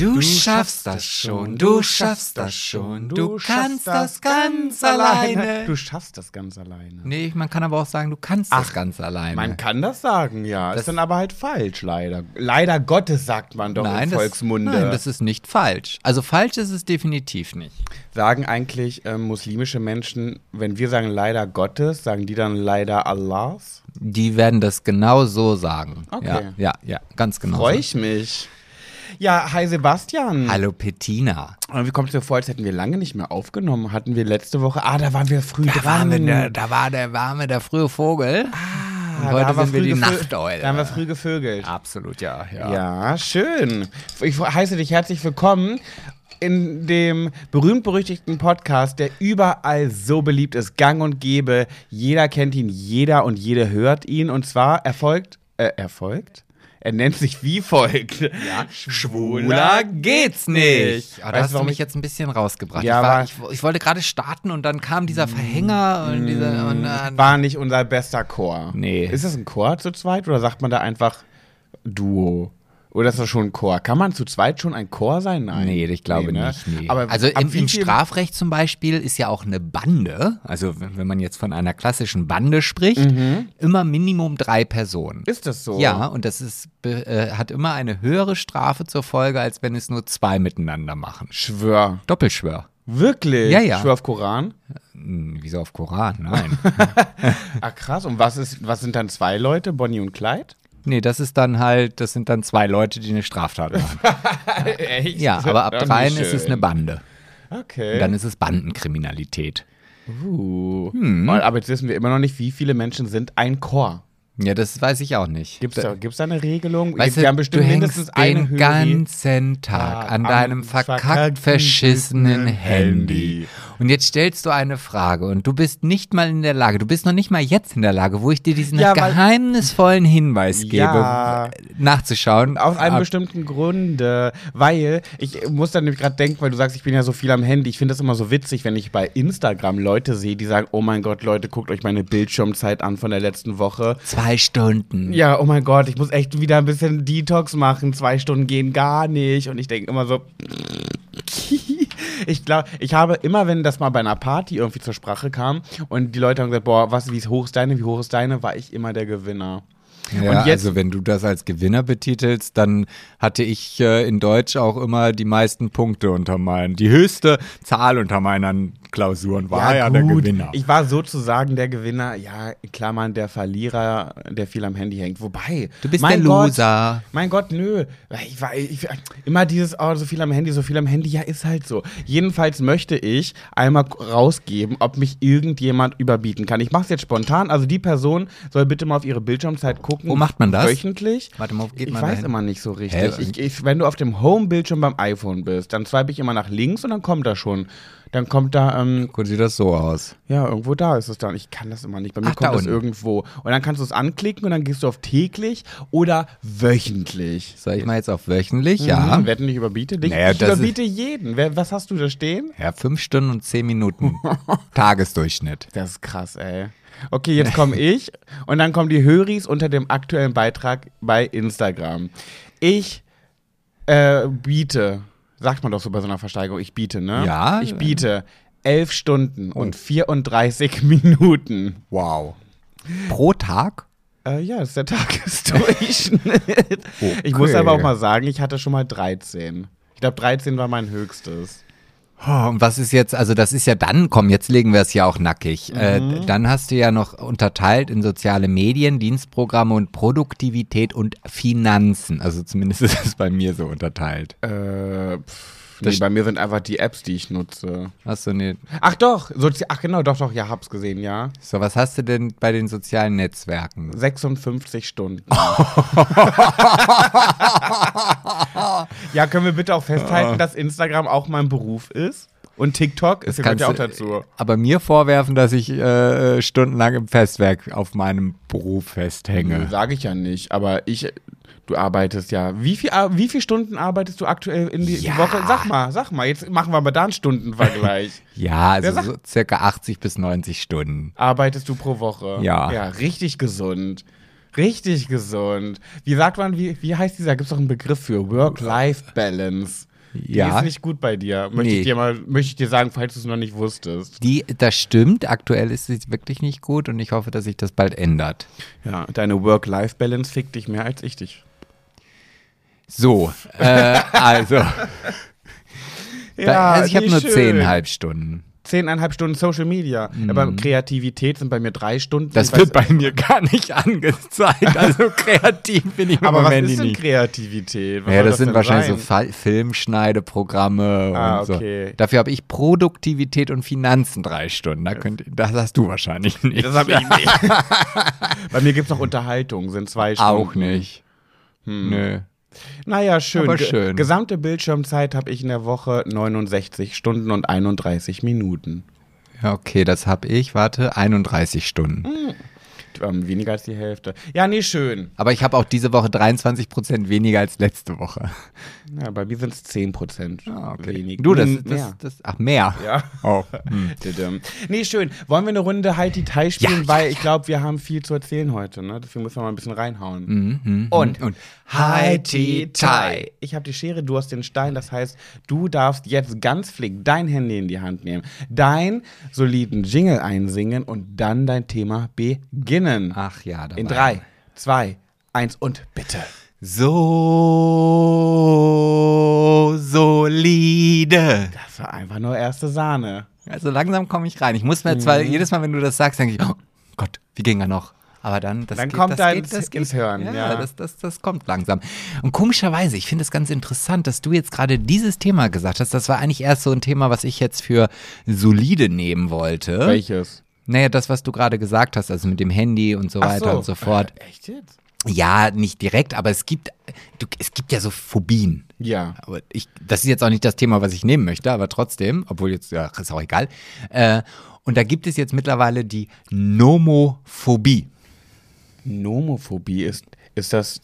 Du schaffst das schon, du schaffst das schon, du kannst das ganz alleine. Du schaffst das ganz alleine. Nee, man kann aber auch sagen, du kannst das ganz alleine. Man kann das sagen, ja. Das- ist dann aber halt falsch, leider. Leider Gottes sagt man doch nein, im das, Volksmunde. nein, das ist nicht falsch. Also falsch ist es definitiv nicht. sagen eigentlich ähm, muslimische Menschen, wenn wir sagen leider Gottes, sagen die dann leider Allahs? Die werden das genau so sagen. Okay. Ja, ja, ja ganz genau. Freue so. ich mich. Ja, hi Sebastian. Hallo Bettina. Und wie kommt es dir vor, als hätten wir lange nicht mehr aufgenommen? Hatten wir letzte Woche, ah, da waren wir früh Da, dran. waren wir der, da war der warme, der frühe Vogel. Ah, Und heute sind wir die Nachteule. Da haben wir früh gevögelt. Absolut, ja. Ja. Ja, schön. Ich heiße dich herzlich willkommen in dem berühmt-berüchtigten Podcast, der überall so beliebt ist, gang und gäbe. Jeder kennt ihn, jeder und jede hört ihn. Und zwar erfolgt, äh, erfolgt? Er nennt sich wie folgt. Ja, Schwuler geht's nicht. Aber da Weißt hast du, mich ich jetzt ein bisschen rausgebracht. Ja, ich, war, ich, ich wollte gerade starten und dann kam dieser Verhänger und dieser. Und dann, war nicht unser bester Chor. Nee. Ist das ein Chor zu zweit oder sagt man da einfach Duo? Oder ist das schon ein Chor? Kann man zu zweit schon ein Chor sein? Nein. Nee, ich glaube ne? nicht. Nee. Aber also im, im Strafrecht zum Beispiel ist ja auch eine Bande, also wenn man jetzt von einer klassischen Bande spricht, immer Minimum drei Personen. Ist das so? Ja, und das ist, äh, hat immer eine höhere Strafe zur Folge, als wenn es nur zwei miteinander machen. Schwör. Doppelschwör. Wirklich? Ja, ja. Schwör auf Koran? Hm, wieso auf Koran? Nein. Ah, krass. Und was, ist, was sind dann zwei Leute, Bonnie und Clyde? Nee, das ist dann halt, das sind dann zwei Leute, die eine Straftat machen. Echt? Ja, aber ab dreien ist es eine Bande. Okay. Und dann ist es Bandenkriminalität. uh. Hm. Aber jetzt wissen wir immer noch nicht, wie viele Menschen sind ein Chor. Ja, das weiß ich auch nicht. Gibt es da, gibt's da eine Regelung? Weißt du, bestimmt du mindestens eine den Höhe. ganzen Tag Ja, an am deinem verkackt verschissenen Handy. Handy. Und jetzt stellst du eine Frage und du bist nicht mal in der Lage, du bist noch nicht mal jetzt in der Lage, wo ich dir diesen Ja, geheimnisvollen Hinweis gebe, Ja. w- nachzuschauen. Aus einem Ab- bestimmten Grunde, weil ich muss dann nämlich gerade denken, weil du sagst, ich bin ja so viel am Handy. Ich finde das immer so witzig, wenn ich bei Instagram Leute sehe, die sagen, oh mein Gott, Leute, guckt euch meine Bildschirmzeit an von der letzten Woche. Zwei Stunden. Ja, oh mein Gott, ich muss echt wieder ein bisschen Detox machen. Zwei Stunden gehen gar nicht. Und ich denke immer so. Ich glaube, ich habe immer, wenn das mal bei einer Party irgendwie zur Sprache kam und die Leute haben gesagt, boah, was, wie hoch ist deine, wie hoch ist deine, war ich immer der Gewinner. Ja, Und jetzt- also wenn du das als Gewinner betitelst, dann hatte ich äh, in Deutsch auch immer die meisten Punkte unter meinen, die höchste Zahl unter meinen Klausuren war ja, der Gewinner. Ich war sozusagen der Gewinner, ja, in Klammern der Verlierer, der viel am Handy hängt. Wobei. Du bist mein der Gott, Loser. Mein Gott, nö. Ich war, ich, immer dieses, oh, so viel am Handy, so viel am Handy, ja, ist halt so. Jedenfalls möchte ich einmal rausgeben, ob mich irgendjemand überbieten kann. Ich mache es jetzt spontan. Also die Person soll bitte mal auf ihre Bildschirmzeit gucken. Wo macht man das? Wöchentlich. Warte mal, wo geht ich man weiß dahin? immer nicht so richtig. Ich, ich, wenn du auf dem Home-Bildschirm beim iPhone bist, dann swipe ich immer nach links und dann kommt da schon. Dann kommt da, ähm, Guck, sieht das so aus. ja, irgendwo da ist es dann. Ich kann das immer nicht. Bei mir Ach, da kommt das unten. irgendwo. Und dann kannst du es anklicken und dann gehst du auf täglich oder wöchentlich. Soll ich mal jetzt auf wöchentlich? Ja. Mhm, wetten, ich überbiete dich. Naja, ich das überbiete jeden. Wer, was hast du da stehen? Ja, fünf Stunden und zehn Minuten. Tagesdurchschnitt. Das ist krass, ey. Okay, jetzt komme ich und dann kommen die Höris unter dem aktuellen Beitrag bei Instagram. Ich äh, biete, sagt man doch so bei so einer Versteigerung, ich biete, ne? Ja. Ich biete elf Stunden und 34 Minuten. Wow. Pro Tag? Äh, ja, das ist der Tagesdurchschnitt. Ich muss Okay. aber auch mal sagen, ich hatte schon mal 13. Ich glaube, 13 war mein höchstes. Oh, und was ist jetzt, also das ist ja dann, komm, jetzt legen wir es ja auch nackig. Äh, dann hast du ja noch unterteilt in soziale Medien, Dienstprogramme und Produktivität und Finanzen. Also zumindest ist es bei mir so unterteilt. Äh, pff, Das nee, bei mir sind einfach die Apps, die ich nutze. Hast du ne, Ach doch, Sozi ach genau, doch, doch, ja, hab's gesehen, ja. so was hast du denn bei den sozialen Netzwerken? 56 Stunden. ja, können wir bitte auch festhalten, dass Instagram auch mein Beruf ist? Und TikTok ist ja auch dazu. Aber mir vorwerfen, dass ich äh, stundenlang im Festwerk auf meinem Beruf festhänge. Sage ich ja nicht, aber ich, Du arbeitest ja. Wie viel, wie viele Stunden arbeitest du aktuell in die, Ja. die Woche? Sag mal, sag mal. Jetzt machen wir aber da einen Stundenvergleich. Ja, also Ja, sag- so circa 80 bis 90 Stunden. arbeitest du pro Woche? Ja. Ja, richtig gesund. Richtig gesund. Wie sagt man, wie, wie heißt dieser? Gibt es doch einen Begriff für Work-Life-Balance. Die Ja. ist nicht gut bei dir. Möchte Nee. ich dir mal, möchte ich dir sagen, falls du es noch nicht wusstest. Die, das stimmt, aktuell ist es wirklich nicht gut und ich hoffe, dass sich das bald ändert. Ja, deine Work-Life-Balance fickt dich mehr als ich dich. So, äh, also, da, also ich habe nur schön. zehnhalb Stunden. Zehneinhalb Stunden Social Media. Aber Kreativität sind bei mir drei Stunden. Mhm. Das Ich weiß- wird bei mir gar nicht angezeigt. Also kreativ bin ich im Aber was Moment ist denn nicht. Kreativität? Was Ja, soll das sind wahrscheinlich sein? so Filmschneideprogramme Ah, und so. okay. Dafür habe ich Produktivität und Finanzen drei Stunden. Da könnt, das hast du wahrscheinlich nicht. Das habe ich nicht. Bei mir gibt es noch Unterhaltung, sind zwei Stunden. auch nicht. Nö. Naja, schön. Aber Ge- schön. Gesamte Bildschirmzeit habe ich in der Woche 69 Stunden und 31 Minuten. Ja, okay, das habe ich. Warte, 31 Stunden. Ähm, weniger als die Hälfte. Ja, nee, schön. Aber ich habe auch diese Woche 23 Prozent weniger als letzte Woche. Ja, bei mir sind es 10 Prozent Ah, okay. weniger. Du, das, Hm, das, mehr. das, ach, mehr. Ja. Oh. Hm. Nee, schön. Wollen wir eine Runde Halt die Thai spielen? Ja, Weil ich glaube, wir haben viel zu erzählen heute. Ne? Deswegen müssen wir mal ein bisschen reinhauen. Mhm, mhm, Und, und Hai Ti Tai. Ich habe die Schere, du hast den Stein. Das heißt, du darfst jetzt ganz flink dein Handy in die Hand nehmen, dein soliden Jingle einsingen und dann dein Thema beginnen. Ach ja, dabei. in drei, zwei, eins und bitte. So solide. Das war einfach nur erste Sahne. Also langsam komme ich rein. Ich muss mir zwar jedes Mal, wenn du das sagst, denke ich, oh Gott, wie ging er noch? Aber dann, das Dann geht, kommt das da geht, ins- das geht. ins Hören, Ja, ja. Das, das, das kommt langsam. Und komischerweise, ich finde es ganz interessant, dass du jetzt gerade dieses Thema gesagt hast. Das war eigentlich erst so ein Thema, was ich jetzt für solide nehmen wollte. Welches? Naja, das, was du gerade gesagt hast, also mit dem Handy und so Ach weiter und so fort. Äh, echt jetzt? Ja, nicht direkt, aber es gibt, du, es gibt ja so Phobien. Ja. Aber ich, das ist jetzt auch nicht das Thema, was ich nehmen möchte, aber trotzdem, obwohl jetzt, ja, ist auch egal. Äh, und da gibt es jetzt mittlerweile die Nomophobie. Nomophobie ist, ist das,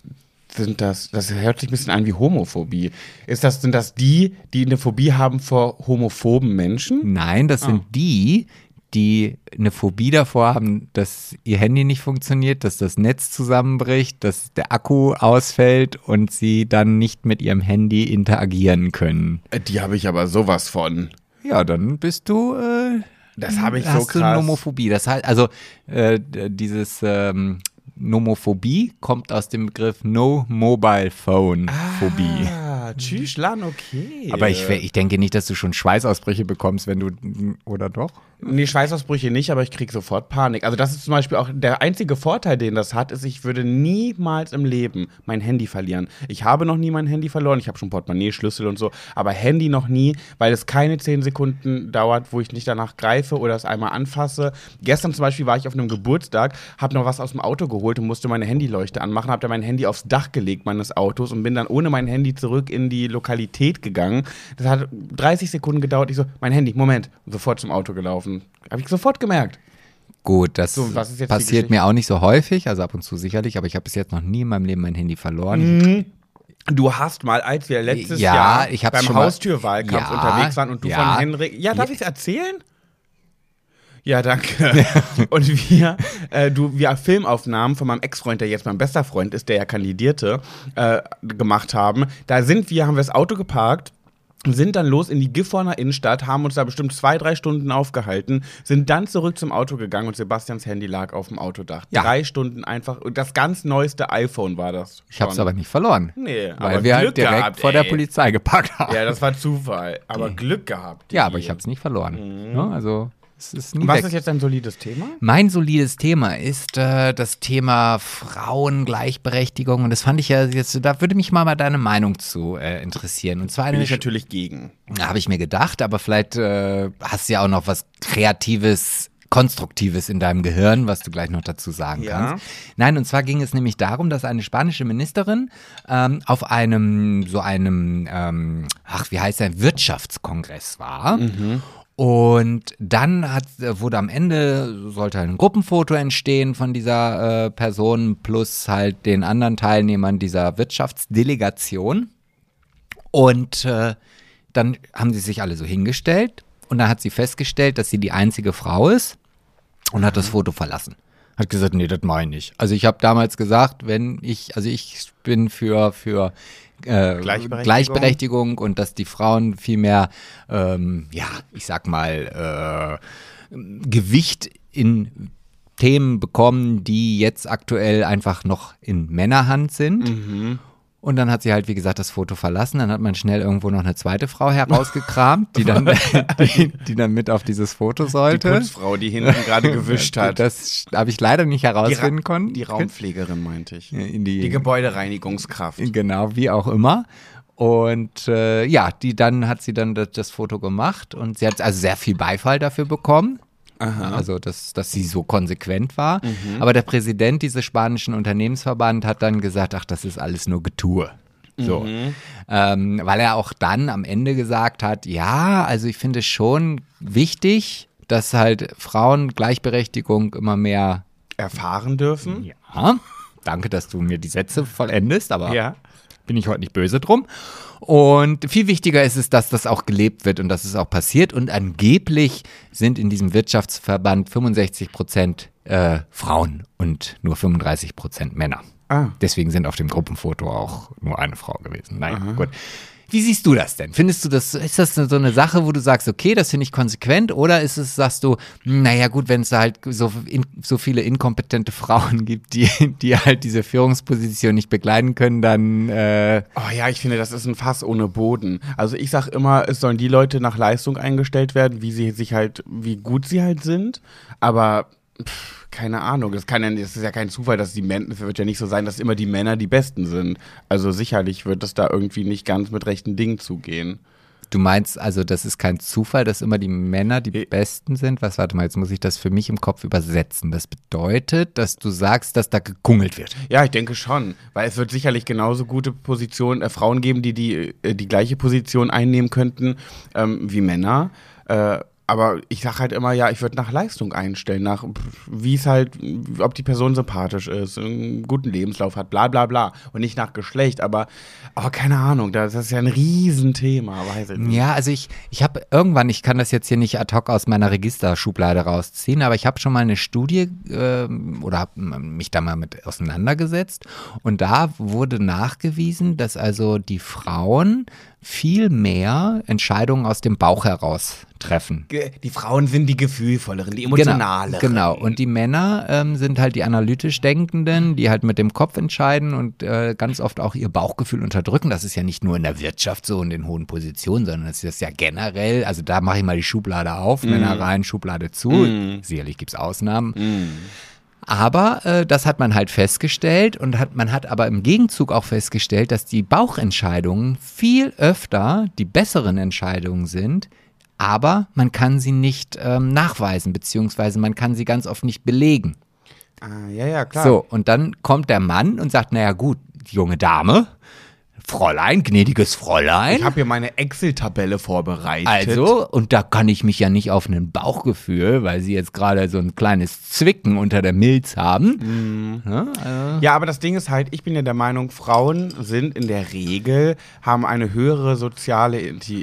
sind das, das hört sich ein bisschen an wie Homophobie. Ist das, sind das die, die eine Phobie haben vor homophoben Menschen? Nein, das sind die, die eine Phobie davor haben, dass ihr Handy nicht funktioniert, dass das Netz zusammenbricht, dass der Akku ausfällt und sie dann nicht mit ihrem Handy interagieren können. Äh, Die habe ich aber sowas von. Ja, dann bist du äh, Das habe ich so hast du krass. Nomophobie. Das heißt, also äh, dieses ähm, Nomophobie kommt aus dem Begriff No Mobile Phone Phobie. Ah, Tschüsslan, okay. Aber ich, ich denke nicht, dass du schon Schweißausbrüche bekommst, wenn du oder doch? Nee, Schweißausbrüche nicht, aber ich kriege sofort Panik. Also das ist zum Beispiel auch der einzige Vorteil, den das hat, ist, ich würde niemals im Leben mein Handy verlieren. Ich habe noch nie mein Handy verloren. Ich habe schon Portemonnaie, Schlüssel und so, aber Handy noch nie, weil es keine zehn Sekunden dauert, wo ich nicht danach greife oder es einmal anfasse. Gestern zum Beispiel war ich auf einem Geburtstag, habe noch was aus dem Auto geholt und musste meine Handyleuchte anmachen, habe dann mein Handy aufs Dach gelegt meines Autos und bin dann ohne mein Handy zurück in die Lokalität gegangen. Das hat 30 Sekunden gedauert. Ich so, mein Handy, Moment, sofort zum Auto gelaufen. Habe ich sofort gemerkt. Gut, das So, passiert mir auch nicht so häufig, also ab und zu sicherlich, aber ich habe bis jetzt noch nie in meinem Leben mein Handy verloren. Mhm. Du hast mal, als wir letztes Ja, Jahr ich beim Haustürwahlkampf Ja, unterwegs waren und du ja. von Henrik. Ja, darf ich es erzählen? Ja, danke. und wir, äh, du, wir Filmaufnahmen von meinem Ex-Freund, der jetzt mein bester Freund ist, der ja kandidierte, äh, gemacht haben. Da sind wir, haben wir das Auto geparkt. Sind dann los in die Gifhorner Innenstadt, haben uns da bestimmt zwei, drei Stunden aufgehalten, sind dann zurück zum Auto gegangen und Sebastians Handy lag auf dem Autodach. Ja. Drei Stunden einfach. Und das ganz neueste iPhone war das. Ich habe es aber nicht verloren. Nee, weil aber wir Glück halt direkt gehabt, vor der. Polizei geparkt haben. Ja, das war Zufall. Aber Glück gehabt. Ja, aber ich habe es nicht verloren. Ne? Also es ist nie Was weg. ist jetzt ein solides Thema? Mein solides Thema ist äh, das Thema Frauengleichberechtigung und das fand ich ja jetzt, da würde mich mal, mal deine Meinung zu äh, interessieren. Und zwar Bin ich natürlich gegen. habe ich mir gedacht, aber vielleicht äh, hast du ja auch noch was Kreatives, Konstruktives in deinem Gehirn, was du gleich noch dazu sagen Ja. kannst. Nein, und zwar ging es nämlich darum, dass eine spanische Ministerin ähm, auf einem, so einem, ähm, ach, wie heißt der, Wirtschaftskongress war. Und dann hat, wurde am Ende, sollte ein Gruppenfoto entstehen von dieser äh, Person plus halt den anderen Teilnehmern dieser Wirtschaftsdelegation. Und äh, dann haben sie sich alle so hingestellt und dann hat sie festgestellt, dass sie die einzige Frau ist und hat das Foto verlassen. Hat gesagt, nee, das meine ich. Also ich habe damals gesagt, wenn ich, also ich bin für, für äh, Gleichberechtigung. Gleichberechtigung und dass die Frauen viel mehr, ähm, ja, ich sag mal, äh, Gewicht in Themen bekommen, die jetzt aktuell einfach noch in Männerhand sind. Und dann hat sie halt, wie gesagt, das Foto verlassen. Dann hat man schnell irgendwo noch eine zweite Frau herausgekramt, die dann, die, die dann mit auf dieses Foto Die sollte. Putzfrau, die hinten gerade gewischt hat. Das habe ich leider nicht die, Ra herausfinden können. die Raumpflegerin, meinte ich. Die- die Gebäudereinigungskraft. Genau, wie auch immer. Und äh, ja, die dann hat sie dann das, das Foto gemacht und sie hat also sehr viel Beifall dafür bekommen. Also, dass, dass sie so konsequent war. Aber der Präsident dieses spanischen Unternehmensverband hat dann gesagt, ach, das ist alles nur Getue. So. Ähm, weil er auch dann am Ende gesagt hat, ja, also ich finde es schon wichtig, dass halt Frauen Gleichberechtigung immer mehr Erfahren dürfen. ja, danke, dass du mir die Sätze vollendest, aber Ja. Bin ich heute nicht böse drum. Und viel wichtiger ist es, dass das auch gelebt wird und dass es auch passiert. Und angeblich sind in diesem Wirtschaftsverband 65 Prozent äh, Frauen und nur 35 Prozent Männer. Ah. Deswegen sind auf dem Gruppenfoto auch nur eine Frau gewesen. Naja, gut. Wie siehst du das denn? Findest du das, ist das so eine Sache, wo du sagst, okay, das finde ich konsequent oder ist es, sagst du, hm, naja gut, wenn es da halt so, in, so viele inkompetente Frauen gibt, die, die halt diese Führungsposition nicht begleiten können, dann äh, Oh ja, ich finde, das ist ein Fass ohne Boden. Also ich sag immer, es sollen die Leute nach Leistung eingestellt werden, wie sie sich halt, wie gut sie halt sind. Aber pff, keine Ahnung, das kann ja, ist ja kein Zufall, dass die Männer, es wird ja nicht so sein, dass immer die Männer die Besten sind. Also sicherlich wird es da irgendwie nicht ganz mit rechten Dingen zugehen. Du meinst also, das ist kein Zufall, dass immer die Männer die Eh. Besten sind? Was, warte mal, jetzt muss ich das für mich im Kopf übersetzen. Das bedeutet, dass du sagst, dass da gekungelt wird. Ja, ich denke schon, weil es wird sicherlich genauso gute Positionen, äh, Frauen geben, die die, äh, die gleiche Position einnehmen könnten ähm, wie Männer. Äh, aber ich sag halt immer, ja, ich würde nach Leistung einstellen, nach wie es halt, ob die Person sympathisch ist, einen guten Lebenslauf hat, bla bla bla. Und nicht nach Geschlecht, aber, aber keine Ahnung, das ist ja ein Riesenthema, weiß ich nicht. Ja, also ich, ich habe irgendwann, ich kann das jetzt hier nicht ad hoc aus meiner Registerschublade rausziehen, aber ich habe schon mal eine Studie ähm, oder habe mich da mal mit auseinandergesetzt und da wurde nachgewiesen, dass also die Frauen viel mehr Entscheidungen aus dem Bauch heraus treffen. Die Frauen sind die gefühlvolleren, die emotionaleren. Genau, genau. Und die Männer ähm, sind halt die analytisch Denkenden, die halt mit dem Kopf entscheiden und äh, ganz oft auch ihr Bauchgefühl unterdrücken. Das ist ja nicht nur in der Wirtschaft so und in hohen Positionen, sondern das ist ja generell, also da mache ich mal die Schublade auf, Männer rein, Schublade zu. Sicherlich gibt es Ausnahmen. Aber äh, das hat man halt festgestellt und hat, man hat aber im Gegenzug auch festgestellt, dass die Bauchentscheidungen viel öfter die besseren Entscheidungen sind, aber man kann sie nicht ähm, nachweisen, beziehungsweise man kann sie ganz oft nicht belegen. Ah, ja, ja, klar. So, und dann kommt der Mann und sagt, naja gut, junge Dame, Fräulein, gnädiges Fräulein. Ich habe hier meine Excel-Tabelle vorbereitet. Also, und da kann ich mich ja nicht auf ein Bauchgefühl, weil sie jetzt gerade so ein kleines Zwicken unter der Milz haben. Ne? Also, Ja, aber das Ding ist halt, ich bin ja der Meinung, Frauen sind in der Regel, haben eine höhere soziale,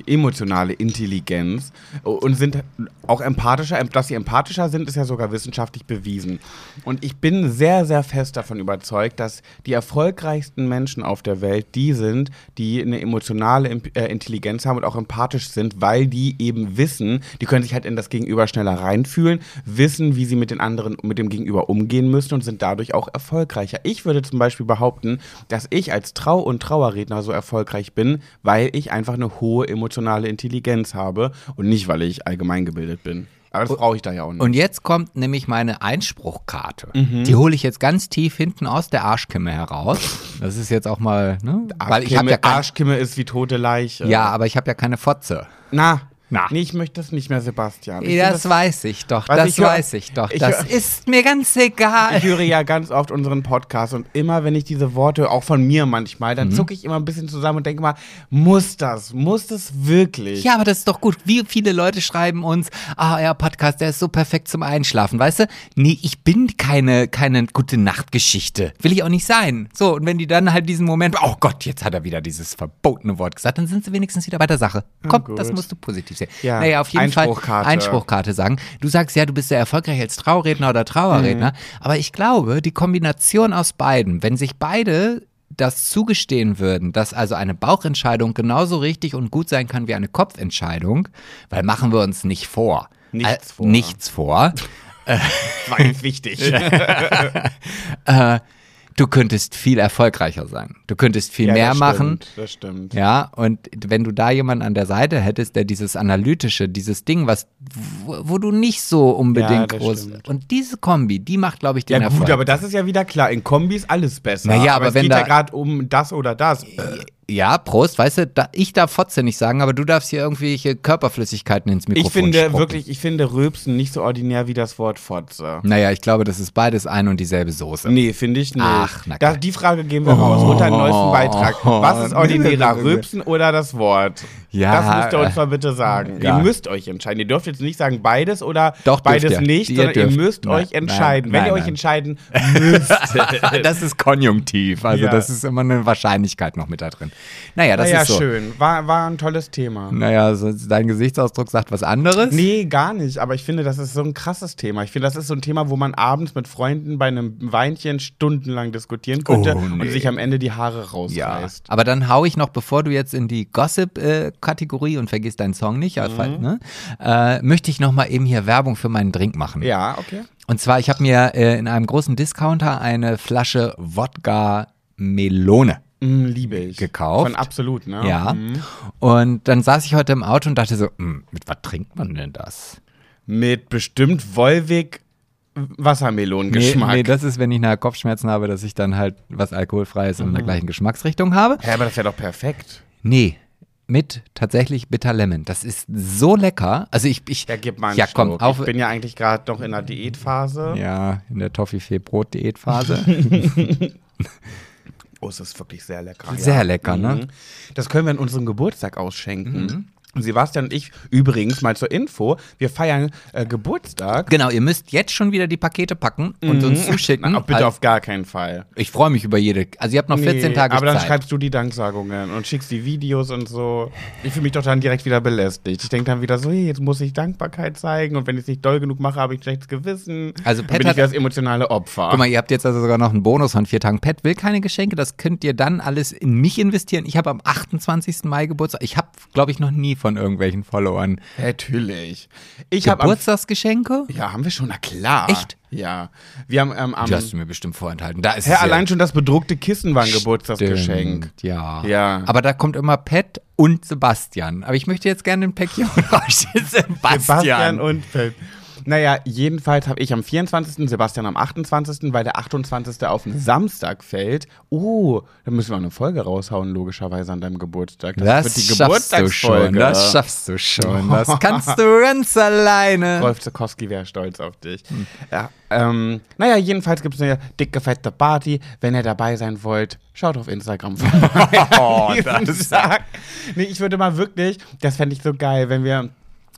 emotionale Intelligenz und sind auch empathischer. Dass sie empathischer sind, ist ja sogar wissenschaftlich bewiesen. Und ich bin sehr, sehr fest davon überzeugt, dass die erfolgreichsten Menschen auf der Welt die sind, die eine emotionale äh, Intelligenz haben und auch empathisch sind, weil die eben wissen, die können sich halt in das Gegenüber schneller reinfühlen, wissen, wie sie mit den anderen, mit dem Gegenüber umgehen müssen und sind dadurch auch erfolgreicher. Ich würde zum Beispiel behaupten, dass ich als Trau- und Trauerredner so erfolgreich bin, weil ich einfach eine hohe emotionale Intelligenz habe und nicht, weil ich allgemein gebildet bin. Aber das brauche ich da ja auch nicht. Und jetzt kommt nämlich meine Einspruchkarte. Mhm. Die hole ich jetzt ganz tief hinten aus der Arschkimme heraus. Das ist jetzt auch mal, ne? Weil ich habe Arschkimme, ja kein, Arschkimme ist wie tote Leiche. Ja, aber ich habe ja keine Fotze. Na, Na. Nee, ich möchte das nicht mehr, Sebastian. Ich das, das weiß ich doch, Also das ich hör- weiß ich doch. ich das hör- ist mir ganz egal. Ich höre ja ganz oft unseren Podcast und immer, wenn ich diese Worte, auch von mir manchmal, Mhm. dann zucke ich immer ein bisschen zusammen und denke mal, muss das? Muss das wirklich? Ja, aber das ist doch gut. Wie viele Leute schreiben uns, ah, ja, Podcast, der ist so perfekt zum Einschlafen, weißt du? Nee, ich bin keine, keine gute Nachtgeschichte. Will ich auch nicht sein. So, und wenn die dann halt diesen Moment, oh Gott, jetzt hat er wieder dieses verbotene Wort gesagt, dann sind sie wenigstens wieder bei der Sache. Komm, gut. das musst du positiv sehen. Ja, naja, auf jeden Einspruchkarte. Fall Einspruchkarte sagen. Du sagst ja, du bist sehr erfolgreich als Trauredner oder Trauerredner, Mhm. aber ich glaube, die Kombination aus beiden, wenn sich beide das zugestehen würden, dass also eine Bauchentscheidung genauso richtig und gut sein kann wie eine Kopfentscheidung, weil machen wir uns nicht vor. Nichts Äh, vor. Nichts vor. Das war ganz wichtig. Äh, du könntest viel erfolgreicher sein. Du könntest viel Ja, mehr das machen. Stimmt, das stimmt. Ja, und wenn du da jemanden an der Seite hättest, der dieses analytische, dieses Ding, was, wo, wo du nicht so Ja, unbedingt das groß. stimmt. Und diese Kombi, die macht, glaube ich, den Ja, Erfolg. gut, aber das ist ja wieder klar. In Kombi ist alles besser. Naja, aber es wenn geht da- ja gerade um das oder das. ja, Prost, weißt du, da, ich darf Fotze nicht sagen, aber du darfst hier irgendwelche Körperflüssigkeiten ins Mikrofon Ich finde spucken. wirklich, ich finde Rülpsen nicht so ordinär wie das Wort Fotze. Naja, ich glaube, das ist beides ein und dieselbe Soße. Nee, finde ich nicht. Ach, na da, die Frage geben wir raus unter dem neuesten Beitrag. Was ist ordinärer, Rülpsen oder das Wort? Ja, Das müsst ihr uns mal bitte sagen. ja. Ihr müsst euch entscheiden. Ihr dürft jetzt nicht sagen beides oder Doch, beides ihr. nicht, Ihr sondern dürft. ihr müsst Nein, euch entscheiden. nein, Wenn ihr nein, euch nein. entscheiden müsst. das ist Konjunktiv, also Ja. das ist immer eine Wahrscheinlichkeit noch mit da drin. Naja, das naja, ist so. schön. War, war ein tolles Thema. Naja, so, dein Gesichtsausdruck sagt was anderes. Nee, gar nicht. Aber ich finde, das ist so ein krasses Thema. Ich finde, das ist so ein Thema, wo man abends mit Freunden bei einem Weinchen stundenlang diskutieren könnte Oh, und nee. sich am Ende die Haare Ja, rausreißt. aber dann hau ich noch, bevor du jetzt in die Gossip-Kategorie und vergiss deinen Song nicht, ja, Mhm. ne, äh, möchte ich noch mal eben hier Werbung für meinen Drink machen. Ja, okay. Und zwar, ich habe mir äh, in einem großen Discounter eine Flasche Wodka Melone Mm, liebe ich. Gekauft. Von Absolut, ne? Ja. Mhm. Und dann saß ich heute im Auto und dachte so, "Hm, mit was trinkt man denn das? Mit bestimmt Wolwig Wassermelonengeschmack. Nee, nee, das ist, wenn ich nachher Kopfschmerzen habe, dass ich dann halt was Alkoholfreies in der gleichen Geschmacksrichtung habe. ja, aber das wäre doch perfekt. Nee, mit tatsächlich Bitter Lemon. Das ist so lecker. Also ich, ich Ja, gib mal einen ja, komm, Schluck. auf. Ich bin ja eigentlich gerade noch in der Diätphase. ja, in der Toffifee-Brot-Diätphase. Oh, es ist wirklich sehr lecker. Sehr lecker, ne? Mhm. Das können wir an unserem Geburtstag ausschenken. Sebastian und ich, übrigens mal zur Info, wir feiern äh, Geburtstag. genau, ihr müsst jetzt schon wieder die Pakete packen und uns zuschicken. Na, bitte Also, auf gar keinen Fall. ich freue mich über jede. Also ihr habt noch 14 Nee, Tage aber dann Zeit. schreibst du die Danksagungen und schickst die Videos und so. Ich fühle mich doch dann direkt wieder belästigt. Ich denke dann wieder so, hey, jetzt muss ich Dankbarkeit zeigen und wenn ich es nicht doll genug mache, habe ich ein schlechtes Gewissen. Also dann Pat bin ich das emotionale Opfer. Guck mal, ihr habt jetzt also sogar noch einen Bonus von vier Tagen. Pat will keine Geschenke, das könnt ihr dann alles in mich investieren. Ich habe am 28. Mai Geburtstag. Ich habe, glaube ich, noch nie von irgendwelchen Followern Natürlich. Ich Geburtstagsgeschenke. Ja, haben wir schon, na klar. Echt? Ja. Wir haben ähm, am. Die hast du mir bestimmt vorenthalten. Da ist es ja- allein schon das bedruckte Kissen war ein Geburtstagsgeschenk. Stimmt, Ja. Ja. Aber da kommt immer Pat und Sebastian. Aber ich möchte jetzt gerne ein Päckchen. Sebastian. Sebastian und Pet. Naja, jedenfalls habe ich am 24., Sebastian am 28., weil der 28. auf einen Samstag fällt. Oh, da müssen wir auch eine Folge raushauen, logischerweise an deinem Geburtstag. Das wird die schon. Geburtstagsfolge. Das schaffst du schon. Das kannst du ganz alleine. Rolf Zukowski wäre stolz auf dich. Hm. Ja, ähm, naja, jedenfalls gibt es eine dicke, fette Party. Wenn ihr dabei sein wollt, schaut auf Instagram vorbei. Oh, das- nee, ich würde mal wirklich, das fände ich so geil, wenn wir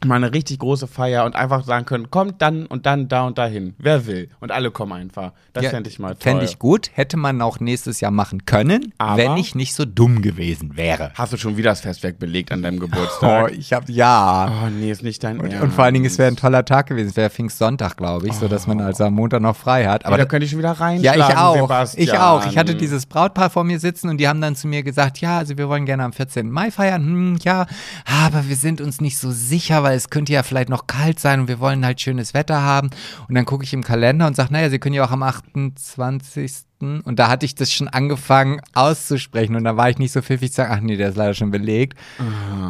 mal eine richtig große Feier und einfach sagen können, kommt dann und dann da und dahin. Wer will. Und alle kommen einfach. Das Ja, fände ich mal toll. Fände ich gut. Hätte man auch nächstes Jahr machen können, Aber- wenn ich nicht so dumm gewesen wäre. Hast du schon wieder das Festwerk belegt an deinem Geburtstag? ich habe ja. Oh, nee, ist nicht dein Und, Ernst. und vor allen Dingen, es wäre ein toller Tag gewesen. Es wäre Pfingstsonntag, glaube ich, so dass man also am Montag noch frei hat. Aber Aber da könnte ich schon wieder ja, reinschlagen, ich auch. Sebastian. Ich auch. Ich hatte dieses Brautpaar vor mir sitzen und die haben dann zu mir gesagt, ja, also wir wollen gerne am 14. Mai feiern. Hm, ja, aber wir sind uns nicht so sicher, weil es könnte ja vielleicht noch kalt sein und wir wollen halt schönes Wetter haben. Und dann gucke ich im Kalender und sage, naja, sie können ja auch am 28. Und da hatte ich das schon angefangen auszusprechen und da war ich nicht so pfiffig zu sagen, ach nee, der ist leider schon belegt.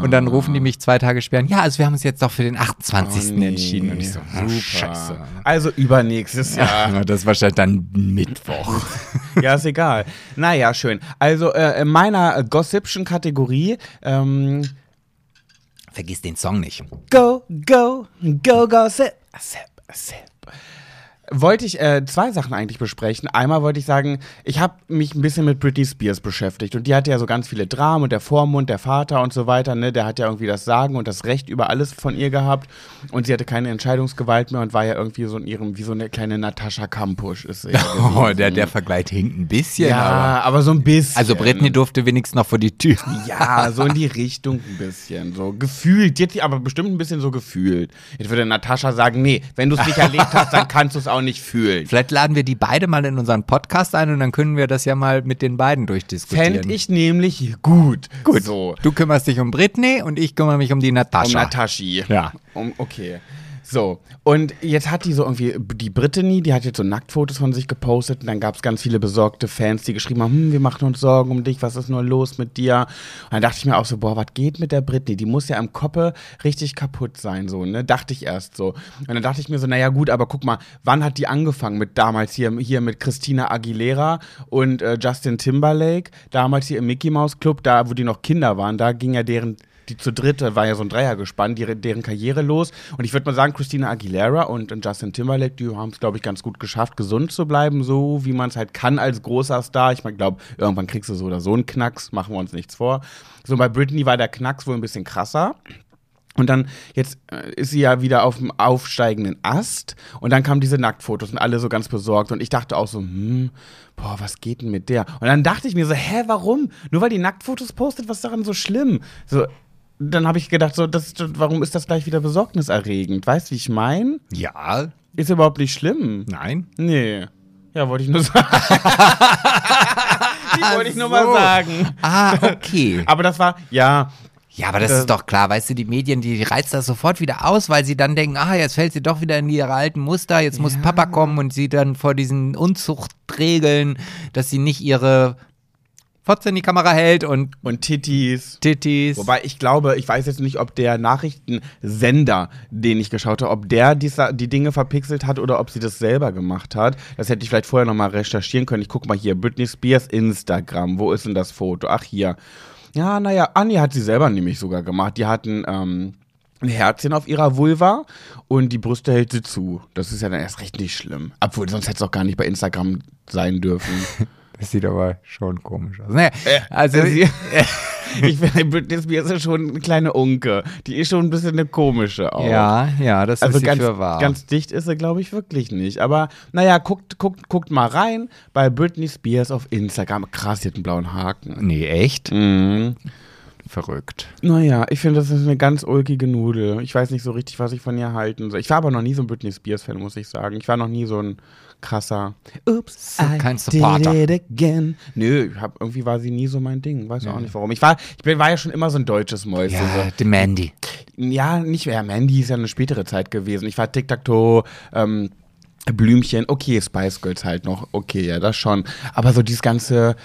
Und dann rufen die mich zwei Tage später, ja, also wir haben uns jetzt doch für den 28. Oh, nee. entschieden. Und ich so, super. Scheiße. Also übernächstes Jahr. Ja, das ist wahrscheinlich dann Mittwoch. ja, ist egal. Naja, schön. Also äh, in meiner gossipschen Kategorie ähm, vergiss den Song nicht. Go, go, go, go, sip, sip, sip. Wollte ich äh, zwei Sachen eigentlich besprechen. Einmal wollte ich sagen, ich habe mich ein bisschen mit Britney Spears beschäftigt und die hatte ja so ganz viele Dramen und der Vormund, der Vater und so weiter, ne, der hat ja irgendwie das Sagen und das Recht über alles von ihr gehabt und sie hatte keine Entscheidungsgewalt mehr und war ja irgendwie so in ihrem, wie so eine kleine Natascha Kampusch ist sie. Oh, der, der Vergleich hinkt ein bisschen. ja, aber aber so ein bisschen. also Britney durfte wenigstens noch vor die Tür. Ja, so in die Richtung ein bisschen. So gefühlt. Jetzt aber bestimmt ein bisschen so gefühlt. Jetzt würde Natascha sagen, nee, wenn du es nicht erlebt hast, dann kannst du es auch nicht fühlen. Vielleicht laden wir die beide mal in unseren Podcast ein und dann können wir das ja mal mit den beiden durchdiskutieren. Fände ich nämlich gut. Gut. So. Du kümmerst dich um Britney und ich kümmere mich um die Um Natascha. Nataschi. Ja. Um, okay. So, und jetzt hat die so irgendwie, die Brittany, die hat jetzt so Nacktfotos von sich gepostet und dann gab es ganz viele besorgte Fans, die geschrieben haben, hm, wir machen uns Sorgen um dich, was ist nur los mit dir? Und dann dachte ich mir auch so, boah, was geht mit der Britney? Die muss ja am Koppe richtig kaputt sein, so, ne? Dachte ich erst so. Und dann dachte ich mir so, naja gut, aber guck mal, wann hat die angefangen mit damals hier, hier mit Christina Aguilera und äh, Justin Timberlake, damals hier im Mickey Mouse Club, da wo die noch Kinder waren, da ging ja deren die zu dritt, war ja so ein Dreiergespann, die, deren Karriere los. Und ich würde mal sagen, Christina Aguilera und, und Justin Timberlake, die haben es, glaube ich, ganz gut geschafft, gesund zu bleiben, so wie man es halt kann als großer Star. Ich glaube, irgendwann kriegst du so oder so einen Knacks, machen wir uns nichts vor. So bei Britney war der Knacks wohl ein bisschen krasser. Und dann, jetzt äh, ist sie ja wieder auf dem aufsteigenden Ast. Und dann kamen diese Nacktfotos und alle so ganz besorgt. Und ich dachte auch so, hm, boah, was geht denn mit der? Und dann dachte ich mir so, hä, warum? Nur weil die Nacktfotos postet, was ist daran so schlimm? So, dann habe ich gedacht, so, das, warum ist das gleich wieder besorgniserregend? Weißt du, wie ich meine? Ja, Ist überhaupt nicht schlimm. nein. Nee. Ja, wollte ich nur sagen. die wollte ich nur mal so. sagen. Ah, okay. Aber das war, ja, Ja, aber das Äh, ist doch klar, weißt du, die Medien, die reizt das sofort wieder aus, weil sie dann denken, ah, jetzt fällt sie doch wieder in ihre alten Muster, jetzt muss Papa kommen und sie dann vor diesen Unzuchtregeln, dass sie nicht ihre Fotze in die Kamera hält und und Tittis. Tittis. Wobei ich glaube, ich weiß jetzt nicht, ob der Nachrichtensender, den ich geschaut habe, ob der die, die Dinge verpixelt hat oder ob sie das selber gemacht hat. Das hätte ich vielleicht vorher nochmal recherchieren können. Ich gucke mal hier, Britney Spears Instagram. Wo ist denn das Foto? Ach, hier. Ja, naja, Anni hat sie selber nämlich sogar gemacht. Die hatten ähm, ein Herzchen auf ihrer Vulva und die Brüste hält sie zu. Das ist ja dann erst recht nicht schlimm. Obwohl, sonst hätte es auch gar nicht bei Instagram sein dürfen. Das sieht aber schon komisch aus. Naja, Also, also, sie, ich finde, Britney Spears ist schon eine kleine Unke. Die ist schon ein bisschen eine komische auch. ja, ja, das Also ist ganz, für wahr. ganz dicht ist sie, glaube ich, wirklich nicht. Aber naja, guckt, guckt, guckt mal rein bei Britney Spears auf Instagram. Krass, sie hat einen blauen Haken. nee, echt? Mhm. Verrückt. Naja, ich finde, das ist eine ganz ulkige Nudel. Ich weiß nicht so richtig, was ich von ihr halten soll. Ich war aber noch nie so ein Britney Spears-Fan, muss ich sagen. Ich war noch nie so ein krasser. Ups, So kein Supporter. did it again. Nö, ich hab, irgendwie war sie nie so mein Ding. Weiß auch nicht warum. Ich war, ich bin, war ja schon immer so ein deutsches Mäuschen. so. Ja, die Mandy. Ja, nicht mehr. Mandy ist ja eine spätere Zeit gewesen. Ich war Tic-Tac-Toe, ähm, Blümchen, okay, Spice Girls halt noch, okay, ja, das schon. Aber so dieses ganze,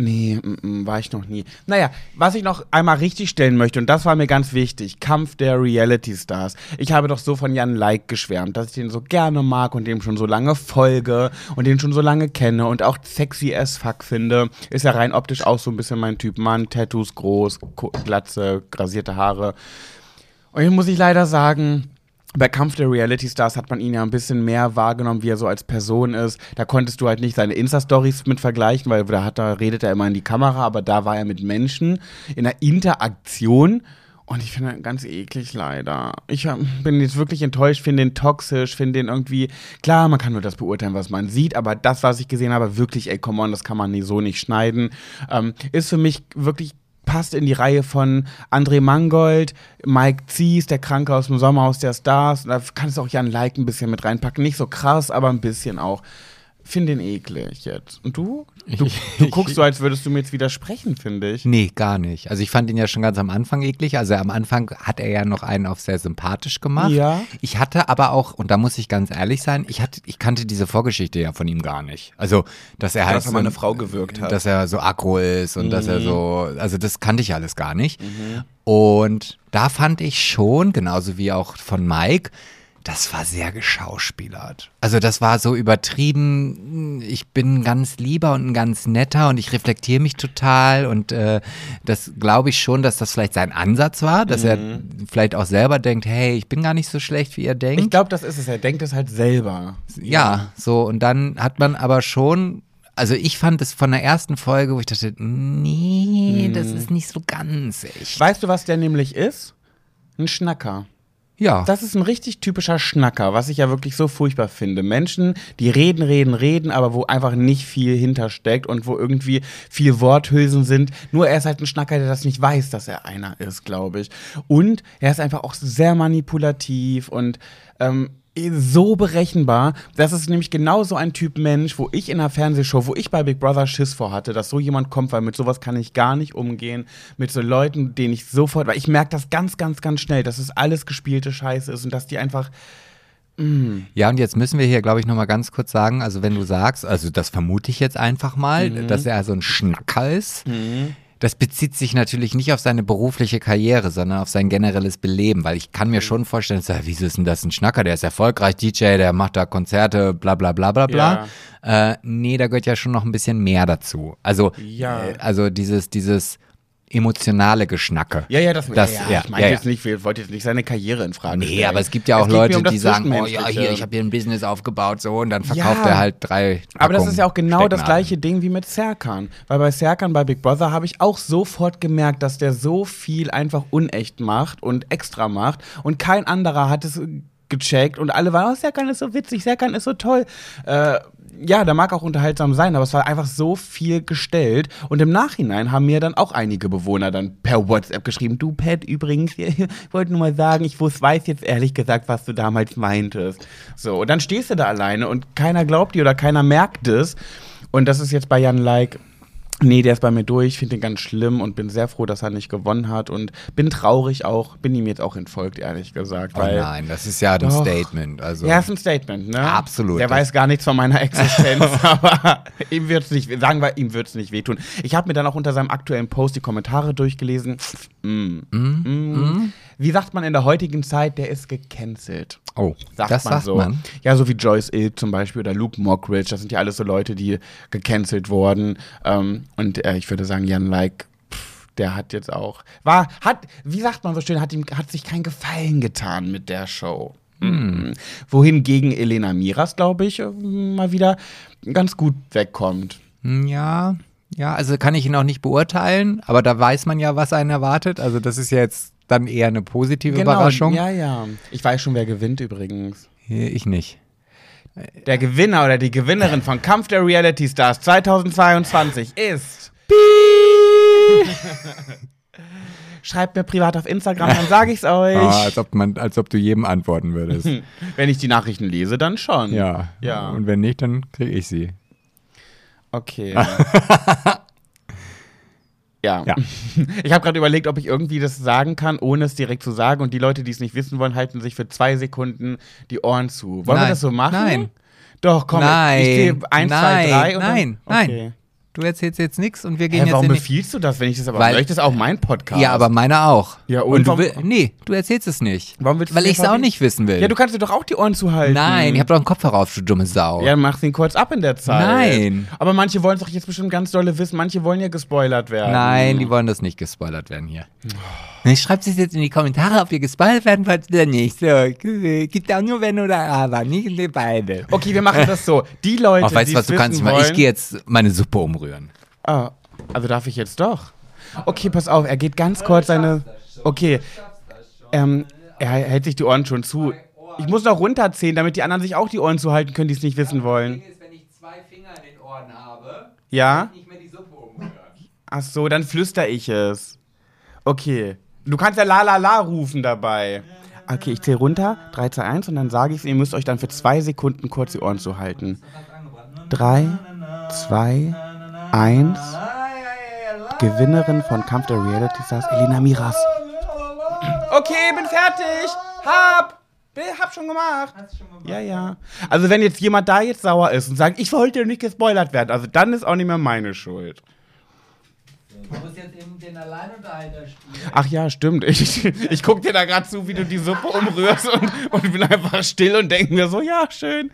nee, mm, mm, war ich noch nie. Naja, was ich noch einmal richtig stellen möchte, und das war mir ganz wichtig, Kampf der Reality Stars. Ich habe doch so von Jan Like geschwärmt, dass ich den so gerne mag und dem schon so lange folge und den schon so lange kenne und auch sexy as fuck finde. Ist ja rein optisch auch so ein bisschen mein Typ Mann, Tattoos groß, Glatze, grasierte Haare. Und hier muss ich leider sagen, bei Kampf der Reality Stars hat man ihn ja ein bisschen mehr wahrgenommen, wie er so als Person ist. Da konntest du halt nicht seine Insta-Stories mit vergleichen, weil da, hat, da redet er immer in die Kamera, aber da war er mit Menschen in einer Interaktion. Und ich finde ihn ganz eklig leider. Ich hab- bin jetzt wirklich enttäuscht, finde ihn toxisch, finde ihn irgendwie, klar, man kann nur das beurteilen, was man sieht, aber das, was ich gesehen habe, wirklich, ey, come on, das kann man so nicht schneiden. Ähm, ist für mich wirklich passt in die Reihe von André Mangold, Mike Zies, der Kranke aus dem Sommerhaus der Stars. Da kannst du auch Jan Like ein bisschen mit reinpacken. Nicht so krass, aber ein bisschen auch. Finde ihn eklig jetzt. Und du? Du, du guckst so, als würdest du mir jetzt widersprechen, finde ich. Nee, gar nicht. Also ich fand ihn ja schon ganz am Anfang eklig. Also am Anfang hat er ja noch einen auf sehr sympathisch gemacht. Ja. Ich hatte aber auch, und da muss ich ganz ehrlich sein, ich hatte, ich kannte diese Vorgeschichte ja von ihm gar nicht. Also, dass er halt Dass er so, mal eine Frau gewirkt hat. dass er so aggro ist und dass Mhm. er so, also das kannte ich alles gar nicht. Und da fand ich schon, genauso wie auch von Mike, Das war sehr geschauspielert. Also das war so übertrieben. Ich bin ein ganz lieber und ein ganz netter und ich reflektiere mich total und äh, das glaube ich schon, dass das vielleicht sein Ansatz war, dass er vielleicht auch selber denkt, hey, ich bin gar nicht so schlecht, wie ihr denkt. Ich glaube, das ist es. Er denkt es halt selber. Ja, so und dann hat man aber schon, also ich fand es von der ersten Folge, wo ich dachte, nee, das ist nicht so ganz echt. Weißt du, was der nämlich ist? Ein Schnacker. Ja, Das ist ein richtig typischer Schnacker, was ich ja wirklich so furchtbar finde. Menschen, die reden, reden, reden, aber wo einfach nicht viel hintersteckt und wo irgendwie viel Worthülsen sind. Nur er ist halt ein Schnacker, der das nicht weiß, dass er einer ist, glaube ich. Und er ist einfach auch sehr manipulativ und ähm, so berechenbar. Das ist nämlich genau so ein Typ Mensch, wo ich in einer Fernsehshow, wo ich bei Big Brother Schiss vor hatte, dass so jemand kommt, weil mit sowas kann ich gar nicht umgehen. Mit so Leuten, denen ich sofort, weil ich merke das ganz, ganz, ganz schnell, dass es alles gespielte Scheiße ist und dass die einfach ja, und jetzt müssen wir hier, glaube ich, nochmal ganz kurz sagen, also wenn du sagst, also das vermute ich jetzt einfach mal, dass er so ein Schnacker ist. Das bezieht sich natürlich nicht auf seine berufliche Karriere, sondern auf sein generelles Beleben, weil ich kann mir schon vorstellen, so, wieso ist denn das ein Schnacker? Der ist erfolgreich, DJ, der macht da Konzerte, bla bla bla bla bla. Äh, nee, da gehört ja schon noch ein bisschen mehr dazu. Also, Ja. äh, also dieses, dieses emotionale Geschnacke. Ja, ja, das, Das- ja, ja, ich meine ja, jetzt nicht, ich wollte jetzt nicht seine Karriere in Frage stellen. Nee, aber es gibt ja auch Leute, um die sagen, oh ja, hier, ich habe hier ein Business aufgebaut, so, und dann verkauft er halt drei. Aber das Packungen ist ja auch genau das gleiche Ding wie mit Serkan. Weil bei Serkan bei Big Brother habe ich auch sofort gemerkt, dass der so viel einfach unecht macht und extra macht. Und kein anderer hat es gecheckt und alle waren, oh, Serkan ist so witzig, Serkan ist so toll. Äh, ja, da mag auch unterhaltsam sein, aber es war einfach so viel gestellt. Und im Nachhinein haben mir dann auch einige Bewohner dann per WhatsApp geschrieben, du Pat, übrigens, ich wollte nur mal sagen, ich weiß jetzt ehrlich gesagt, was du damals meintest. So, und dann stehst du da alleine und keiner glaubt dir oder keiner merkt es. Und das ist jetzt bei Jan Like. Nee, der ist bei mir durch, finde ihn ganz schlimm und bin sehr froh, dass er nicht gewonnen hat und bin traurig auch, bin ihm jetzt auch entfolgt, ehrlich gesagt. Oh nein, das ist ja ein Doch. Statement. Also. ja, ist ein Statement, ne? Absolut. Der weiß gar nichts von meiner Existenz, aber ihm wird's nicht, sagen wir, ihm wird's nicht wehtun. Ich habe mir dann auch unter seinem aktuellen Post die Kommentare durchgelesen. Mm. Mm. Wie sagt man in der heutigen Zeit, der ist gecancelt. oh, Sagt das man sagt so. man. Ja, so wie Joyce Ilk zum Beispiel oder Luke Mockridge, das sind ja alles so Leute, die gecancelt wurden. Ähm, und äh, ich würde sagen, Jan Like, der hat jetzt auch, war, hat, wie sagt man so schön, hat ihm, hat sich keinen Gefallen getan mit der Show. Mhm. Wohingegen Elena Miras, glaube ich, äh, mal wieder ganz gut wegkommt. Hm, Ja, ja, also kann ich ihn auch nicht beurteilen, aber da weiß man ja, was einen erwartet. Also das ist ja jetzt dann eher eine positive Überraschung. Genau, ja, ja. Ich weiß schon, wer gewinnt übrigens. Ich nicht. Der Gewinner oder die Gewinnerin von Kampf der Reality Stars 2022 ist. Schreibt mir privat auf Instagram, dann sage ich's euch. Ah, als, ob man, als ob du jedem antworten würdest. Wenn ich die Nachrichten lese, dann schon. ja. Ja. Und wenn nicht, dann kriege ich sie. Okay. ja. Ja. Ich habe gerade überlegt, ob ich irgendwie das sagen kann, ohne es direkt zu sagen. Und die Leute, die es nicht wissen wollen, halten sich für zwei Sekunden die Ohren zu. Wollen wir Nein. das so machen? Nein. Doch, komm. Nein. Ich sehe eins, nein. zwei, drei. Und nein. dann, Nein. Du erzählst jetzt nichts und wir gehen Hä, jetzt warum in befiehlst du das, wenn ich das aber Weil- möchte? Das ist auch mein Podcast. Ja, aber meiner auch. Ja, und und du warum- nee, du erzählst es nicht. Warum willst du Weil ich es auch nicht wissen will. Ja, du kannst dir doch auch die Ohren zuhalten. Nein, ich hab doch einen Kopf herauf, du dumme Sau. Ja, mach ihn kurz ab in der Zeit. Nein. Aber manche wollen es doch jetzt bestimmt ganz dolle wissen. Manche wollen ja gespoilert werden. Nein, die wollen das nicht gespoilert werden hier. Schreibt es jetzt in die Kommentare, ob ihr gespoilert werden wollt oder nicht. So, gibt auch nur wenn oder aber, nicht beide. Okay, wir machen das so. Die Leute, Ach, weißt die du was, du kannst wissen mal, ich wollen- gehe jetzt meine Suppe umrühren. Ah, also darf ich jetzt doch? Okay, pass auf, er geht ganz kurz seine. Okay. Ähm, er hält sich die Ohren schon zu. Ich muss noch runterzählen, damit die anderen sich auch die Ohren zuhalten können, die es nicht wissen wollen. ist, wenn ich zwei Finger in den Ohren habe, Ja? umrühren. Ach so, dann flüster ich es. Okay. Du kannst ja la la la rufen dabei. Okay, ich zähle runter. 3, 2, 1 und dann sage ich es. Ihr müsst euch dann für zwei Sekunden kurz die Ohren zuhalten. 3, 2, 1. Gewinnerin von Kampf der Reality Stars, Elena Miras. Okay, bin fertig. Hab. Hab schon gemacht. Ja, ja. Also wenn jetzt jemand da jetzt sauer ist und sagt, ich wollte nicht gespoilert werden, also dann ist auch nicht mehr meine Schuld. Du musst jetzt eben den Alleinunterhalter spielen. Ach ja, stimmt. Ich, ich gucke dir da gerade zu, wie du die Suppe umrührst und, und bin einfach still und denke mir so, ja, schön.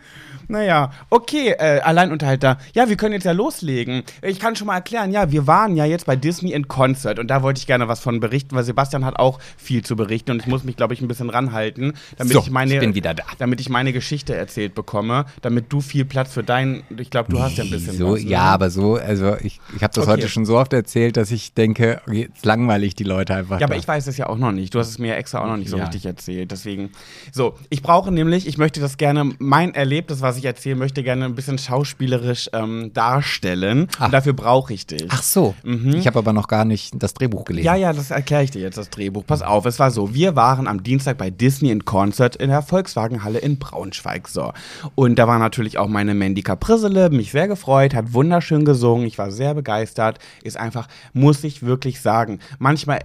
Naja, okay, äh, Alleinunterhalter. Ja, wir können jetzt ja loslegen. Ich kann schon mal erklären, ja, wir waren ja jetzt bei Disney in Concert und da wollte ich gerne was von berichten, weil Sebastian hat auch viel zu berichten und ich muss mich, glaube ich, ein bisschen ranhalten, damit So, ich meine, ich bin wieder da. damit ich meine Geschichte erzählt bekomme, damit du viel Platz für dein, ich glaube, du hast ja ein bisschen So, was. ne? ja, aber so, also ich, ich habe das Okay. heute schon so oft erzählt, dass ich denke, jetzt langweile ich die Leute einfach. Ja, aber da. ich weiß es ja auch noch nicht. Du hast es mir ja extra auch noch nicht so Ja. richtig erzählt. Deswegen, so, ich brauche nämlich, ich möchte das gerne, mein Erlebnis, was ich erzählen möchte, gerne ein bisschen schauspielerisch ähm, darstellen. Ach. Und dafür brauche ich dich. Ach so, ich habe aber noch gar nicht das Drehbuch gelesen. Ja, ja, das erkläre ich dir jetzt, das Drehbuch. Pass auf, es war so, wir waren am Dienstag bei Disney in Concert in der Volkswagenhalle in Braunschweig. So. Und da war natürlich auch meine Mandy Caprisele, mich sehr gefreut, hat wunderschön gesungen, ich war sehr begeistert. Ist einfach, muss ich wirklich sagen, manchmal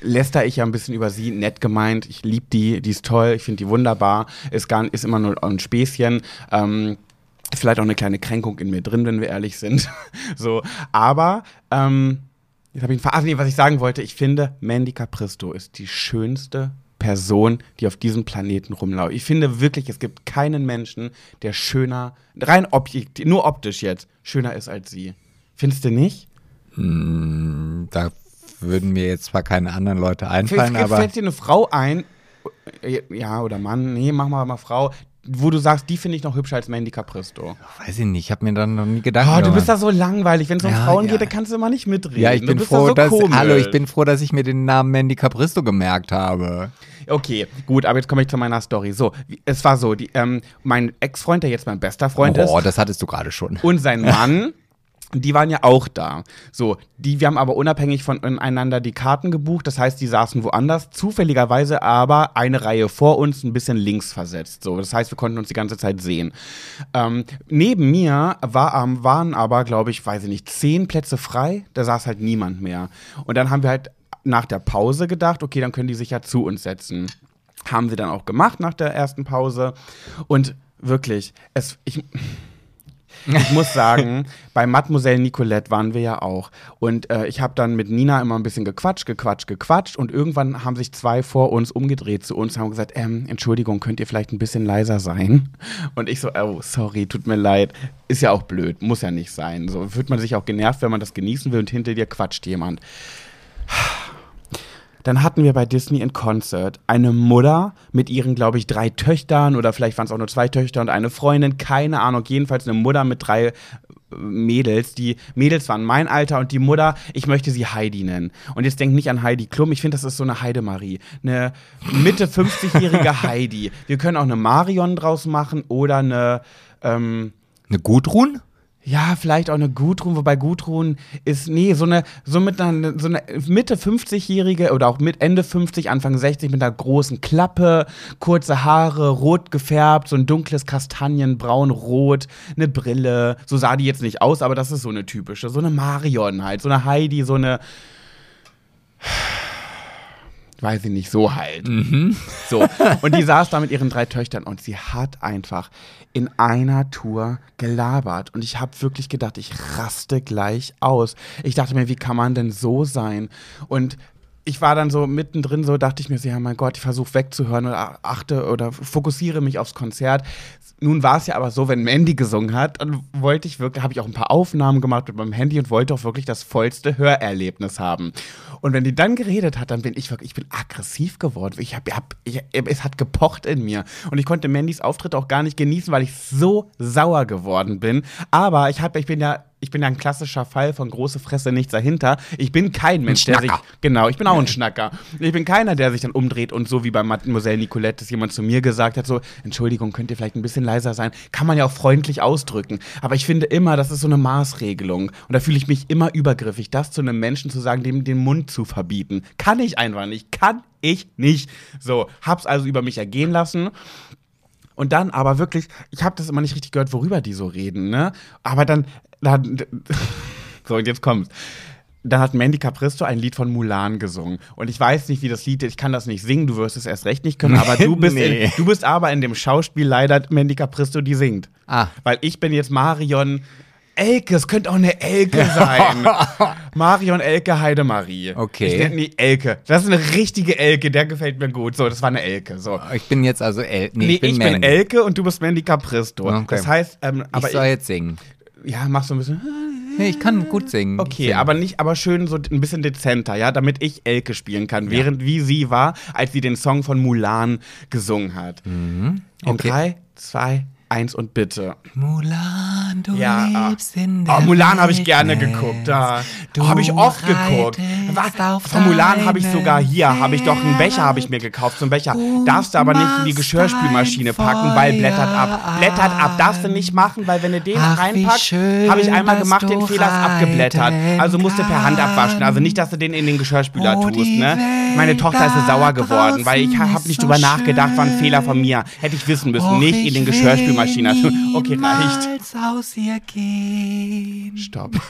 läster ich ja ein bisschen über sie, nett gemeint. Ich liebe die, die ist toll, ich finde die wunderbar. Ist, gar, ist immer nur ein Späßchen. Ähm, vielleicht auch eine kleine Kränkung in mir drin, wenn wir ehrlich sind. so, aber ähm, jetzt habe ich Ver- Ach nee, was ich sagen wollte, ich finde, Mandy Capristo ist die schönste Person, die auf diesem Planeten rumläuft. Ich finde wirklich, es gibt keinen Menschen, der schöner, rein objektiv, nur optisch jetzt, schöner ist als sie. Findest du nicht? Da würden mir jetzt zwar keine anderen Leute einfallen, Fällt, aber fällt dir eine Frau ein, äh, ja, oder Mann, nee, mach mal mal Frau, wo du sagst, die finde ich noch hübscher als Mandy Capristo. weiß ich nicht, ich habe mir dann noch nie Gedanken Oh, du bist da so langweilig. Wenn es um Ja, Frauen ja. geht, dann kannst du immer nicht mitreden. ja, ich du bin froh, da so dass komisch. hallo, ich bin froh, dass ich mir den Namen Mandy Capristo gemerkt habe. Okay, gut, aber jetzt komme ich zu meiner Story. So, es war so, die, ähm, mein Ex-Freund, der jetzt mein bester Freund Oh, ist, das hattest du gerade schon. und sein Mann, die waren ja auch da. So, die, wir haben aber unabhängig voneinander die Karten gebucht. Das heißt, die saßen woanders, zufälligerweise aber eine Reihe vor uns, ein bisschen links versetzt. So, das heißt, wir konnten uns die ganze Zeit sehen. Ähm, neben mir war, ähm, waren aber, glaube ich, weiß ich nicht, zehn Plätze frei. Da saß halt niemand mehr. Und dann haben wir halt nach der Pause gedacht, okay, dann können die sich ja zu uns setzen. Haben sie dann auch gemacht nach der ersten Pause. Und wirklich, es, ich, ich muss sagen, bei Mademoiselle Nicolette waren wir ja auch. Und äh, ich habe dann mit Nina immer ein bisschen gequatscht, gequatscht, gequatscht. Und irgendwann haben sich zwei vor uns umgedreht zu uns und haben gesagt, ähm, Entschuldigung, könnt ihr vielleicht ein bisschen leiser sein? Und ich so, oh, sorry, tut mir leid. Ist ja auch blöd, muss ja nicht sein. So wird man sich auch genervt, wenn man das genießen will und hinter dir quatscht jemand. Dann hatten wir bei Disney in Concert eine Mutter mit ihren, glaube ich, drei Töchtern oder vielleicht waren es auch nur zwei Töchter und eine Freundin, keine Ahnung. Jedenfalls eine Mutter mit drei äh, Mädels. Die Mädels waren mein Alter und die Mutter, ich möchte sie Heidi nennen. Und jetzt denkt nicht an Heidi Klum, ich finde, das ist so eine Heidemarie. Eine Mitte 50-jährige Heidi. Wir können auch eine Marion draus machen oder eine. Ähm, Eine Gudrun? Ja, vielleicht auch eine Gudrun, wobei Gudrun ist, nee, so eine, so mit einer, so eine Mitte 50-Jährige oder auch mit Ende 50, Anfang 60 mit einer großen Klappe, kurze Haare, rot gefärbt, so ein dunkles Kastanienbraun, rot, eine Brille. So sah die jetzt nicht aus, aber das ist so eine typische, so eine Marion halt, so eine Heidi, so eine, weiß ich nicht, so halt. So. Und die saß da mit ihren drei Töchtern und sie hat einfach in einer Tour gelabert. Und ich habe wirklich gedacht, ich raste gleich aus. Ich dachte mir, wie kann man denn so sein? Und ich war dann so mittendrin, so dachte ich mir so, ja mein Gott, ich versuche wegzuhören oder achte oder fokussiere mich aufs Konzert. Nun war es ja aber so, wenn Mandy gesungen hat, dann wollte ich wirklich, habe ich auch ein paar Aufnahmen gemacht mit meinem Handy und wollte auch wirklich das vollste Hörerlebnis haben. Und wenn die dann geredet hat, dann bin ich wirklich, ich bin aggressiv geworden. Ich hab, hab, ich, es hat gepocht in mir. Und ich konnte Mandys Auftritt auch gar nicht genießen, weil ich so sauer geworden bin. Aber ich habe, ich bin ja ich bin ja ein klassischer Fall von große Fresse, nichts dahinter. Ich bin kein Mensch, der sich. Genau, ich bin auch ein Schnacker. Ich bin keiner, der sich dann umdreht und so wie bei Mademoiselle Nicolette, dass jemand zu mir gesagt hat: so, Entschuldigung, könnt ihr vielleicht ein bisschen leiser sein? Kann man ja auch freundlich ausdrücken. Aber ich finde immer, das ist so eine Maßregelung. Und da fühle ich mich immer übergriffig, das zu einem Menschen zu sagen, dem den Mund zu verbieten. Kann ich einfach nicht. Kann ich nicht. So, hab's also über mich ergehen lassen. Und dann aber wirklich, ich habe das immer nicht richtig gehört, worüber die so reden, ne? Aber dann, dann so und jetzt kommt's. Dann hat Mandy Capristo ein Lied von Mulan gesungen. Und ich weiß nicht, wie das Lied ist. Ich kann das nicht singen. Du wirst es erst recht nicht können. Aber du bist, Nee. in, du bist aber in dem Schauspiel leider Mandy Capristo, die singt. Ah. Weil ich bin jetzt Marion. Elke, es könnte auch eine Elke sein. Marion Elke Heidemarie. Okay. Ich nenne die Elke. Das ist eine richtige Elke, der gefällt mir gut. So, das war eine Elke. So. Ich bin jetzt also El nee, Nee, ich bin, ich bin Mandy. Elke und du bist Mandy Capristo. Okay. Das heißt, ähm, aber ich soll jetzt singen. ja, machst du ein bisschen. Nee, ich kann gut singen. Ich Okay, sing. aber nicht, aber schön so ein bisschen dezenter, ja, damit ich Elke spielen kann, während wie sie war, als sie den Song von Mulan gesungen hat. In Okay. drei, zwei, eins und bitte. Mulan, du Ja, lebst in der Oh, Mulan habe ich gerne geguckt. Da Du habe ich oft geguckt. Was? Von Mulan habe ich sogar hier, habe ich doch einen Becher, habe ich mir gekauft, so einen Becher. Darfst du aber nicht in die Geschirrspülmaschine packen, weil blättert ab. Blättert ab, darfst du nicht machen, weil wenn du den Ach, reinpackst, habe ich einmal gemacht, den Fehler ist abgeblättert. Also musst du per Hand abwaschen. Also nicht, dass du den in den Geschirrspüler Oh, tust, ne? Meine Tochter ist sauer geworden, weil ich habe nicht drüber nachgedacht, war ein. Fehler von mir. Hätte ich wissen müssen, nicht in den will Geschirrspülmaschine. Okay, reicht. aus ihr gehen. Stopp.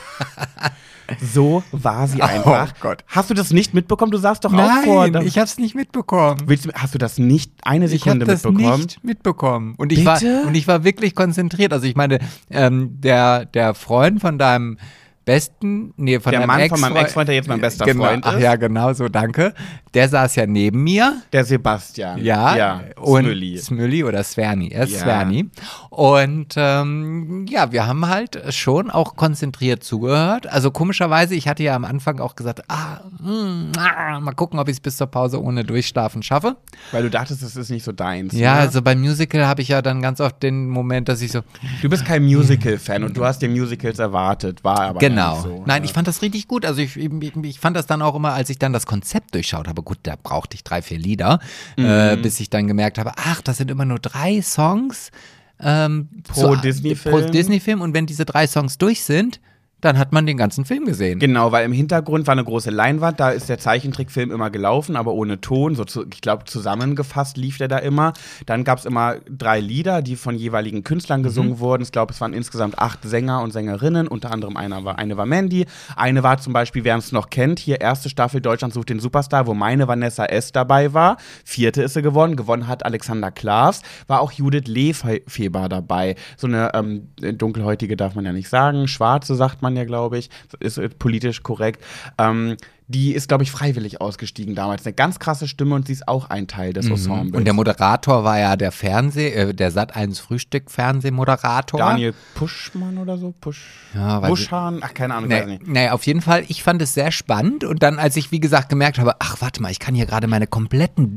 So war sie einfach. Oh Gott. Hast du das nicht mitbekommen? Du saßt doch auch vor. Nein, ich hab's nicht mitbekommen. Willst du, hast du das nicht eine Ich habe Sekunde das mitbekommen? nicht mitbekommen. Und ich, war, Bitte? und ich war wirklich konzentriert. Also ich meine, ähm, der, der Freund von deinem besten, nee, von Der Mann von Ex meinem Ex-Freund, der jetzt mein bester genau, Freund Ach ist. ja, genau so, danke. Der saß ja neben mir. Der Sebastian. Ja, ja und Smülli. Smülli oder Sverni, er ist Ja. Sverni. Und ähm, ja, wir haben halt schon auch konzentriert zugehört. Also komischerweise, ich hatte ja am Anfang auch gesagt, ah, mm, ah mal gucken, ob ich es bis zur Pause ohne Durchschlafen schaffe. Weil du dachtest, das ist nicht so deins. Ja, ne? also beim Musical habe ich ja dann ganz oft den Moment, dass ich so, Du bist kein Musical-Fan und du hast dir Musicals erwartet, war aber genau. Nicht so. Nein, ne? ich fand das richtig gut. Also ich, ich, ich fand das dann auch immer, als ich dann das Konzept durchschaut habe, gut, da brauchte ich drei, vier Lieder, Mhm. äh, bis ich dann gemerkt habe, ach, das sind immer nur drei Songs. Ähm, Pro Disney-Film. Pro Disney-Film. Und wenn diese drei Songs durch sind, dann hat man den ganzen Film gesehen. Genau, weil im Hintergrund war eine große Leinwand, da ist der Zeichentrickfilm immer gelaufen, aber ohne Ton. So zu, ich glaube, zusammengefasst lief der da immer. Dann gab es immer drei Lieder, die von jeweiligen Künstlern gesungen wurden. Ich glaube, es waren insgesamt acht Sänger und Sängerinnen. Unter anderem einer war, eine war Mandy. Eine war zum Beispiel, wer es noch kennt, hier erste Staffel Deutschland sucht den Superstar, wo meine Vanessa S. dabei war. Vierte ist sie geworden. Gewonnen hat Alexander Klaas. War auch Judith Lefeber dabei. So eine ähm, dunkelhäutige darf man ja nicht sagen. Schwarze sagt man ja, glaube ich. Ist äh, politisch korrekt. Ähm, die ist, glaube ich, freiwillig ausgestiegen damals. Eine ganz krasse Stimme und sie ist auch ein Teil des Ensembles. Mhm. Und der Moderator war ja der Fernseh, äh, der Sat 1 Frühstück Fernsehmoderator. Daniel Puschmann oder so? Pusch. Ja, Buschhahn? Ach, keine Ahnung, weiß Nee, nicht. nee, auf jeden Fall, ich fand es sehr spannend und dann, als ich, wie gesagt, gemerkt habe, ach, warte mal, ich kann hier gerade meine kompletten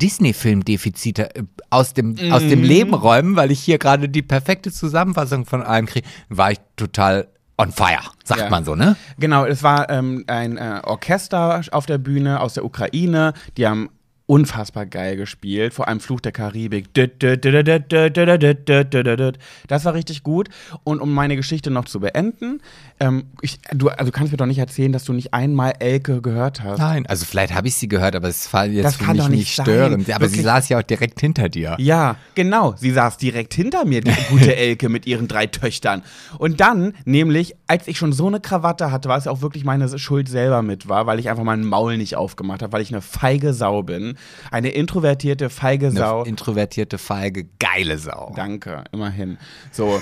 Disney-Film-Defizite äh, aus, dem, aus Mhm. dem Leben räumen, weil ich hier gerade die perfekte Zusammenfassung von allem kriege, war ich total on fire, sagt Ja. man so, ne? Genau, es war ähm, ein äh, Orchester auf der Bühne aus der Ukraine. Die haben unfassbar geil gespielt, vor allem Fluch der Karibik. Das war richtig gut. Und um meine Geschichte noch zu beenden, ähm, ich, du also kannst mir doch nicht erzählen, dass du nicht einmal Elke gehört hast. Nein, also vielleicht habe ich sie gehört, aber es war jetzt Das für kann mich doch nicht nicht sein. störend. Aber sie Wirklich. saß ja auch direkt hinter dir. Ja, genau. Sie saß direkt hinter mir, die gute Elke mit ihren drei Töchtern. Und dann, nämlich, als ich schon so eine Krawatte hatte, war es auch wirklich meine Schuld selber mit war, weil ich einfach meinen Maul nicht aufgemacht habe, weil ich eine feige Sau bin. Eine introvertierte, feige Sau. Eine introvertierte, feige, geile Sau. Danke, immerhin. So.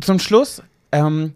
Zum Schluss, ähm,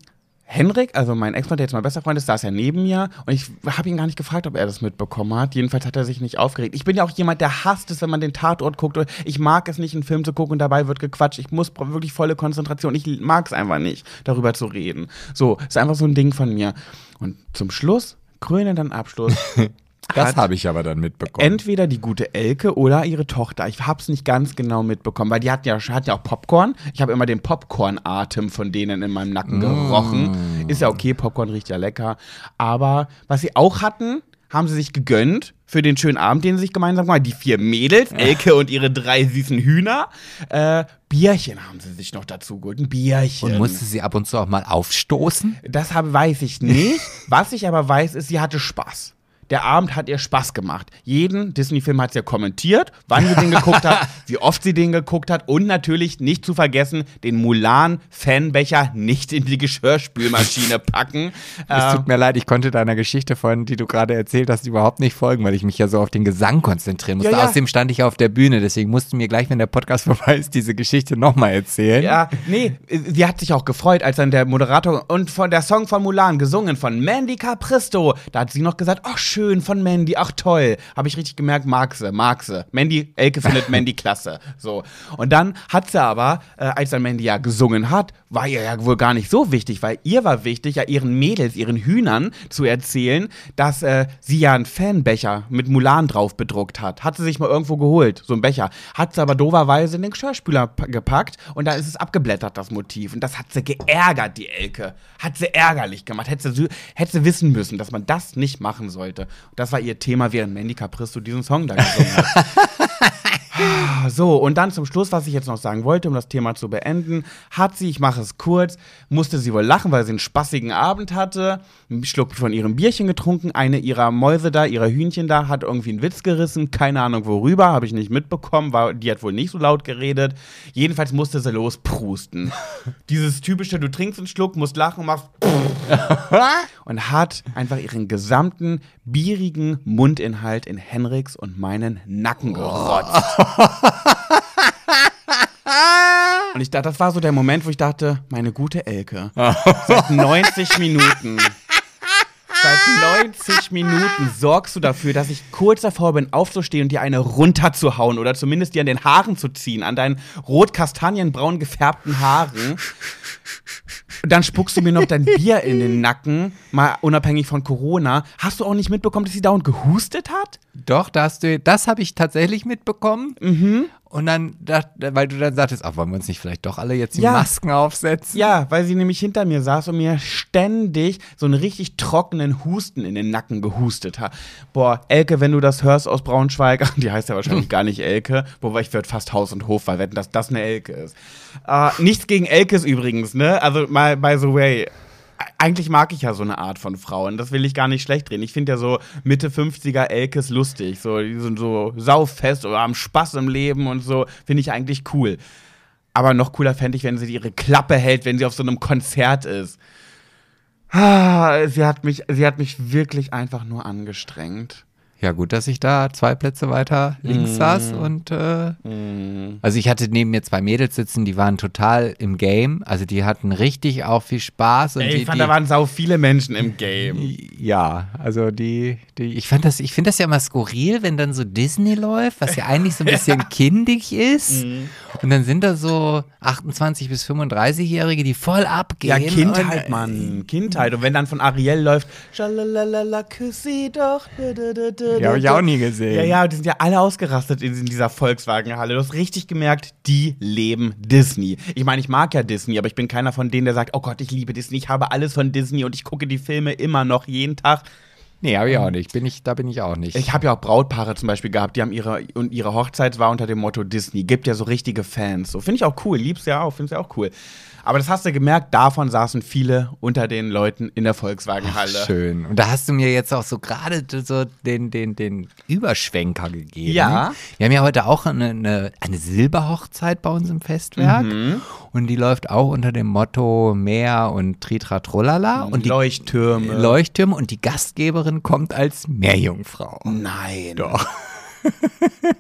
Henrik, also mein Ex-Freund, der jetzt mein bester Freund ist, saß ja neben mir und ich habe ihn gar nicht gefragt, ob er das mitbekommen hat. Jedenfalls hat er sich nicht aufgeregt. Ich bin ja auch jemand, der hasst es, wenn man den Tatort guckt. Ich mag es nicht, einen Film zu gucken und dabei wird gequatscht. Ich muss wirklich volle Konzentration. Ich mag es einfach nicht, darüber zu reden. So, ist einfach so ein Ding von mir. Und zum Schluss, krönenden Abschluss, Das hat- habe ich aber dann mitbekommen. Entweder die gute Elke oder ihre Tochter. Ich hab's nicht ganz genau mitbekommen, weil die hatten ja, hatten ja auch Popcorn. Ich habe immer den Popcorn-Atem von denen in meinem Nacken gerochen. Ist ja okay, Popcorn riecht ja lecker. Aber was sie auch hatten, haben sie sich gegönnt für den schönen Abend, den sie sich gemeinsam gemacht haben. Die vier Mädels, Elke und ihre drei süßen Hühner. Äh, Bierchen haben sie sich noch dazu geholt. Ein Bierchen. Und musste sie ab und zu auch mal aufstoßen? Das habe, weiß ich nicht. Was ich aber weiß, ist, sie hatte Spaß. Der Abend hat ihr Spaß gemacht. Jeden Disney-Film hat sie ja kommentiert, wann sie den geguckt hat, wie oft sie den geguckt hat und natürlich nicht zu vergessen, den Mulan-Fanbecher nicht in die Geschirrspülmaschine packen. Es Ähm, tut mir leid, ich konnte deiner Geschichte von, die du gerade erzählt hast, überhaupt nicht folgen, weil ich mich ja so auf den Gesang konzentrieren musste. Ja, ja. Außerdem stand ich auf der Bühne, deswegen musst du mir gleich, wenn der Podcast vorbei ist, diese Geschichte nochmal erzählen. Ja, nee, sie hat sich auch gefreut, als dann der Moderator und von der Song von Mulan gesungen von Mandy Capristo. Da hat sie noch gesagt, ach schön von Mandy, ach toll. Habe ich richtig gemerkt, mag sie, mag sie. Mandy, Elke findet Mandy klasse. So. Und dann hat sie aber, äh, als dann Mandy ja gesungen hat, war ihr ja wohl gar nicht so wichtig, weil ihr war wichtig, ja ihren Mädels, ihren Hühnern zu erzählen, dass äh, sie ja einen Fanbecher mit Mulan drauf bedruckt hat. Hat sie sich mal irgendwo geholt, so einen Becher. Hat sie aber doverweise in den Geschirrspüler pa- gepackt und da ist es abgeblättert, das Motiv. Und das hat sie geärgert, die Elke. Hat sie ärgerlich gemacht. Hätte sie, hätte sie wissen müssen, dass man das nicht machen sollte. Das war ihr Thema, während Mandy Capristo diesen Song da gesungen hat. So, und dann zum Schluss, was ich jetzt noch sagen wollte, um das Thema zu beenden, hat sie, ich mache es kurz, musste sie wohl lachen, weil sie einen spaßigen Abend hatte, einen Schluck von ihrem Bierchen getrunken, eine ihrer Mäuse da, ihrer Hühnchen da, hat irgendwie einen Witz gerissen, keine Ahnung worüber, habe ich nicht mitbekommen, war, die hat wohl nicht so laut geredet. Jedenfalls musste sie losprusten. Dieses typische, du trinkst einen Schluck, musst lachen, machst und hat einfach ihren gesamten bierigen Mundinhalt in Henriks und meinen Nacken gerotzt. Ich dachte, das war so der Moment, wo ich dachte, meine gute Elke, seit 90 Minuten, seit 90 Minuten sorgst du dafür, dass ich kurz davor bin, aufzustehen und dir eine runterzuhauen oder zumindest dir an den Haaren zu ziehen, an deinen rot-kastanienbraun gefärbten Haaren. Und dann spuckst du mir noch dein Bier in den Nacken, mal unabhängig von Corona. Hast du auch nicht mitbekommen, dass sie dauernd gehustet hat? Doch, da hast du, das habe ich tatsächlich mitbekommen. Mhm. Und dann, weil du dann sagtest, ach, wollen wir uns nicht vielleicht doch alle jetzt die Ja. Masken aufsetzen? Ja, weil sie nämlich hinter mir saß und mir ständig so einen richtig trockenen Husten in den Nacken gehustet hat. Boah, Elke, wenn du das hörst aus Braunschweig, die heißt ja wahrscheinlich gar nicht Elke, wobei ich würde fast Haus und Hof verwetten, dass das eine Elke ist. Äh, nichts gegen Elkes übrigens, ne? Also mal by the way. Eigentlich mag ich ja so eine Art von Frauen. Das will ich gar nicht schlecht reden. Ich finde ja so Mitte 50er Elkes lustig. So, die sind so saufest oder haben Spaß im Leben und so. Finde ich eigentlich cool. Aber noch cooler fände ich, wenn sie ihre Klappe hält, wenn sie auf so einem Konzert ist. Ah, sie hat mich, sie hat mich wirklich einfach nur angestrengt. Ja, gut, dass ich da zwei Plätze weiter links Mhm. saß und äh, also ich hatte neben mir zwei Mädels sitzen, die waren total im Game, also die hatten richtig auch viel Spaß und Ey, die, ich fand, die, da waren sau viele Menschen im Game. ja, also die, die ich fand das, ich finde das ja immer skurril, wenn dann so Disney läuft, was ja eigentlich so ein bisschen kindig ist. Mhm. Und dann sind da so 28 bis 35-Jährige, die voll abgehen. Ja, Kindheit, und, Mann. Kindheit. Und wenn dann von Ariel läuft, Schalalala, küss sie doch. Ja, hab ich auch nie gesehen. Ja, ja, die sind ja alle ausgerastet in, in dieser Volkswagenhalle. Du hast richtig gemerkt, die leben Disney. Ich meine, ich mag ja Disney, aber ich bin keiner von denen, der sagt, oh Gott, ich liebe Disney, ich habe alles von Disney und ich gucke die Filme immer noch jeden Tag. Nee, habe ich auch nicht. Bin ich, da bin ich auch nicht. Ich habe ja auch Brautpaare zum Beispiel gehabt, die haben ihre und ihre Hochzeit war unter dem Motto Disney. Gibt ja so richtige Fans. So finde ich auch cool. Lieb's ja auch, find's ja auch cool. Aber das hast du gemerkt, davon saßen viele unter den Leuten in der Volkswagenhalle. Schön. Und da hast du mir jetzt auch so gerade so den, den, den Überschwenker gegeben. Ja. Wir haben ja heute auch eine, eine, eine Silberhochzeit bei uns im Festwerk. Mhm. Und die läuft auch unter dem Motto Meer und Tritra Trollala. Und die Leuchttürme. Leuchttürme und die Gastgeberin kommt als Meerjungfrau. Nein. Doch.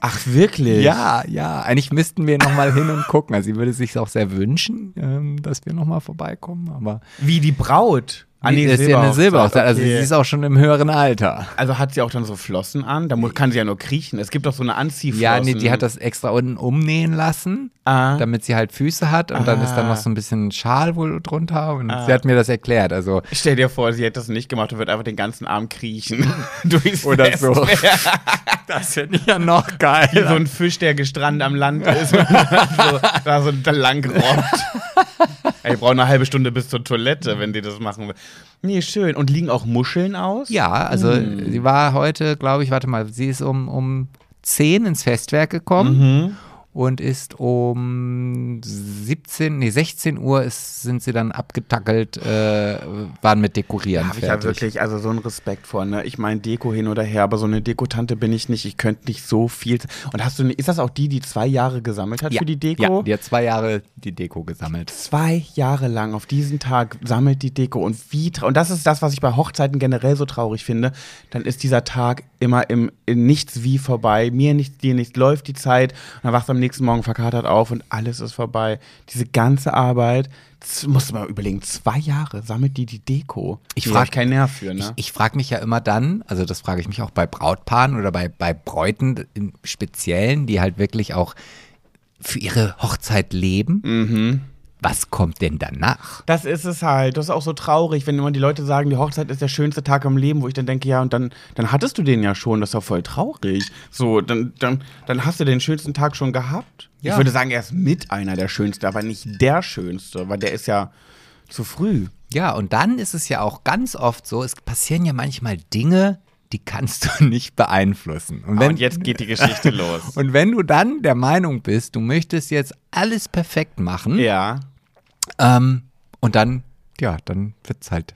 Ach, wirklich? Ja, ja. Eigentlich müssten wir nochmal hin und gucken. Also sie würde sich auch sehr wünschen, ähm, dass wir nochmal vorbeikommen. Aber Wie die Braut. Ah, nee, das ist ja eine Silberhochzeit. Also okay. sie ist auch schon im höheren Alter. Also hat sie auch dann so Flossen an? Da kann sie ja nur kriechen. Es gibt doch so eine Anziehflossen. Ja, nee, die hat das extra unten umnähen lassen, Ah. damit sie halt Füße hat und dann ist dann Ah. noch so ein bisschen Schal wohl drunter und sie hat mir das erklärt. Also Stell dir vor, sie hätte das nicht gemacht und wird einfach den ganzen Arm kriechen. Durchs Oder so. Das ich ja noch Wie so geil. ein Fisch, der gestrandet am Land ist und so, da so da lang robbt. Ey, ich brauche eine halbe Stunde bis zur Toilette, wenn die das machen will. Nee, schön. Und liegen auch Muscheln aus? Ja, also sie war heute, glaube ich, warte mal, sie ist um, um 10 ins Festwerk gekommen. Und ist um 17, nee, 16 Uhr ist, sind sie dann abgetackelt, äh, waren mit Dekorieren Da habe ich ja wirklich also so einen Respekt vor, ne? Ich meine Deko hin oder her, aber so eine Dekotante bin ich nicht. Ich könnte nicht so viel. Und hast du, eine- ist das auch die, die zwei Jahre gesammelt hat ja, für die Deko? Ja, die hat zwei Jahre die Deko gesammelt. Zwei Jahre lang auf diesen Tag sammelt die Deko und wie und das ist das, was ich bei Hochzeiten generell so traurig finde. Dann ist dieser Tag immer im nichts wie vorbei, mir nichts, dir nichts, läuft die Zeit und dann wachst du am nächsten Morgen verkatert auf und alles ist vorbei. Diese ganze Arbeit, das musst du mal überlegen, zwei Jahre sammelt die die Deko. Ich Nee, frag- hab ich keinen Nerv für, ne? Ich, ich frage mich ja immer dann, also das frage ich mich auch bei Brautpaaren oder bei, bei Bräuten im Speziellen, die halt wirklich auch für ihre Hochzeit leben. Mhm. Was kommt denn danach? Das ist es halt. Das ist auch so traurig, wenn immer die Leute sagen, die Hochzeit ist der schönste Tag im Leben, wo ich dann denke, ja, und dann, dann hattest du den ja schon. Das ist doch voll traurig. So, dann, dann, dann hast du den schönsten Tag schon gehabt. Ja. Ich würde sagen, er ist mit einer der schönsten, aber nicht der schönste, weil der ist ja zu früh. Ja, und dann ist es ja auch ganz oft so, es passieren ja manchmal Dinge, die kannst du nicht beeinflussen. Und, Ah, und jetzt geht die Geschichte los. und wenn du dann der Meinung bist, du möchtest jetzt alles perfekt machen, ja. Ähm, und dann, ja, dann wird es halt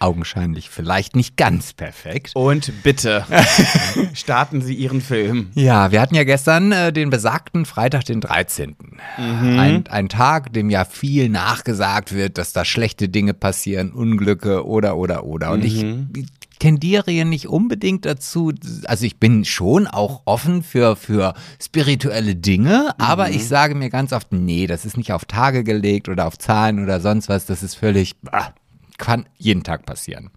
augenscheinlich vielleicht nicht ganz perfekt. Und bitte, starten Sie Ihren Film. Ja, wir hatten ja gestern äh, den besagten Freitag, den 13. Ein, ein Tag, dem ja viel nachgesagt wird, dass da schlechte Dinge passieren, Unglücke oder, oder, oder. Und ich tendiere ja nicht unbedingt dazu, also ich bin schon auch offen für, für spirituelle Dinge, aber ich sage mir ganz oft, nee, das ist nicht auf Tage gelegt oder auf Zahlen oder sonst was, das ist völlig, kann jeden Tag passieren.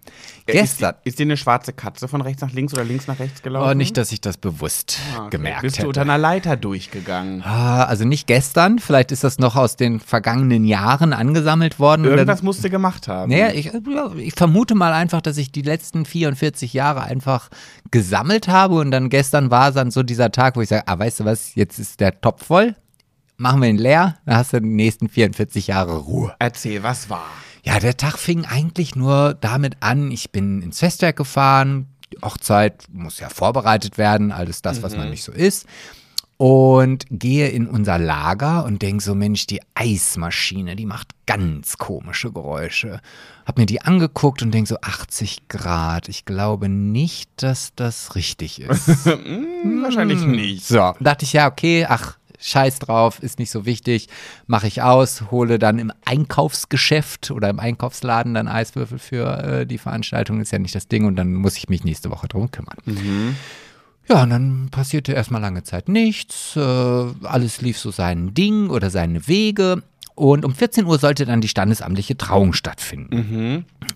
Gestern, Ist, dir eine schwarze Katze von rechts nach links oder links nach rechts gelaufen? oh, nicht, dass ich das bewusst Ah, okay. gemerkt Bist hätte. du unter einer Leiter durchgegangen? Ah, also nicht gestern, vielleicht ist das noch aus den vergangenen Jahren angesammelt worden. Irgendwas musst du gemacht haben. Naja, ich, ich vermute mal einfach, dass ich die letzten 44 Jahre einfach gesammelt habe und dann gestern war dann so dieser Tag, wo ich sage, ah, weißt du was, jetzt ist der Topf voll, machen wir ihn leer, dann hast du die nächsten 44 Jahre Ruhe. Erzähl, was war? Ja, der Tag fing eigentlich nur damit an, ich bin ins Festwerk gefahren, die Hochzeit muss ja vorbereitet werden, alles das, was man nicht so ist. Und gehe in unser Lager und denke so, Mensch, die Eismaschine, die macht ganz komische Geräusche. Hab mir die angeguckt und denke so, 80 Grad. Ich glaube nicht, dass das richtig ist. Hm, wahrscheinlich nicht. So, dachte ich, ja, okay, ach, scheiß drauf, ist nicht so wichtig, mache ich aus, hole dann im Einkaufsgeschäft oder im Einkaufsladen dann Eiswürfel für äh, die Veranstaltung, ist ja nicht das Ding und dann muss ich mich nächste Woche drum kümmern. Ja, und dann passierte erstmal lange Zeit nichts, äh, alles lief so sein Ding oder seine Wege. Und um 14 Uhr sollte dann die standesamtliche Trauung stattfinden.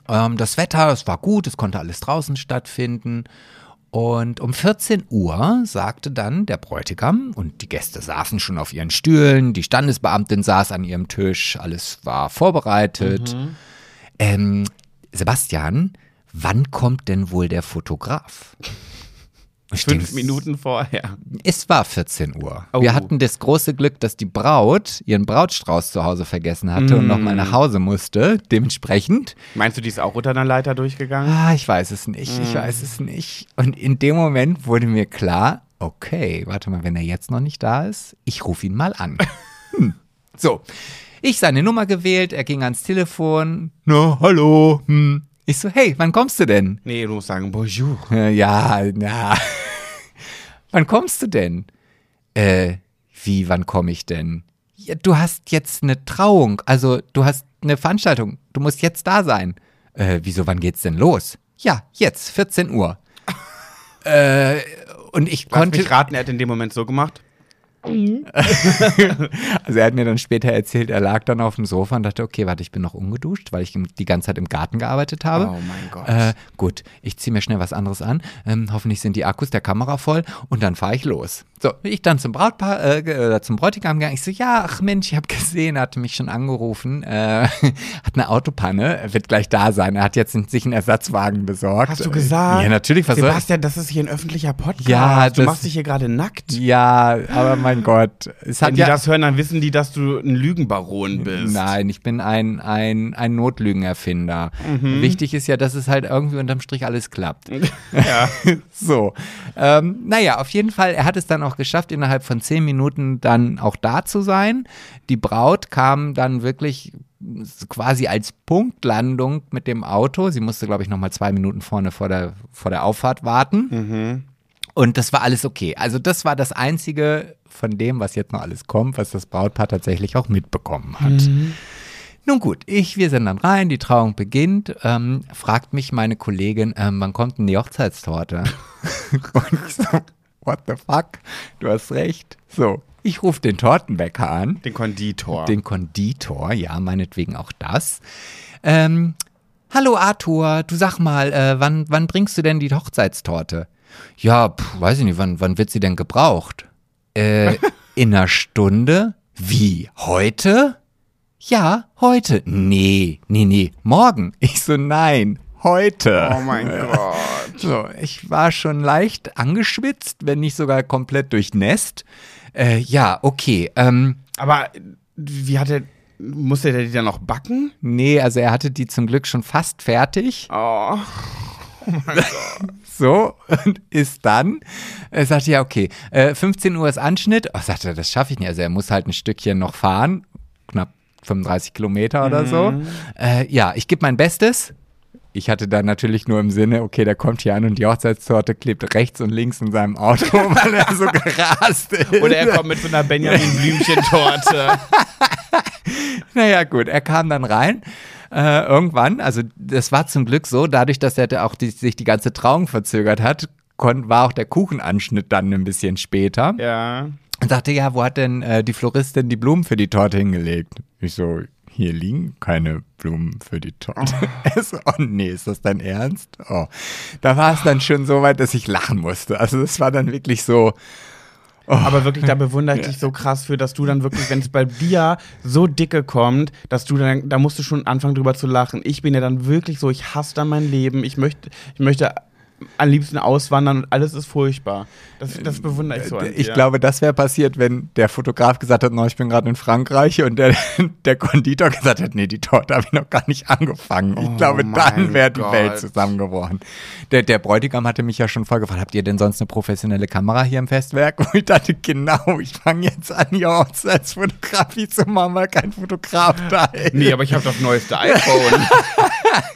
Ähm, das Wetter, es war gut, es konnte alles draußen stattfinden. Und um 14 Uhr sagte dann der Bräutigam und die Gäste saßen schon auf ihren Stühlen, die Standesbeamtin saß an ihrem Tisch, alles war vorbereitet. Ähm, Sebastian, wann kommt denn wohl der Fotograf? Ich Fünf denk, Minuten vorher. Es war 14 Uhr. Oh. Wir hatten das große Glück, dass die Braut ihren Brautstrauß zu Hause vergessen hatte und nochmal nach Hause musste. Dementsprechend Meinst du, die ist auch unter einer Leiter durchgegangen? Ah, ich weiß es nicht, ich weiß es nicht. Und in dem Moment wurde mir klar, okay, warte mal, wenn er jetzt noch nicht da ist, ich rufe ihn mal an. Hm. So, ich seine Nummer gewählt, er ging ans Telefon. Na, hallo. Hm. Ich so, hey, wann kommst du denn? Nee, du musst sagen, bonjour. Äh, Ja, na. wann kommst du denn? Äh, wie, wann komme ich denn? Ja, du hast jetzt eine Trauung, also du hast eine Veranstaltung, du musst jetzt da sein. Äh, wieso, wann geht's denn los? Ja, jetzt, 14 Uhr. äh, und ich Lass konnte. mich raten, er hat in dem Moment so gemacht. Also er hat mir dann später erzählt, er lag dann auf dem Sofa und dachte, okay, warte, ich bin noch ungeduscht, weil ich die ganze Zeit im Garten gearbeitet habe. Oh mein Gott. Äh, gut, ich ziehe mir schnell was anderes an. Ähm, hoffentlich sind die Akkus der Kamera voll und dann fahre ich los. So, ich dann zum Brautpaar, äh, äh, zum Bräutigam gegangen. Ich so, ja, ach Mensch, ich habe gesehen, er hatte mich schon angerufen, äh, hat eine Autopanne, er wird gleich da sein. Er hat jetzt sich einen Ersatzwagen besorgt. Hast du gesagt? Ja, natürlich, was soll Sebastian, das ist hier ein öffentlicher Podcast. Ja, du das- machst dich hier gerade nackt. Ja, aber mein Gott. Es Wenn die ja, das hören, dann wissen die, dass du ein Lügenbaron bist. Nein, ich bin ein, ein, ein Notlügenerfinder. Mhm. Wichtig ist ja, dass es halt irgendwie unterm Strich alles klappt. Ja. So. Ähm, naja, auf jeden Fall, er hat es dann auch geschafft, innerhalb von zehn Minuten dann auch da zu sein. Die Braut kam dann wirklich quasi als Punktlandung mit dem Auto. Sie musste, glaube ich, nochmal zwei Minuten vorne vor der, vor der Auffahrt warten. Und das war alles okay. Also das war das Einzige von dem, was jetzt noch alles kommt, was das Brautpaar tatsächlich auch mitbekommen hat. Nun gut, ich, wir sind dann rein, die Trauung beginnt, ähm, fragt mich meine Kollegin, ähm, wann kommt denn die Hochzeitstorte? Und ich so, what the fuck? Du hast recht. So, ich rufe den Tortenbäcker an. Den Konditor. Den Konditor, ja, meinetwegen auch das. Ähm, Hallo Arthur, du sag mal, äh, wann, wann bringst du denn die Hochzeitstorte? Ja, pf, weiß ich nicht, wann, wann wird sie denn gebraucht? Äh, in einer Stunde? Wie, heute? Ja, heute. Nee, nee, nee, morgen. Ich so, nein, heute. oh mein Gott. So, ich war schon leicht angeschwitzt, wenn nicht sogar komplett durchnässt. Äh, ja, okay. Ähm, Aber wie hat er, musste der die dann noch backen? nee, also er hatte die zum Glück schon fast fertig. Oh. So, und ist dann, er sagte, ja, okay, äh, 15 Uhr ist Anschnitt. Oh, sagte er, das schaffe ich nicht. Also er muss halt ein Stückchen noch fahren, knapp 35 Kilometer oder so. Äh, ja, ich gebe mein Bestes. Ich hatte dann natürlich nur im Sinne, okay, der kommt hier an und die Hochzeitstorte klebt rechts und links in seinem Auto, weil er so gerast ist. Oder er kommt mit so einer Benjamin Blümchen-Torte. Naja, gut, er kam dann rein. Äh, irgendwann, also das war zum Glück so, dadurch, dass er auch die, sich die ganze Trauung verzögert hat, kon, war auch der Kuchenanschnitt dann ein bisschen später. ja. Und sagte, ja, wo hat denn äh, die Floristin die Blumen für die Torte hingelegt? Ich so, hier liegen keine Blumen für die Torte. So, oh nee, ist das dein Ernst? Oh. Da war es dann schon so weit, dass ich lachen musste. Also es war dann wirklich so, Aber wirklich, da bewundere ich dich so krass für, dass du dann wirklich, wenn es bei dir so dicke kommt, dass du dann, da musst du schon anfangen drüber zu lachen. Ich bin ja dann wirklich so, ich hasse dann mein Leben. Ich möchte, ich möchte am liebsten auswandern und alles ist furchtbar. Das, das bewundere ich so an Äh, ich glaube, das wäre passiert, wenn der Fotograf gesagt hat, no, ich bin gerade in Frankreich und der, der Konditor gesagt hat, nee, die Torte habe ich noch gar nicht angefangen. Ich Oh glaube, dann wäre die. Welt zusammengebrochen. Der, der Bräutigam hatte mich ja schon vorgefragt, habt ihr denn sonst eine professionelle Kamera hier im Festwerk? Und ich dachte, genau, ich fange jetzt an, hier Hochzeitsfotografie zu machen, weil kein Fotograf da ist. Nee, aber ich habe das neueste iPhone.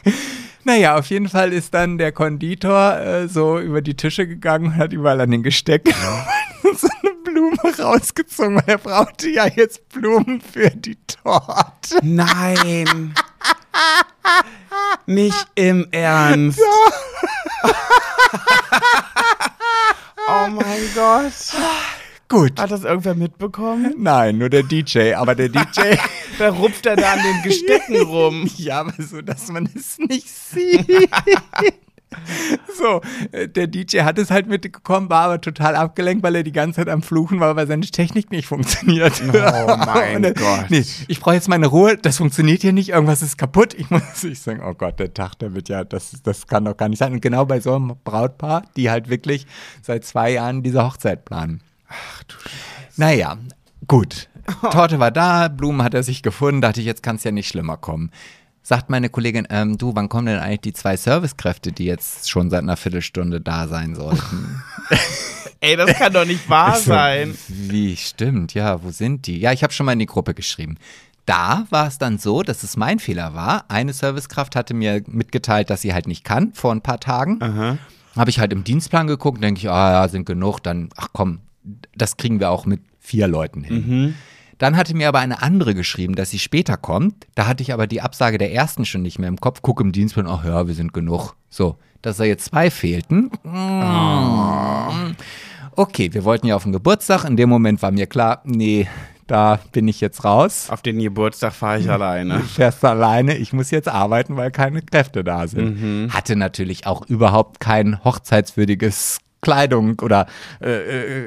Naja, auf jeden Fall ist dann der Konditor äh, so über die Tische gegangen und hat überall an den Gestecken so eine Blume rausgezogen, weil er brauchte ja jetzt Blumen für die Torte. Nein. Nicht im Ernst. oh mein Gott. Gut. Hat das irgendwer mitbekommen? Nein, nur der DJ, aber der DJ, Da rupft er da an den Gestecken rum. ja, aber so, dass man es nicht sieht. So, äh, der DJ hat es halt mitbekommen, war aber total abgelenkt, weil er die ganze Zeit am Fluchen war, weil seine Technik nicht funktioniert. Oh mein er- Gott. Nee, ich brauche jetzt meine Ruhe, das funktioniert hier nicht, irgendwas ist kaputt. Ich muss ich sagen, oh Gott, der Tag, der wird ja, das, das kann doch gar nicht sein. Und genau bei so einem Brautpaar, die halt wirklich seit zwei Jahren diese Hochzeit planen. Ach du Scheiße. Naja, gut. Torte war da, Blumen hat er sich gefunden, dachte ich, jetzt kann es ja nicht schlimmer kommen. Sagt meine Kollegin, ähm, du, wann kommen denn eigentlich die zwei Servicekräfte, die jetzt schon seit einer Viertelstunde da sein sollten? Ey, das kann doch nicht wahr so, sein. Wie, stimmt, ja, wo sind die? Ja, ich habe schon mal in die Gruppe geschrieben. Da war es dann so, dass es mein Fehler war. Eine Servicekraft hatte mir mitgeteilt, dass sie halt nicht kann, vor ein paar Tagen. Habe ich halt im Dienstplan geguckt, denke ich, ah ja, sind genug, dann, ach komm, das kriegen wir auch mit vier Leuten hin. Dann hatte mir aber eine andere geschrieben, dass sie später kommt. Da hatte ich aber die Absage der ersten schon nicht mehr im Kopf. Guck im Dienstplan, ach ja, wir sind genug. So, dass da jetzt zwei fehlten. Mm. Okay, wir wollten ja auf den Geburtstag. In dem Moment war mir klar, nee, da bin ich jetzt raus. Auf den Geburtstag fahre ich alleine. Du fährst alleine, ich muss jetzt arbeiten, weil keine Kräfte da sind. Hatte natürlich auch überhaupt kein hochzeitswürdiges Kleidung oder äh,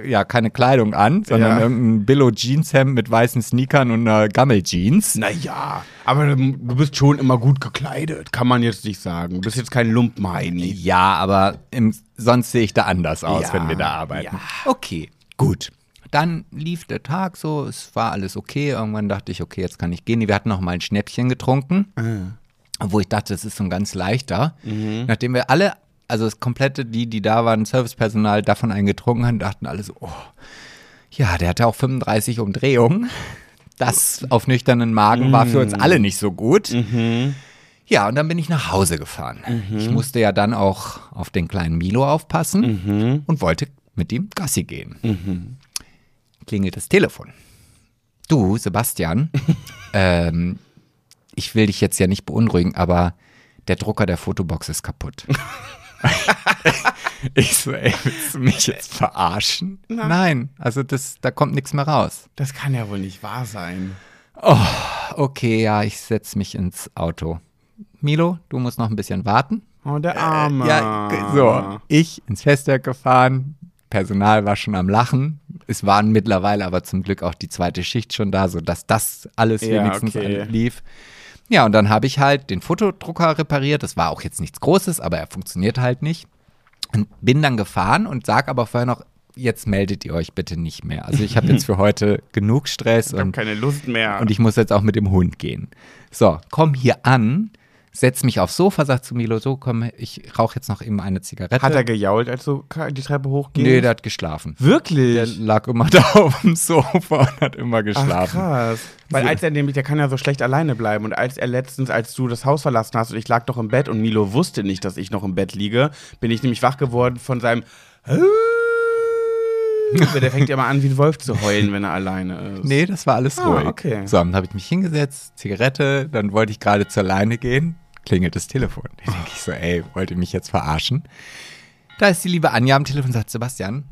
äh, ja, keine Kleidung an, sondern Ja. irgendein Billo-Jeanshemd mit weißen Sneakern und einer Gammel-Jeans. Naja, aber du bist schon immer gut gekleidet, kann man jetzt nicht sagen. Du bist jetzt kein Lumpenheini. Ja, aber im, sonst sehe ich da anders aus, Ja, wenn wir da arbeiten. ja. Okay, gut. Dann lief der Tag so, es war alles okay. Irgendwann dachte ich, okay, jetzt kann ich gehen. Wir hatten noch mal ein Schnäppchen getrunken, wo ich dachte, das ist so ein ganz leichter. Nachdem wir alle, also das komplette, die, die da waren, Servicepersonal davon eingetrunken haben, dachten alle so, oh, ja, der hatte auch 35 Umdrehungen. Das auf nüchternen Magen war für uns alle nicht so gut. Ja, und dann bin ich nach Hause gefahren. Ich musste ja dann auch auf den kleinen Milo aufpassen und wollte mit ihm Gassi gehen. Klingelt das Telefon. Du, Sebastian, ähm, ich will dich jetzt ja nicht beunruhigen, aber der Drucker der Fotobox ist kaputt. ich so, ey, willst du mich jetzt verarschen? Nein, also das, da kommt nichts mehr raus. Das kann ja wohl nicht wahr sein. Okay, ja, ich setz mich ins Auto. Milo, du musst noch ein bisschen warten. Oh, der Arme. Ja, g- so. Ich ins Festwerk gefahren. Personal war schon am Lachen. Es waren mittlerweile aber zum Glück auch die zweite Schicht schon da, sodass das alles Ja, wenigstens okay. lief. Ja, und dann habe ich halt den Fotodrucker repariert. Das war auch jetzt nichts Großes, aber er funktioniert halt nicht. Und bin dann gefahren und sag aber vorher noch, jetzt meldet ihr euch bitte nicht mehr. Also ich habe jetzt für heute genug Stress Ich habe und keine Lust mehr. und ich muss jetzt auch mit dem Hund gehen. So, komm hier an, setz mich aufs Sofa, sag zu Milo, so komm, ich rauche jetzt noch eben eine Zigarette. Hat er gejault, als du die Treppe hochgehst? Nee, der hat geschlafen. Wirklich? Der lag immer da auf dem Sofa und hat immer Ach, geschlafen. krass. Weil So. als er nämlich, der kann ja so schlecht alleine bleiben. Und als er letztens, als du das Haus verlassen hast und ich lag doch im Bett und Milo wusste nicht, dass ich noch im Bett liege, bin ich nämlich wach geworden von seinem Der fängt ja immer an, wie ein Wolf zu heulen, wenn er alleine ist. Nee, das war alles Ah, ruhig. okay. So, dann habe ich mich hingesetzt, Zigarette, dann wollte ich gerade zur Leine gehen, klingelt das Telefon. Da denke ich so, ey, wollt ihr mich jetzt verarschen? Da ist die liebe Anja am Telefon und sagt, Sebastian,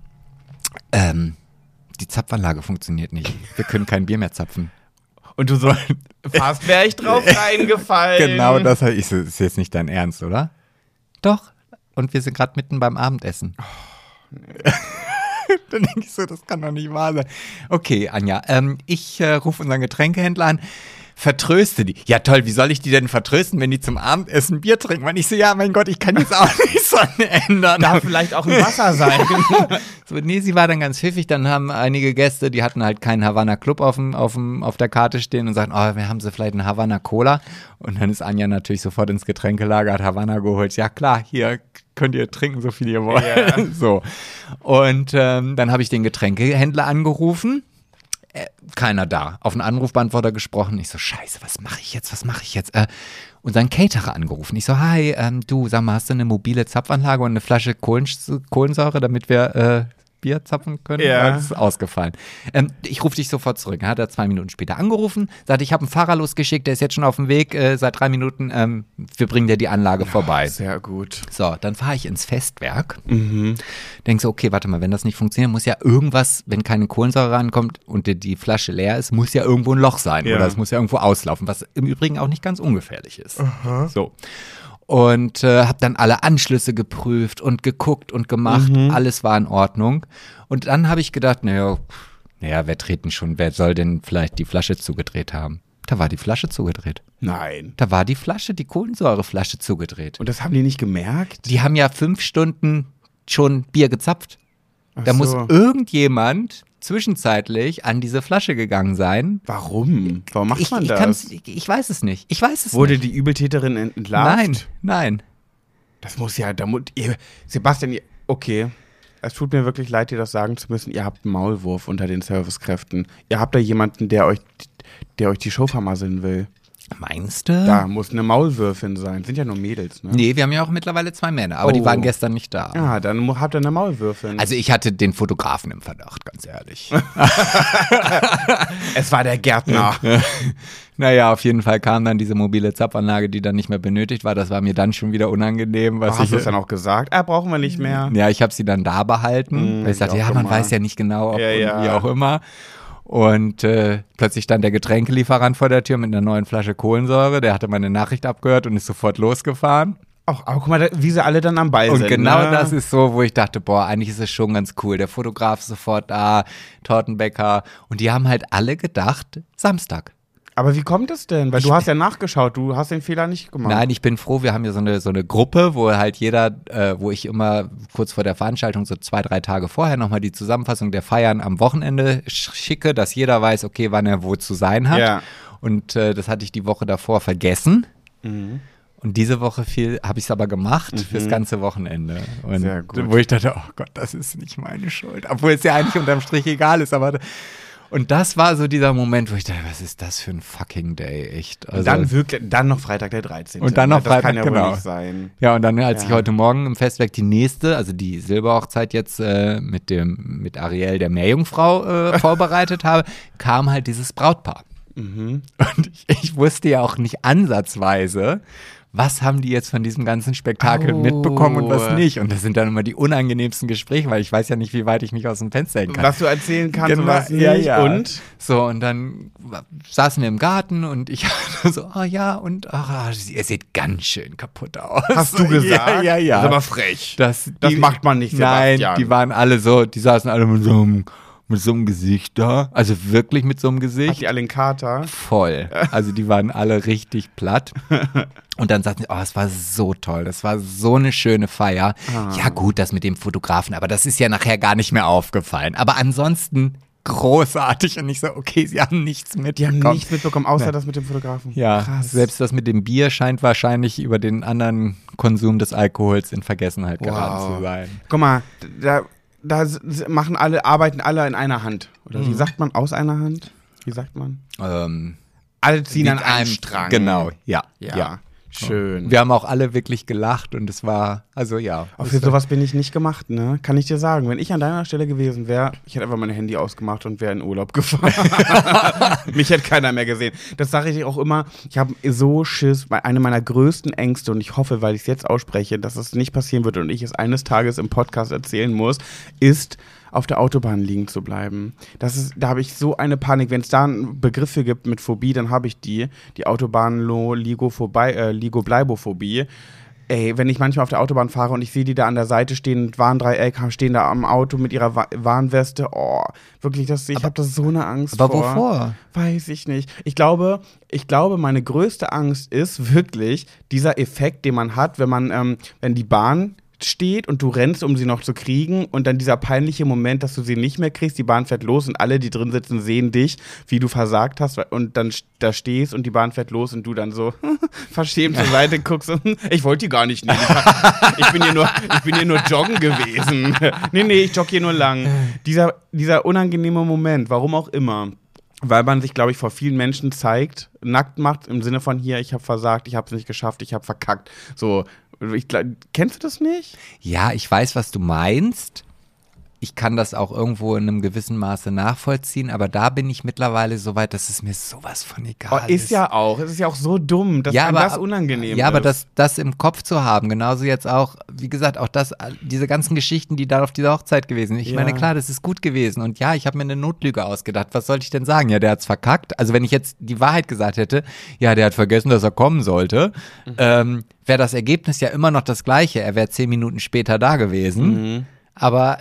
ähm, die Zapfanlage funktioniert nicht. Wir können kein Bier mehr zapfen. Und du so, fast wäre ich drauf reingefallen. Genau das ich so, ist jetzt nicht dein Ernst, oder? Doch. Und wir sind gerade mitten beim Abendessen. Dann denke ich so, das kann doch nicht wahr sein. Okay, Anja, ähm, ich äh, rufe unseren Getränkehändler an. Vertröste die. Ja, toll, wie soll ich die denn vertrösten, wenn die zum Abendessen Bier trinken? Wenn ich so, ja, mein Gott, ich kann jetzt auch nichts dran ändern. Darf vielleicht auch ein Wasser sein. So, nee, sie war dann ganz pfiffig. Dann haben einige Gäste, die hatten halt keinen Havana Club auf, dem, auf, dem, auf der Karte stehen und sagten, oh, wir haben sie vielleicht einen Havana Cola. Und dann ist Anja natürlich sofort ins Getränkelager, hat Havana geholt. Ja klar, hier könnt ihr trinken, so viel ihr wollt. Ja. So. Und ähm, dann habe ich den Getränkehändler angerufen. Äh, keiner da. Auf einen Anrufbeantworter gesprochen. Ich so, scheiße, was mache ich jetzt? Was mache ich jetzt? Äh, unseren Caterer angerufen. Ich so, hi, ähm, du, sag mal, hast du eine mobile Zapfanlage und eine Flasche Kohlen Kohlensäure, damit wir äh, Bier zapfen können? Ja. Das ist ausgefallen. Ähm, ich rufe dich sofort zurück. Hat er zwei Minuten später angerufen, sagte, ich habe einen Fahrer losgeschickt, der ist jetzt schon auf dem Weg, äh, seit drei Minuten, ähm, wir bringen dir die Anlage vorbei. Sehr gut. So, dann fahre ich ins Festwerk. Mhm. Denk so, okay, warte mal, wenn das nicht funktioniert, muss ja irgendwas, wenn keine Kohlensäure rankommt und die, die Flasche leer ist, muss ja irgendwo ein Loch sein Ja. oder es muss ja irgendwo auslaufen, was im Übrigen auch nicht ganz ungefährlich ist. So. Und äh, habe dann alle Anschlüsse geprüft und geguckt und gemacht. Alles war in Ordnung. Und dann habe ich gedacht, naja, naja, wer treten schon, wer soll denn vielleicht die Flasche zugedreht haben? Da war die Flasche zugedreht. Nein. Da war die Flasche, die Kohlensäureflasche zugedreht. Und das haben die nicht gemerkt? Die haben ja fünf Stunden schon Bier gezapft. Ach Da muss so. irgendjemand zwischenzeitlich an diese Flasche gegangen sein. Warum? Warum macht Ich, man ich, das? ich, ich weiß es nicht. Ich weiß es Wurde nicht. die Übeltäterin ent- entlarvt? Nein, nein. Das muss ja, da muss, ihr, Sebastian, ihr, okay. Es tut mir wirklich leid, dir das sagen zu müssen. Ihr habt einen Maulwurf unter den Servicekräften. Ihr habt da jemanden, der euch, der euch die Show vermasseln will. Meinst du? Da muss eine Maulwürfin sein. Sind ja nur Mädels, ne? Nee, wir haben ja auch mittlerweile zwei Männer, aber die Oh. waren gestern nicht da. Ja, dann habt ihr eine Maulwürfin. Also ich hatte den Fotografen im Verdacht, ganz ehrlich. es war der Gärtner. naja, auf jeden Fall kam dann diese mobile Zapfanlage, die dann nicht mehr benötigt war. Das war mir dann schon wieder unangenehm. Was Hast ich, du es dann auch gesagt? Ah, brauchen wir nicht mehr. Ja, ich habe sie dann da behalten. Mm, weil ich sagte, ja, man immer. weiß ja nicht genau, ob Ja, und ja. wie auch immer. Und äh, plötzlich stand der Getränkelieferant vor der Tür mit einer neuen Flasche Kohlensäure. Der hatte meine Nachricht abgehört und ist sofort losgefahren. Ach, aber guck mal, wie sie alle dann am Ball Und sind. genau ne? das ist so, wo ich dachte, boah, eigentlich ist es schon ganz cool. Der Fotograf ist sofort da, Tortenbäcker. Und die haben halt alle gedacht, Samstag. Aber wie kommt es denn? Weil du hast ja nachgeschaut, du hast den Fehler nicht gemacht. Nein, ich bin froh, wir haben ja so eine, so eine Gruppe, wo halt jeder, äh, wo ich immer kurz vor der Veranstaltung, so zwei, drei Tage vorher, nochmal die Zusammenfassung der Feiern am Wochenende schicke, dass jeder weiß, okay, wann er wo zu sein hat. Ja. Und äh, das hatte ich die Woche davor vergessen. Mhm. Und diese Woche viel habe ich es aber gemacht fürs ganze Wochenende. Und Sehr gut. wo ich dachte, oh Gott, das ist nicht meine Schuld. Obwohl es ja eigentlich unterm Strich egal ist, aber und das war so dieser Moment, wo ich dachte, was ist das für ein fucking Day, echt. Also, Und dann wirklich, dann noch Freitag der 13. Und dann noch das kann Freitag, ja wohl genau. nicht sein. ja, und dann, als ich Ja. heute Morgen im Festwerk die nächste, also die Silberhochzeit jetzt äh, mit dem, mit Ariel, der Meerjungfrau, äh, vorbereitet habe, kam halt dieses Brautpaar. Mhm. Und ich, ich wusste ja auch nicht ansatzweise, was haben die jetzt von diesem ganzen Spektakel Oh. mitbekommen und was nicht. Und das sind dann immer die unangenehmsten Gespräche, weil ich weiß ja nicht, wie weit ich mich aus dem Fenster hängen kann. Was du erzählen kannst und Genau, was nicht. ja, ja. Und? So, und dann saßen wir im Garten und ich so, oh ja, und ach, ihr seht ganz schön kaputt aus. Hast du gesagt? Ja, ja, ja. Das ist aber frech. Das, Das macht man nicht, Nein, Sebastian. die waren alle so, die saßen alle mit so einem, mit so einem Gesicht da. Also wirklich mit so einem Hat Gesicht. die alle einen Kater? Voll. Also die waren alle richtig platt. Und dann sagten sie, oh, es war so toll, das war so eine schöne Feier. Ah. Ja gut, das mit dem Fotografen, aber das ist ja nachher gar nicht mehr aufgefallen. Aber ansonsten großartig und ich so, okay, sie haben nichts Die mitbekommen. haben nichts mitbekommen, außer das mit dem Fotografen. ja, Krass. selbst das mit dem Bier scheint wahrscheinlich über den anderen Konsum des Alkohols in Vergessenheit geraten Wow. zu sein. Guck mal, da, da machen alle, arbeiten alle in einer Hand. Oder Mhm. wie sagt man aus einer Hand? Wie sagt man? Ähm, Alle ziehen an einem- Strang. Genau, ja. Ja. ja. Schön. Wir haben auch alle wirklich gelacht und es war, also ja. War- sowas bin ich nicht gemacht, ne? Kann ich dir sagen. Wenn ich an deiner Stelle gewesen wäre, ich hätte einfach mein Handy ausgemacht und wäre in Urlaub gefahren. Mich hätte keiner mehr gesehen. Das sage ich auch immer. Ich habe so Schiss, weil eine meiner größten Ängste, und ich hoffe, weil ich es jetzt ausspreche, dass es nicht passieren wird und ich es eines Tages im Podcast erzählen muss, ist, auf der Autobahn liegen zu bleiben. Das ist, da habe ich so eine Panik. Wenn es da einen Begriff für gibt mit Phobie, dann habe ich die. Die Autobahn-Ligophobie, äh. Ey, wenn ich manchmal auf der Autobahn fahre und ich sehe die da an der Seite stehen, Warndreieck, stehen da am Auto mit ihrer Wa Warnweste, oh, wirklich, das, ich habe da so eine Angst Aber vor. wovor? Weiß ich nicht. Ich glaube, ich glaube, meine größte Angst ist wirklich dieser Effekt, den man hat, wenn man, ähm, wenn die Bahn steht und du rennst, um sie noch zu kriegen und dann dieser peinliche Moment, dass du sie nicht mehr kriegst, die Bahn fährt los und alle, die drin sitzen, sehen dich, wie du versagt hast und dann da stehst und die Bahn fährt los und du dann so verschämt zur Seite guckst und ich wollte die gar nicht nehmen. Ich, bin hier nur, ich bin hier nur joggen gewesen. nee, nee, ich jogge hier nur lang. Dieser, dieser unangenehme Moment, warum auch immer weil man sich, glaube ich, vor vielen Menschen zeigt, nackt macht, im Sinne von hier, ich habe versagt, ich habe es nicht geschafft, ich habe verkackt. So, ich, kennst du das nicht? Ja, ich weiß, was du meinst. Ich kann das auch irgendwo in einem gewissen Maße nachvollziehen, aber da bin ich mittlerweile so weit, dass es mir sowas von Oh, egal ist ja auch. Es ist ja auch so dumm, dass ja, aber, das unangenehm Ja, aber ist. das, das im Kopf zu haben, genauso jetzt auch, wie gesagt, auch das, diese ganzen Geschichten, die da auf dieser Hochzeit gewesen sind. Ich Ja. meine, klar, das ist gut gewesen. Und ja, ich habe mir eine Notlüge ausgedacht. Was sollte ich denn sagen? Ja, der hat's verkackt. Also wenn ich jetzt die Wahrheit gesagt hätte, ja, der hat vergessen, dass er kommen sollte, Mhm. ähm, wäre das Ergebnis ja immer noch das gleiche. Er wäre zehn Minuten später da gewesen. Mhm. Aber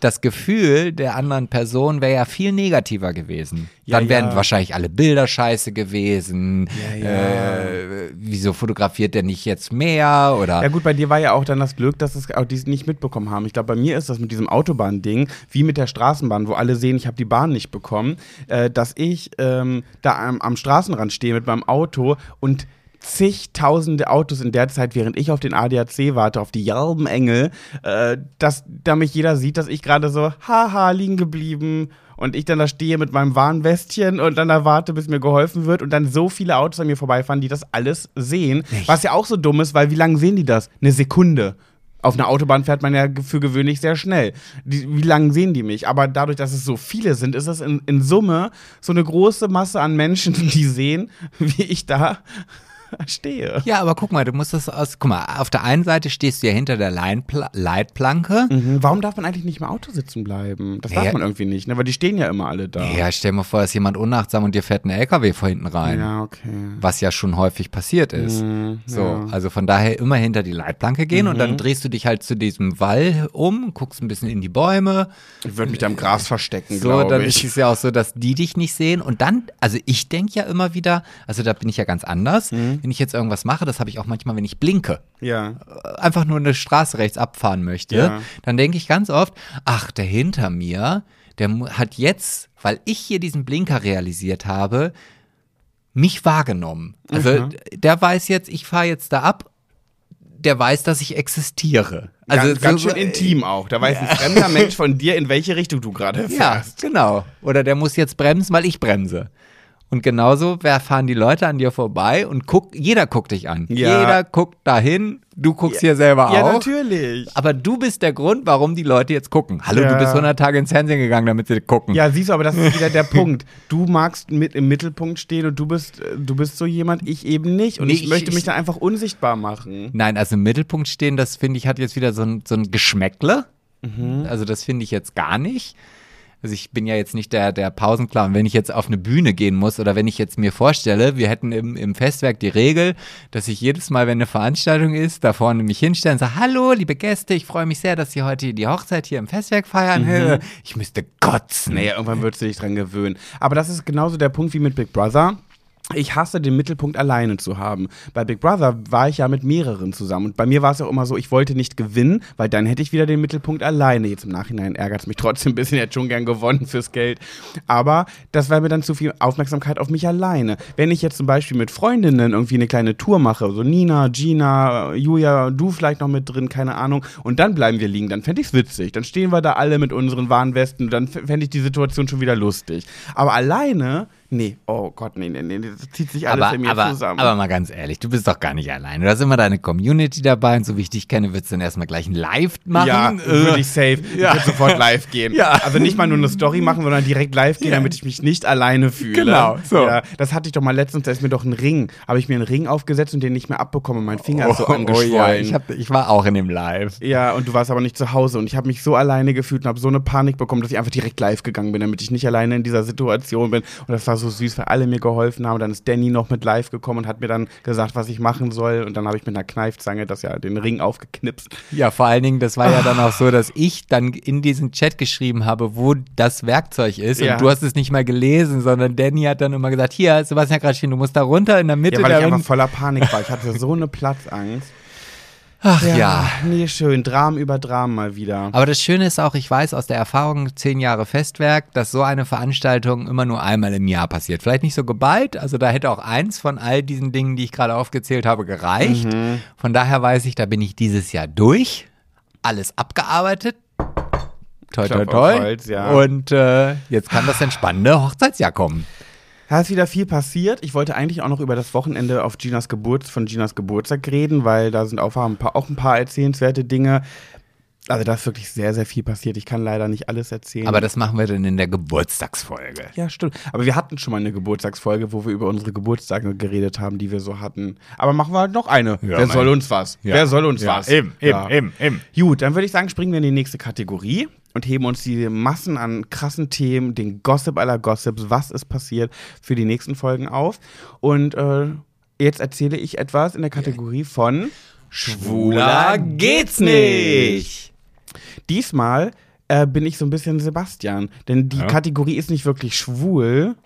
das Gefühl der anderen Person wäre ja viel negativer gewesen. Ja, Dann wären ja. wahrscheinlich alle Bilder scheiße gewesen. Ja. Äh, wieso fotografiert der nicht jetzt mehr? Oder Ja gut, bei dir war ja auch dann das Glück, dass es auch die es nicht mitbekommen haben. Ich glaube, bei mir ist das mit diesem Autobahn-Ding wie mit der Straßenbahn, wo alle sehen, ich habe die Bahn nicht bekommen, äh, dass ich ähm, da am, am Straßenrand stehe mit meinem Auto und zigtausende Autos in der Zeit, während ich auf den ADAC warte, auf die Engel, äh, dass damit jeder sieht, dass ich gerade so, haha, liegen geblieben und ich dann da stehe mit meinem Warnwestchen und dann da warte, bis mir geholfen wird und dann so viele Autos an mir vorbeifahren, die das alles sehen. Was ja auch so dumm ist, weil wie lange sehen die das? Eine Sekunde. Auf einer Autobahn fährt man ja für gewöhnlich sehr schnell. Die, wie lange sehen die mich? Aber dadurch, dass es so viele sind, ist es in, in Summe so eine große Masse an Menschen, die sehen, wie ich da Stehe. Ja, aber guck mal, du musst das aus. Guck mal, auf der einen Seite stehst du ja hinter der Leinpla Leitplanke. Mhm. Warum darf man eigentlich nicht im Auto sitzen bleiben? Das darf Ja. man irgendwie nicht, ne? Weil die stehen ja immer alle da. Ja, stell dir mal vor, ist jemand unachtsam und dir fährt ein LKW vor hinten rein. Ja, okay. Was ja schon häufig passiert ist. Mhm, so, ja. Mhm. also von daher immer hinter die Leitplanke gehen und dann drehst du dich halt zu diesem Wall um, guckst ein bisschen in die Bäume. Ich würde mich da im Gras verstecken, So, glaube dann ich. ist es ja auch so, dass die dich nicht sehen. Und dann, also ich denke ja immer wieder, also da bin ich ja ganz anders. Wenn ich jetzt irgendwas mache, das habe ich auch manchmal, wenn ich blinke, ja. äh, einfach nur eine Straße rechts abfahren möchte, Ja. dann denke ich ganz oft, ach, der hinter mir, der hat jetzt, weil ich hier diesen Blinker realisiert habe, mich wahrgenommen. Also Mhm. der weiß jetzt, ich fahre jetzt da ab, der weiß, dass ich existiere. Also ganz, ganz so- schön intim auch. Da weiß ein fremder Mensch von dir, in welche Richtung du gerade Ja, fährst. genau. Oder der muss jetzt bremsen, weil ich bremse. Und genauso fahren die Leute an dir vorbei und guck, jeder guckt dich an. Ja. Jeder guckt dahin, du guckst hier selber Ja, auch. natürlich. Aber du bist der Grund, warum die Leute jetzt gucken. Hallo, Ja. du bist 100 Tage ins Fernsehen gegangen, damit sie gucken. Ja, siehst du, aber das ist wieder der Punkt. Du magst mit im Mittelpunkt stehen und du bist, äh, du bist so jemand, ich eben nicht. Und Nee, ich, ich- möchte mich ich- da einfach unsichtbar machen. Nein, also im Mittelpunkt stehen, das finde ich, hat jetzt wieder so ein, so ein Geschmäckle. Mhm. Also das finde ich jetzt gar nicht. Also ich bin ja jetzt nicht der, der Pausenclown. Wenn ich jetzt auf eine Bühne gehen muss oder wenn ich jetzt mir vorstelle, wir hätten im, im Festwerk die Regel, dass ich jedes Mal, wenn eine Veranstaltung ist, da vorne mich hinstelle und sage, hallo, liebe Gäste, ich freue mich sehr, dass Sie heute die Hochzeit hier im Festwerk feiern. Mhm. Ich müsste kotzen. Naja, irgendwann würdest du dich dran gewöhnen. Aber das ist genauso der Punkt wie mit Big Brother. Ich hasse den Mittelpunkt alleine zu haben. Bei Big Brother war ich ja mit mehreren zusammen. Und bei mir war es auch immer so, ich wollte nicht gewinnen, weil dann hätte ich wieder den Mittelpunkt alleine. Jetzt im Nachhinein ärgert es mich trotzdem ein bisschen, ich hätte schon gern gewonnen fürs Geld. Aber das war mir dann zu viel Aufmerksamkeit auf mich alleine. Wenn ich jetzt zum Beispiel mit Freundinnen irgendwie eine kleine Tour mache, so Nina, Gina, Julia, du vielleicht noch mit drin, keine Ahnung, und dann bleiben wir liegen, dann fände ich es witzig. Dann stehen wir da alle mit unseren Warnwesten, dann fände ich die Situation schon wieder lustig. Aber alleine, nee, oh Gott, nee, nee, nee, das zieht sich alles aber, in mir aber, zusammen. aber mal ganz ehrlich, du bist doch gar nicht allein. Du hast immer deine Community dabei und so wie ich dich kenne, würdest du dann erstmal gleich ein Live machen. ja, Äh, würde ich safe. Ich würde sofort live gehen. Ja. Also nicht mal nur eine Story machen, sondern direkt live gehen, damit ich mich nicht alleine fühle. Genau, so. Ja, das hatte ich doch mal letztens, da ist mir doch ein Ring, habe ich mir einen Ring aufgesetzt und den nicht mehr abbekommen. Mein Finger ist so angeschwollen. Oh, ja, ich, hab, ich war auch in dem Live. Ja, und du warst aber nicht zu Hause und ich habe mich so alleine gefühlt und habe so eine Panik bekommen, dass ich einfach direkt live gegangen bin, damit ich nicht alleine in dieser Situation bin. Und das war so süß, weil alle mir geholfen haben. Dann ist Danny noch mit live gekommen und hat mir dann gesagt, was ich machen soll. Und dann habe ich mit einer Kneifzange das ja den Ring aufgeknipst. Ja, vor allen Dingen, das war ja dann auch so, dass ich dann in diesen Chat geschrieben habe, wo das Werkzeug ist. Ja. Und du hast es nicht mal gelesen, sondern Danny hat dann immer gesagt, hier, Sebastian Kraschin, du musst da runter in der Mitte. Ja, weil ich einfach voller Panik war. Ich hatte so eine Platzangst. Ach ja. Nee, schön. Dramen über Dramen mal wieder. Aber das Schöne ist auch, ich weiß aus der Erfahrung, zehn Jahre Festwerk, dass so eine Veranstaltung immer nur einmal im Jahr passiert. Vielleicht nicht so geballt, also da hätte auch eins von all diesen Dingen, die ich gerade aufgezählt habe, gereicht. Mhm. Von daher weiß ich, da bin ich dieses Jahr durch, alles abgearbeitet. Toi, toi, auf toi. Holz, ja. Und äh, jetzt kann das entspannende Hochzeitsjahr kommen. Da ist wieder viel passiert. Ich wollte eigentlich auch noch über das Wochenende auf Ginas Geburts, von Ginas Geburtstag reden, weil da sind auch ein paar, auch ein paar erzählenswerte Dinge. Also da ist wirklich sehr, sehr viel passiert. Ich kann leider nicht alles erzählen. Aber das machen wir dann in der Geburtstagsfolge. ja, stimmt. Aber wir hatten schon mal eine Geburtstagsfolge, wo wir über unsere Geburtstage geredet haben, die wir so hatten. Aber machen wir halt noch eine. Wer mein- soll uns was? Ja. Wer soll uns Ja, was? eben, eben, Ja. eben, eben. Gut, dann würde ich sagen, springen wir in die nächste Kategorie und heben uns die Massen an krassen Themen, den Gossip aller Gossips, was ist passiert, für die nächsten Folgen auf. Und äh, jetzt erzähle ich etwas in der Kategorie von Schwuler geht's nicht. Diesmal äh, bin ich so ein bisschen Sebastian, denn die Ja. Kategorie ist nicht wirklich schwul,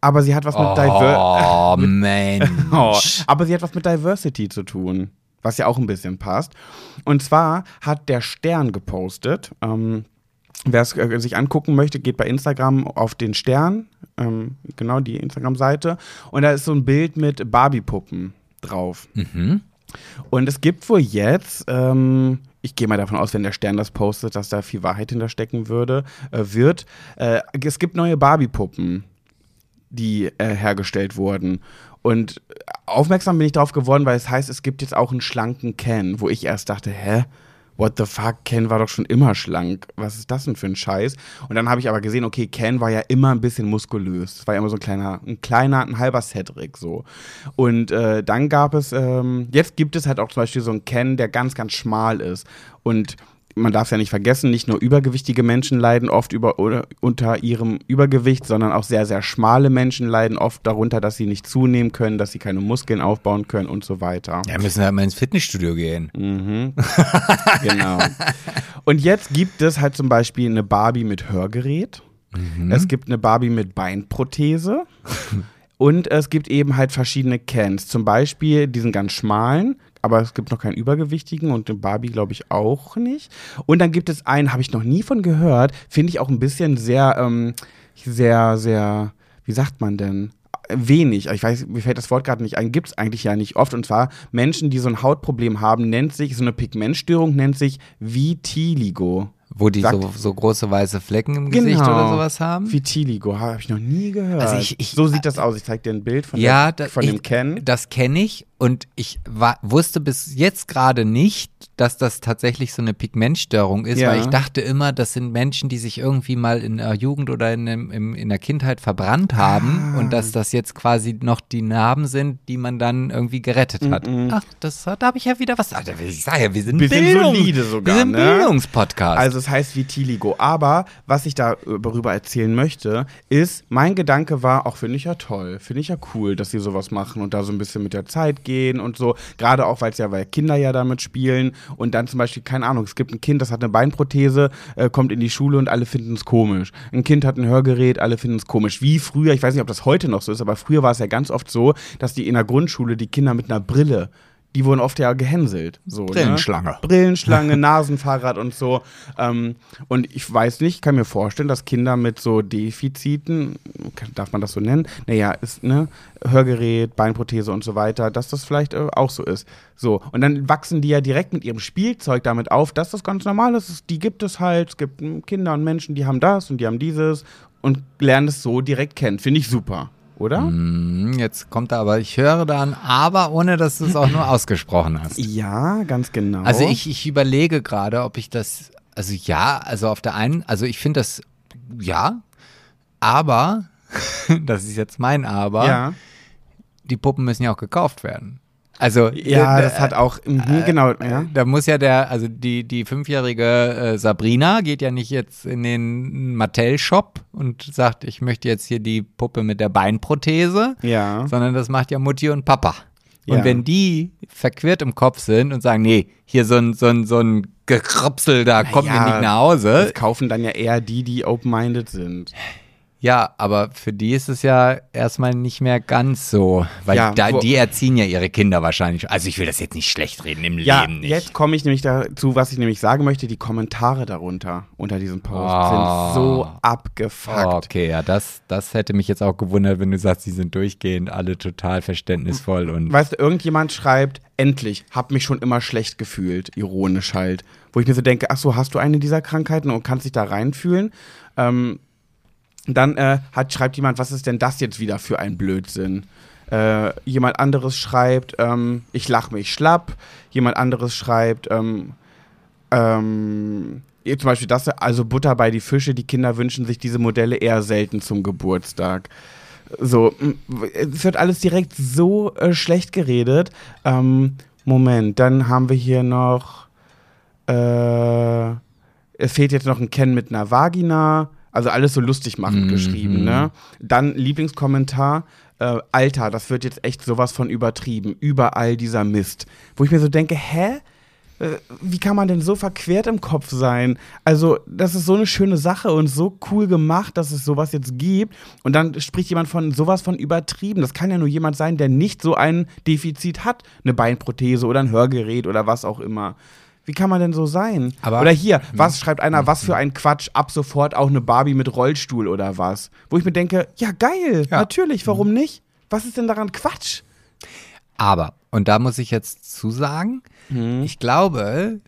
aber sie hat was mit Diver Oh, Mensch. Oh, aber sie hat was mit Diversity zu tun, was ja auch ein bisschen passt. Und zwar hat der Stern gepostet. Ähm, Wer es äh, sich angucken möchte, geht bei Instagram auf den Stern, ähm, genau die Instagram-Seite. Und da ist so ein Bild mit Barbie-Puppen drauf. Mhm. Und es gibt wohl jetzt, ähm, ich gehe mal davon aus, wenn der Stern das postet, dass da viel Wahrheit hinterstecken würde, äh, wird. Äh, es gibt neue Barbie-Puppen, die äh, hergestellt wurden. Und aufmerksam bin ich darauf geworden, weil es heißt, es gibt jetzt auch einen schlanken Ken, wo ich erst dachte, hä? What the fuck, Ken war doch schon immer schlank. Was ist das denn für ein Scheiß? Und dann habe ich aber gesehen, okay, Ken war ja immer ein bisschen muskulös. Das war ja immer so ein kleiner, ein kleiner, ein halber Cedric so. Und äh, dann gab es, ähm, jetzt gibt es halt auch zum Beispiel so einen Ken, der ganz, ganz schmal ist. Und man darf ja nicht vergessen, nicht nur übergewichtige Menschen leiden oft über, oder, unter ihrem Übergewicht, sondern auch sehr, sehr schmale Menschen leiden oft darunter, dass sie nicht zunehmen können, dass sie keine Muskeln aufbauen können und so weiter. Ja, müssen halt mal ins Fitnessstudio gehen. Mhm. genau. Und jetzt gibt es halt zum Beispiel eine Barbie mit Hörgerät. Mhm. Es gibt eine Barbie mit Beinprothese. Und es gibt eben halt verschiedene Cans. Zum Beispiel diesen ganz schmalen, aber es gibt noch keinen übergewichtigen und den Barbie glaube ich auch nicht. Und dann gibt es einen, habe ich noch nie von gehört, finde ich auch ein bisschen sehr, ähm, sehr, sehr, wie sagt man denn? Wenig, ich weiß, mir fällt das Wort gerade nicht ein, gibt es eigentlich ja nicht oft. Und zwar Menschen, die so ein Hautproblem haben, nennt sich, so eine Pigmentstörung nennt sich Vitiligo. Wo die Sagt- so, so große weiße Flecken im Gesicht oder sowas haben. Vitiligo, habe ich noch nie gehört. Also ich- ich- so sieht das aus. Ich zeige dir ein Bild von, ja, der, da- von ich, dem Ken. Das kenne ich und ich war, wusste bis jetzt gerade nicht, dass das tatsächlich so eine Pigmentstörung ist, Ja. weil ich dachte immer, das sind Menschen, die sich irgendwie mal in der Jugend oder in, im, in der Kindheit verbrannt haben Ah. und dass das jetzt quasi noch die Narben sind, die man dann irgendwie gerettet hat. Ach, das da habe ich ja wieder was. Alter, ich sage ja, wir sind Bisschen Bildung, solide sogar, Wir sind ne? Bildungspodcast. Also es heißt Vitiligo. Aber was ich äh, darüber erzählen möchte, ist, mein Gedanke war, auch finde ich ja toll, finde ich ja cool, dass sie sowas machen und da so ein bisschen mit der Zeit gehen und so. Gerade auch, weil es ja, weil Kinder ja damit spielen und dann zum Beispiel, keine Ahnung, es gibt ein Kind, das hat eine Beinprothese, äh, kommt in die Schule und alle finden es komisch. Ein Kind hat ein Hörgerät, alle finden es komisch. Wie früher, ich weiß nicht, ob das heute noch so ist, aber früher war es ja ganz oft so, dass die in der Grundschule die Kinder mit einer Brille die wurden oft ja gehänselt. So, Brillenschlange. Ne? Brillenschlange, Nasenfahrrad und so. Ähm, und ich weiß nicht, kann mir vorstellen, dass Kinder mit so Defiziten, darf man das so nennen? Naja, ist, ne, Hörgerät, Beinprothese und so weiter, dass das vielleicht äh, auch so ist. So. Und dann wachsen die ja direkt mit ihrem Spielzeug damit auf, dass das ganz normal ist. Die gibt es halt. Es gibt mm, Kinder und Menschen, die haben das und die haben dieses und lernen es so direkt kennen. Finde ich super. Oder? Hm, Jetzt kommt da aber, ich höre da ein Aber, ohne dass du es auch nur ausgesprochen hast. Ja, ganz genau. Also ich, ich überlege gerade, ob ich das, also ja, also auf der einen, also ich finde das, ja, aber, das ist jetzt mein Aber, Ja. die Puppen müssen ja auch gekauft werden. Also Ja, äh, das hat auch, mhm, genau, ja. Da muss ja der, also die, die fünfjährige äh, Sabrina geht ja nicht jetzt in den Mattel-Shop und sagt, ich möchte jetzt hier die Puppe mit der Beinprothese, Ja. sondern das macht ja Mutti und Papa. Und Ja. wenn die verquert im Kopf sind und sagen, nee, hier so ein, so ein, so ein Gekrapsel, da kommt mir Ja, nicht nach Hause. Das kaufen dann ja eher die, die open-minded sind. Ja, aber für die ist es ja erstmal nicht mehr ganz so, weil Ja, da, die erziehen ja ihre Kinder wahrscheinlich. Also ich will das jetzt nicht schlecht reden im Ja, Leben nicht. jetzt komme ich nämlich dazu, was ich nämlich sagen möchte. Die Kommentare darunter unter diesem Post Oh. sind so abgefuckt. Oh, okay, ja, das, das hätte mich jetzt auch gewundert, wenn du sagst, die sind durchgehend alle total verständnisvoll und Weißt du, irgendjemand schreibt, endlich, hab mich schon immer schlecht gefühlt, ironisch halt. Wo ich mir so denke, ach so, hast du eine dieser Krankheiten und kannst dich da reinfühlen? Ähm, dann äh, hat, schreibt jemand, was ist denn das jetzt wieder für ein Blödsinn? Äh, jemand anderes schreibt, ähm, ich lach mich schlapp. Jemand anderes schreibt, ähm, ähm, zum Beispiel das, also Butter bei die Fische, die Kinder wünschen sich diese Modelle eher selten zum Geburtstag. So, es wird alles direkt so äh, schlecht geredet. Ähm, Moment, dann haben wir hier noch, äh, es fehlt jetzt noch ein Ken mit einer Vagina. Also alles so lustig machend Mhm. geschrieben, ne? Dann Lieblingskommentar, äh, Alter, das wird jetzt echt sowas von übertrieben. Überall dieser Mist. Wo ich mir so denke, hä? Äh, Wie kann man denn so verquert im Kopf sein? Also, das ist so eine schöne Sache und so cool gemacht, dass es sowas jetzt gibt. Und dann spricht jemand von sowas von übertrieben. Das kann ja nur jemand sein, der nicht so ein Defizit hat. Eine Beinprothese oder ein Hörgerät oder was auch immer. Wie kann man denn so sein? Aber- oder hier, was schreibt einer, was für ein Quatsch, ab sofort auch eine Barbie mit Rollstuhl oder was? Wo ich mir denke, ja geil, Ja. natürlich, warum nicht? Was ist denn daran Quatsch? Aber, und da muss ich jetzt zusagen, Mhm. ich glaube,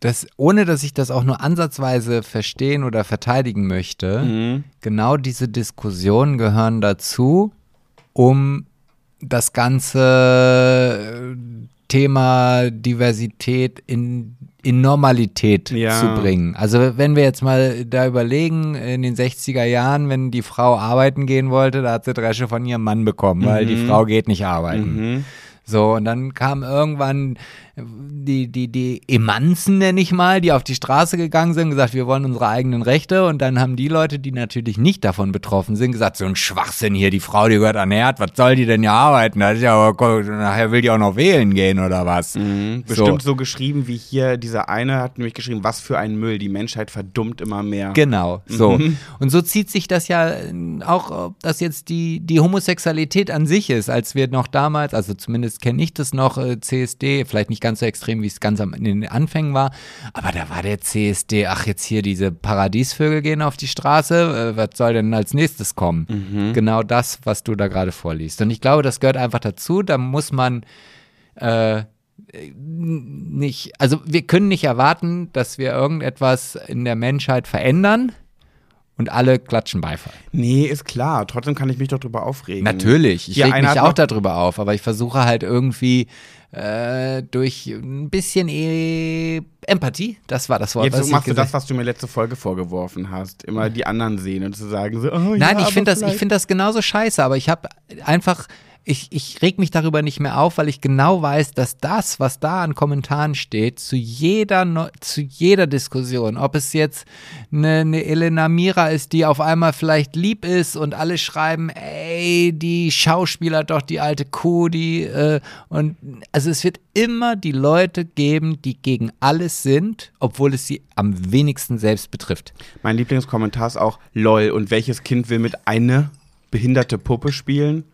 dass, ohne dass ich das auch nur ansatzweise verstehen oder verteidigen möchte, Mhm. genau diese Diskussionen gehören dazu, um das Ganze äh, Thema Diversität in, in Normalität Ja. zu bringen. Also wenn wir jetzt mal da überlegen, in den 60er Jahren, wenn die Frau arbeiten gehen wollte, da hat sie Dresche von ihrem Mann bekommen, weil die Frau geht nicht arbeiten. So, und dann kam irgendwann die, die, die Emanzen, nenne ich mal, die auf die Straße gegangen sind, gesagt, wir wollen unsere eigenen Rechte. Und dann haben die Leute, die natürlich nicht davon betroffen sind, gesagt, so ein Schwachsinn hier, die Frau, die gehört ernährt, was soll die denn hier arbeiten? Das ist ja, aber- nachher will die auch noch wählen gehen oder was? Bestimmt so. geschrieben wie hier, dieser eine hat nämlich geschrieben, was für ein Müll, die Menschheit verdummt immer mehr. Genau, so. Und so zieht sich das ja äh, auch, ob das jetzt die, die Homosexualität an sich ist, als wir noch damals, also zumindest kenne ich das noch, äh, CSD, vielleicht nicht ganz so extrem, wie es ganz am, in den Anfängen war, aber da war der CSD, ach jetzt hier diese Paradiesvögel gehen auf die Straße, äh, was soll denn als nächstes kommen? Genau das, was du da gerade vorliest. Und ich glaube, das gehört einfach dazu, da muss man äh, nicht, also wir können nicht erwarten, dass wir irgendetwas in der Menschheit verändern und alle klatschen Beifall. Nee, ist klar. Trotzdem kann ich mich doch drüber aufregen. Natürlich, ich Hier, reg mich auch darüber auf, aber ich versuche halt irgendwie äh, durch ein bisschen e Empathie, das war das Wort, was Jetzt ich machst du das, was du mir letzte Folge vorgeworfen hast. Immer die anderen sehen und zu sagen so, oh, Nein, ja, ich finde das, ich finde das genauso scheiße, aber ich habe einfach, ich, ich reg mich darüber nicht mehr auf, weil ich genau weiß, dass das, was da an Kommentaren steht, zu jeder, zu jeder Diskussion, ob es jetzt eine, eine Elena Mira ist, die auf einmal vielleicht lieb ist und alle schreiben, ey, die Schauspieler doch die alte Kuh, die, äh, und also es wird immer die Leute geben, die gegen alles sind, obwohl es sie am wenigsten selbst betrifft. Mein Lieblingskommentar ist auch, lol, und welches Kind will mit eine behinderte Puppe spielen?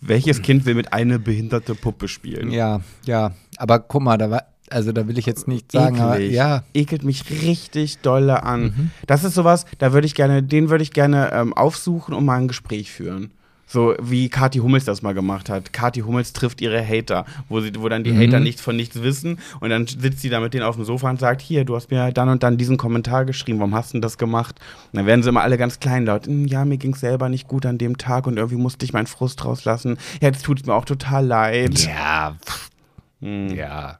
Welches Kind will mit eine behinderte Puppe spielen? Ja, ja. Aber guck mal, da war, also da will ich jetzt nicht sagen, aber Eklig. ja. Ekelt mich richtig dolle an. Mhm. Das ist sowas, da würde ich gerne, den würde ich gerne ähm, aufsuchen und mal ein Gespräch führen. So wie Kathi Hummels das mal gemacht hat. Kathi Hummels trifft ihre Hater, wo, sie, wo dann die Mhm. Hater nichts von nichts wissen und dann sitzt sie da mit denen auf dem Sofa und sagt, hier, du hast mir dann und dann diesen Kommentar geschrieben, warum hast du denn das gemacht? Und dann werden sie immer alle ganz kleinlaut. "Hm, Ja, mir ging es selber nicht gut an dem Tag und irgendwie musste ich meinen Frust rauslassen. Ja, jetzt tut es mir auch total leid. Ja, Hm. ja.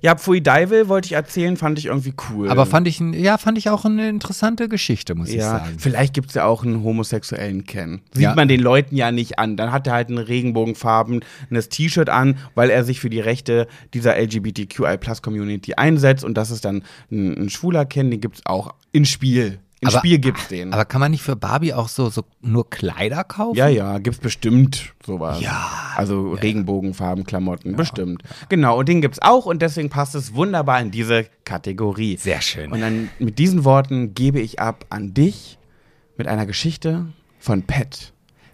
Ja, Pfui Deivel wollte ich erzählen, fand ich irgendwie cool. Aber fand ich, ja, fand ich auch eine interessante Geschichte, muss ich Ja, sagen. vielleicht gibt es ja auch einen homosexuellen Ken. Sieht Ja. man den Leuten ja nicht an. Dann hat er halt ein regenbogenfarbenes T-Shirt an, weil er sich für die Rechte dieser LGBTQI-Plus-Community einsetzt. Und das ist dann ein, ein schwuler Ken, den gibt es auch in Spiel. Im Aber- Spiel gibt's den. Aber kann man nicht für Barbie auch so, so nur Kleider kaufen? ja, ja, gibt's bestimmt sowas. Ja. Also Regenbogenfarben, Klamotten, bestimmt. Genau, und den gibt's auch und deswegen passt es wunderbar in diese Kategorie. Sehr schön. Und dann mit diesen Worten gebe ich ab an dich mit einer Geschichte von Pat,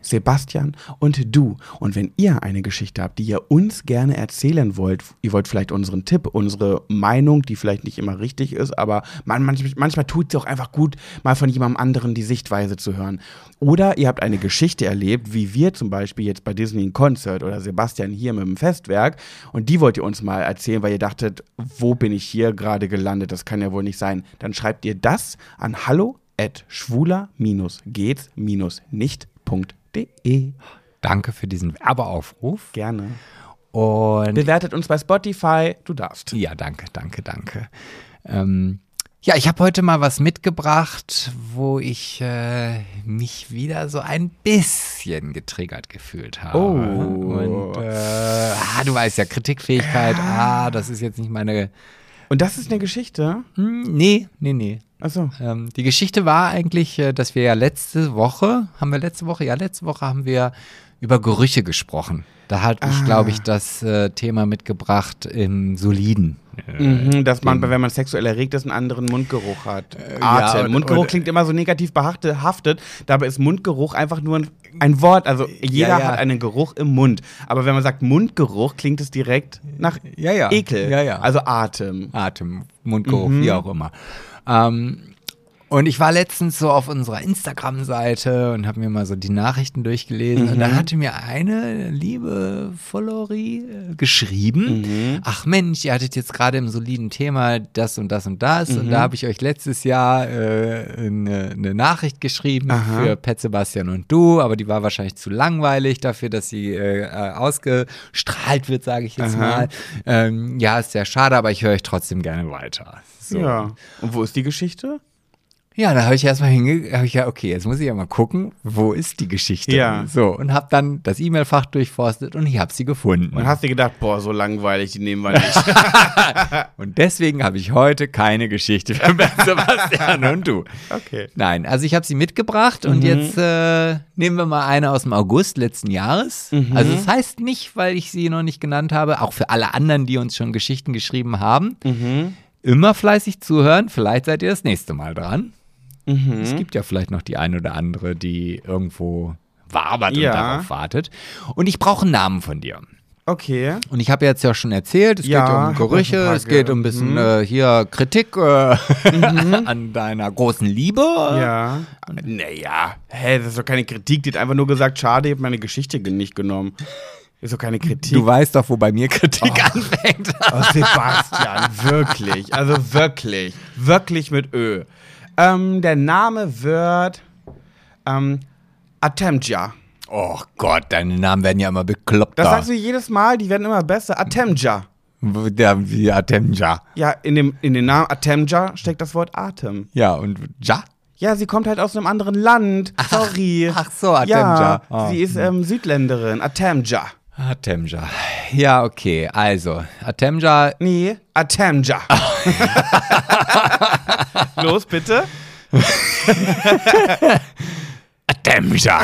Sebastian und du. Und wenn ihr eine Geschichte habt, die ihr uns gerne erzählen wollt, ihr wollt vielleicht unseren Tipp, unsere Meinung, die vielleicht nicht immer richtig ist, aber man, manchmal, manchmal tut es auch einfach gut, mal von jemandem anderen die Sichtweise zu hören. Oder ihr habt eine Geschichte erlebt, wie wir zum Beispiel jetzt bei Disney in Concert oder Sebastian hier mit dem Festwerk. Und die wollt ihr uns mal erzählen, weil ihr dachtet, wo bin ich hier gerade gelandet? Das kann ja wohl nicht sein. Dann schreibt ihr das an hallo at schwuler-geht's-nicht.de. Danke für diesen Werbeaufruf. Gerne. Und Bewertet uns bei Spotify. Du darfst. ja, danke, danke, danke. Ähm, ja, ich habe heute mal was mitgebracht, wo ich äh, mich wieder so ein bisschen getriggert gefühlt habe. Oh. Und äh, ah, du weißt ja, Kritikfähigkeit, ah, das ist jetzt nicht meine. Und das ist eine Geschichte. Hm, nee, nee, nee. Achso. Ähm, die Geschichte war eigentlich, äh, dass wir ja letzte Woche, haben wir letzte Woche, ja, letzte Woche haben wir über Gerüche gesprochen. Da hat ich, Ah. glaube ich, das äh, Thema mitgebracht im Soliden. Mhm, dass man, wenn man sexuell erregt ist, einen anderen Mundgeruch hat. Äh, ja, Atem. und- Mundgeruch und- klingt immer so negativ behaftet. Dabei ist Mundgeruch einfach nur ein, ein Wort. Also jeder ja. hat einen Geruch im Mund. Aber wenn man sagt Mundgeruch, klingt es direkt nach Ja, ja. Ekel. Ja, ja. Also Atem. Atem, Mundgeruch, Mhm. wie auch immer. Ähm, Und ich war letztens so auf unserer Instagram-Seite und habe mir mal so die Nachrichten durchgelesen. Und da hatte mir eine liebe Followerie äh, geschrieben: Ach Mensch, ihr hattet jetzt gerade im soliden Thema das und das und das. Und da habe ich euch letztes Jahr äh, eine, eine Nachricht geschrieben für Pet Sebastian und du, aber die war wahrscheinlich zu langweilig dafür, dass sie äh, äh, ausgestrahlt wird, sage ich jetzt Aha. mal. Ähm, ja, ist sehr schade, aber ich höre euch trotzdem gerne weiter. So. Ja. Und wo ist die Geschichte? Ja, da habe ich erstmal hinge, habe ich ja, okay, jetzt muss ich ja mal gucken, wo ist die Geschichte? Ja. So, und habe dann das E-Mail-Fach durchforstet und ich habe sie gefunden. Und hast dir gedacht, boah, so langweilig, die nehmen wir nicht. Und deswegen habe ich heute keine Geschichte für Sebastian und du. okay. Nein, also ich habe sie mitgebracht und jetzt äh, nehmen wir mal eine aus dem August letzten Jahres. Also das heißt nicht, weil ich sie noch nicht genannt habe, auch für alle anderen, die uns schon Geschichten geschrieben haben. Immer fleißig zuhören, vielleicht seid ihr das nächste Mal dran. Es gibt ja vielleicht noch die ein oder andere, die irgendwo wabert Ja. und darauf wartet. Und ich brauche einen Namen von dir. Okay. Und ich habe jetzt ja schon erzählt, es Ja, geht um Gerüche, es geht ge- um ein bisschen äh, hier Kritik äh, an deiner großen Liebe. Ja. Naja. Hä, das ist doch keine Kritik. Die hat einfach nur gesagt, schade, ich hab meine Geschichte ge- nicht genommen. Ist doch keine Kritik. Du weißt doch, wo bei mir Kritik anfängt. Oh, Sebastian, wirklich. Also wirklich. Wirklich mit Ö. Ähm, der Name wird ähm, Atemja. Oh Gott, deine Namen werden ja immer bekloppter. Das sagst du jedes Mal, die werden immer besser. Atemja. Der, wie Atemja. Ja, in, dem, in den Namen Atemja steckt das Wort Atem. Ja, und Ja? Ja, sie kommt halt aus einem anderen Land. Sorry. ach so, Atemja. Ja, Ah. sie ist ähm, Südländerin. Atemja. Atemja. Ja, okay, also, Atemja, Nee, Atemja. Los, bitte. Atemja.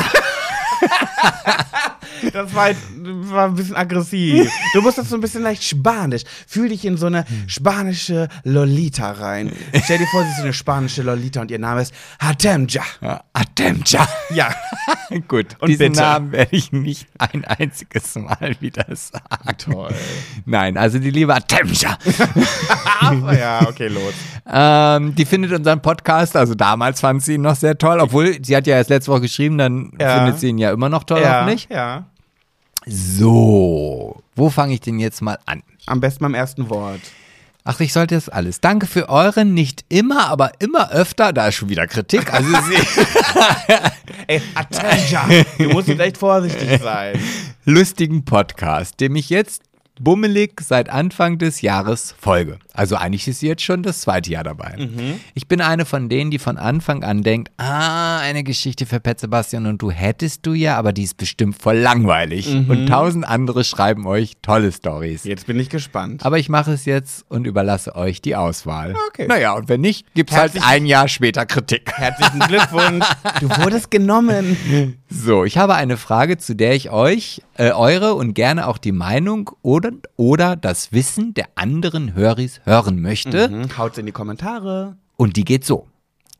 Das war, halt, war ein bisschen aggressiv. Du musst das so ein bisschen leicht spanisch. Fühl dich in so eine spanische Lolita rein. Stell dir vor, sie ist eine spanische Lolita und ihr Name ist Atemja. Ja, Atemja. Ja. Gut, Und diesen bitte. Namen werde ich nicht ein einziges Mal wieder sagen. Toll. Nein, also die liebe Atemja. ja, okay, los. ähm, die findet unseren Podcast, also damals fand sie ihn noch sehr toll, obwohl sie hat ja erst letzte Woche geschrieben, dann Ja. findet sie ihn ja immer noch toll, Ja, hoffentlich. ja. So, wo fange ich denn jetzt mal an? Am besten beim ersten Wort. Ach, ich sollte das alles. Danke für euren nicht immer, aber immer öfter, da ist schon wieder Kritik. Also sie, Ey, Atemja. Du musst jetzt echt vorsichtig sein. lustigen Podcast, dem ich jetzt bummelig seit Anfang des Jahres folge. Also eigentlich ist sie jetzt schon das zweite Jahr dabei. Mhm. Ich bin eine von denen, die von Anfang an denkt, ah, eine Geschichte für Pet Sebastian und du hättest du ja, aber die ist bestimmt voll langweilig. Mhm. Und tausend andere schreiben euch tolle Stories. Jetzt bin ich gespannt. Aber ich mache es jetzt und überlasse euch die Auswahl. Okay. Naja, und wenn nicht, gibt es halt ein Jahr später Kritik. Herzlichen Glückwunsch. Du wurdest genommen. So, ich habe eine Frage, zu der ich euch, äh, eure und gerne auch die Meinung oder, oder das Wissen der anderen Höris hören möchte. Mhm, Haut's in die Kommentare. Und die geht so.